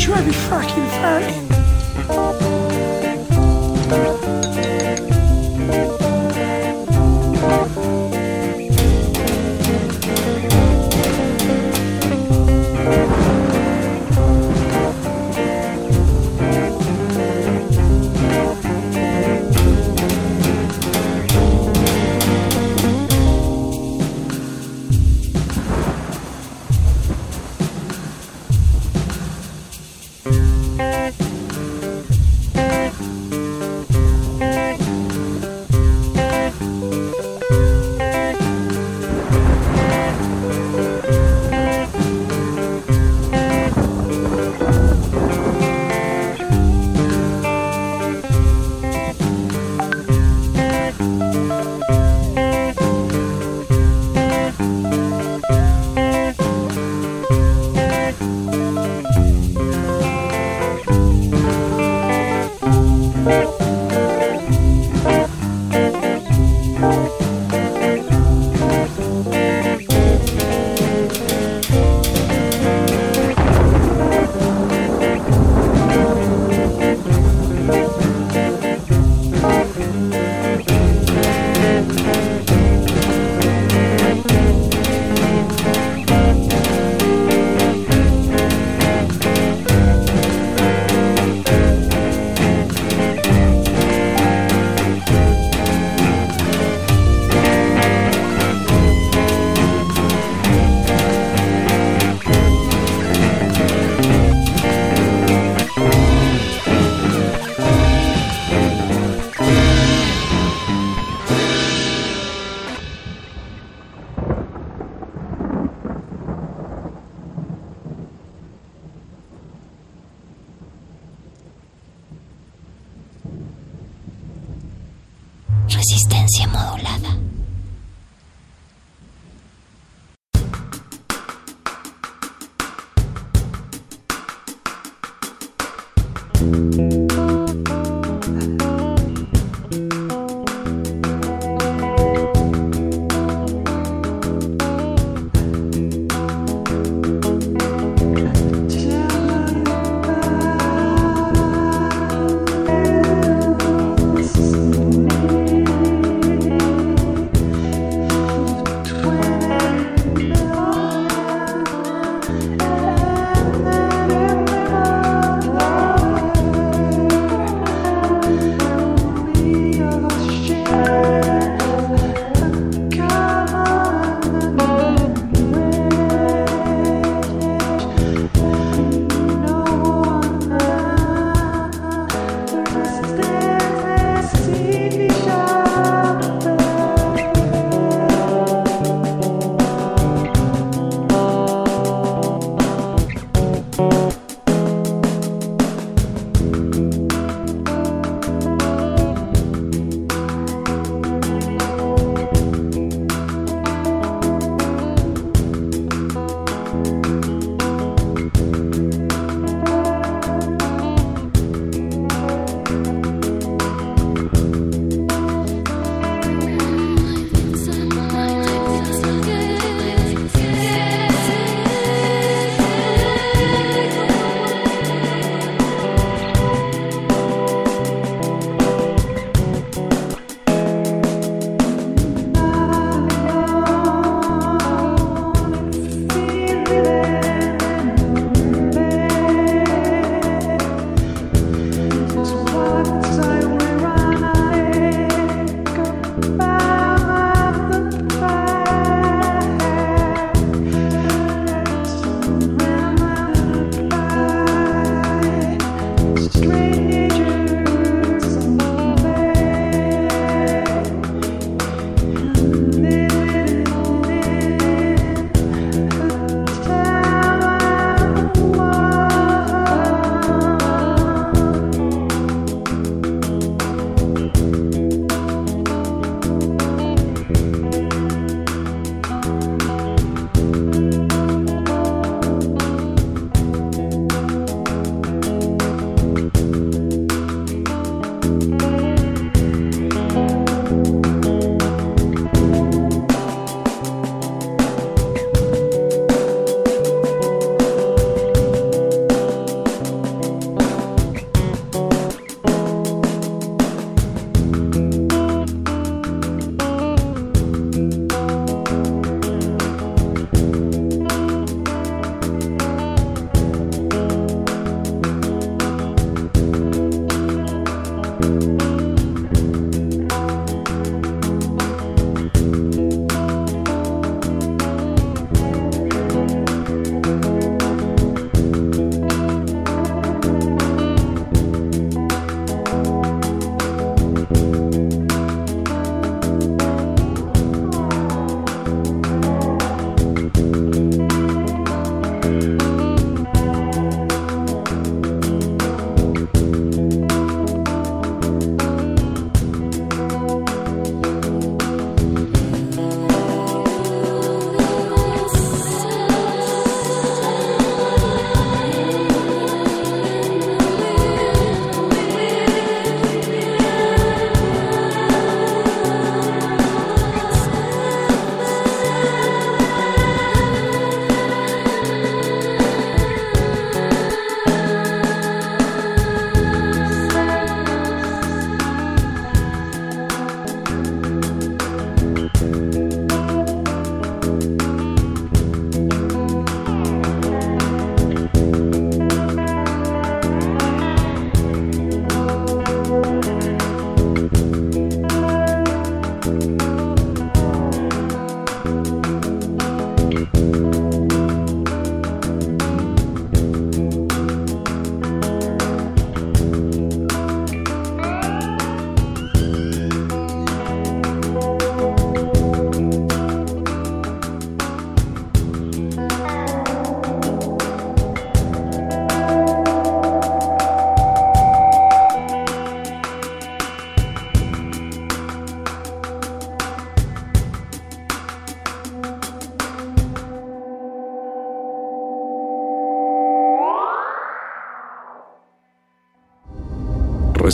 Try to be fucking fighting.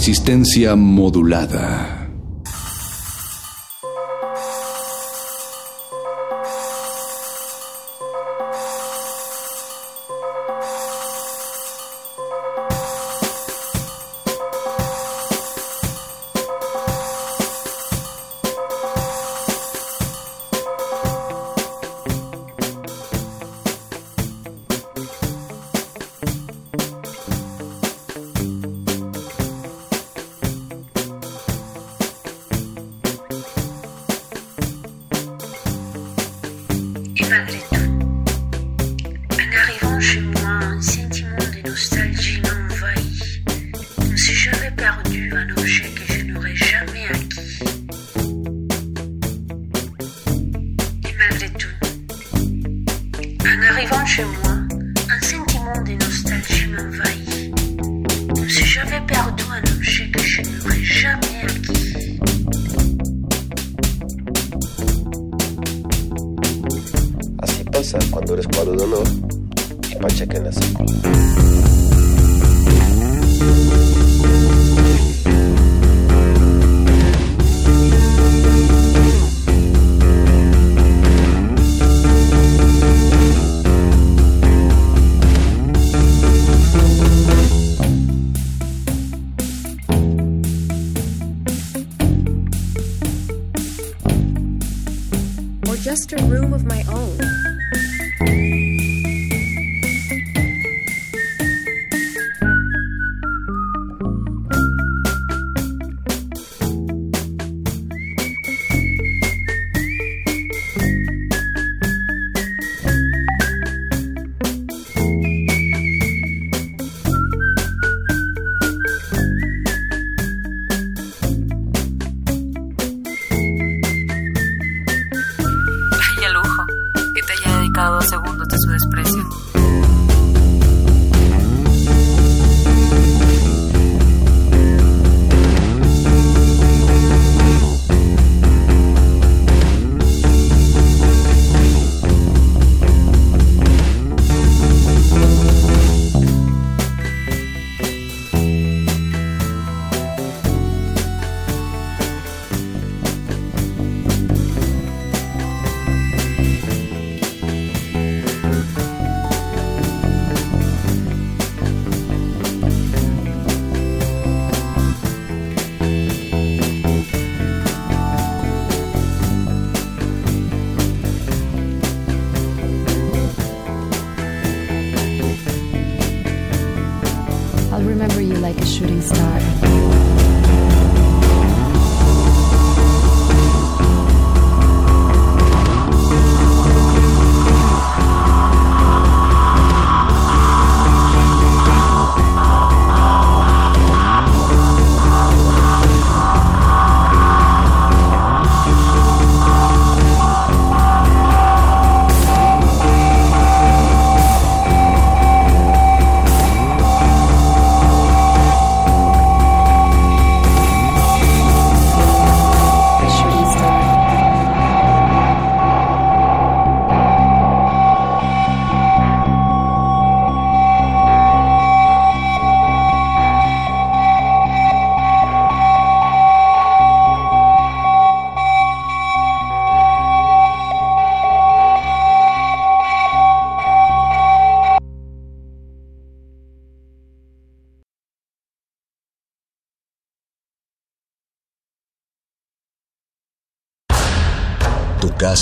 resistencia modulada.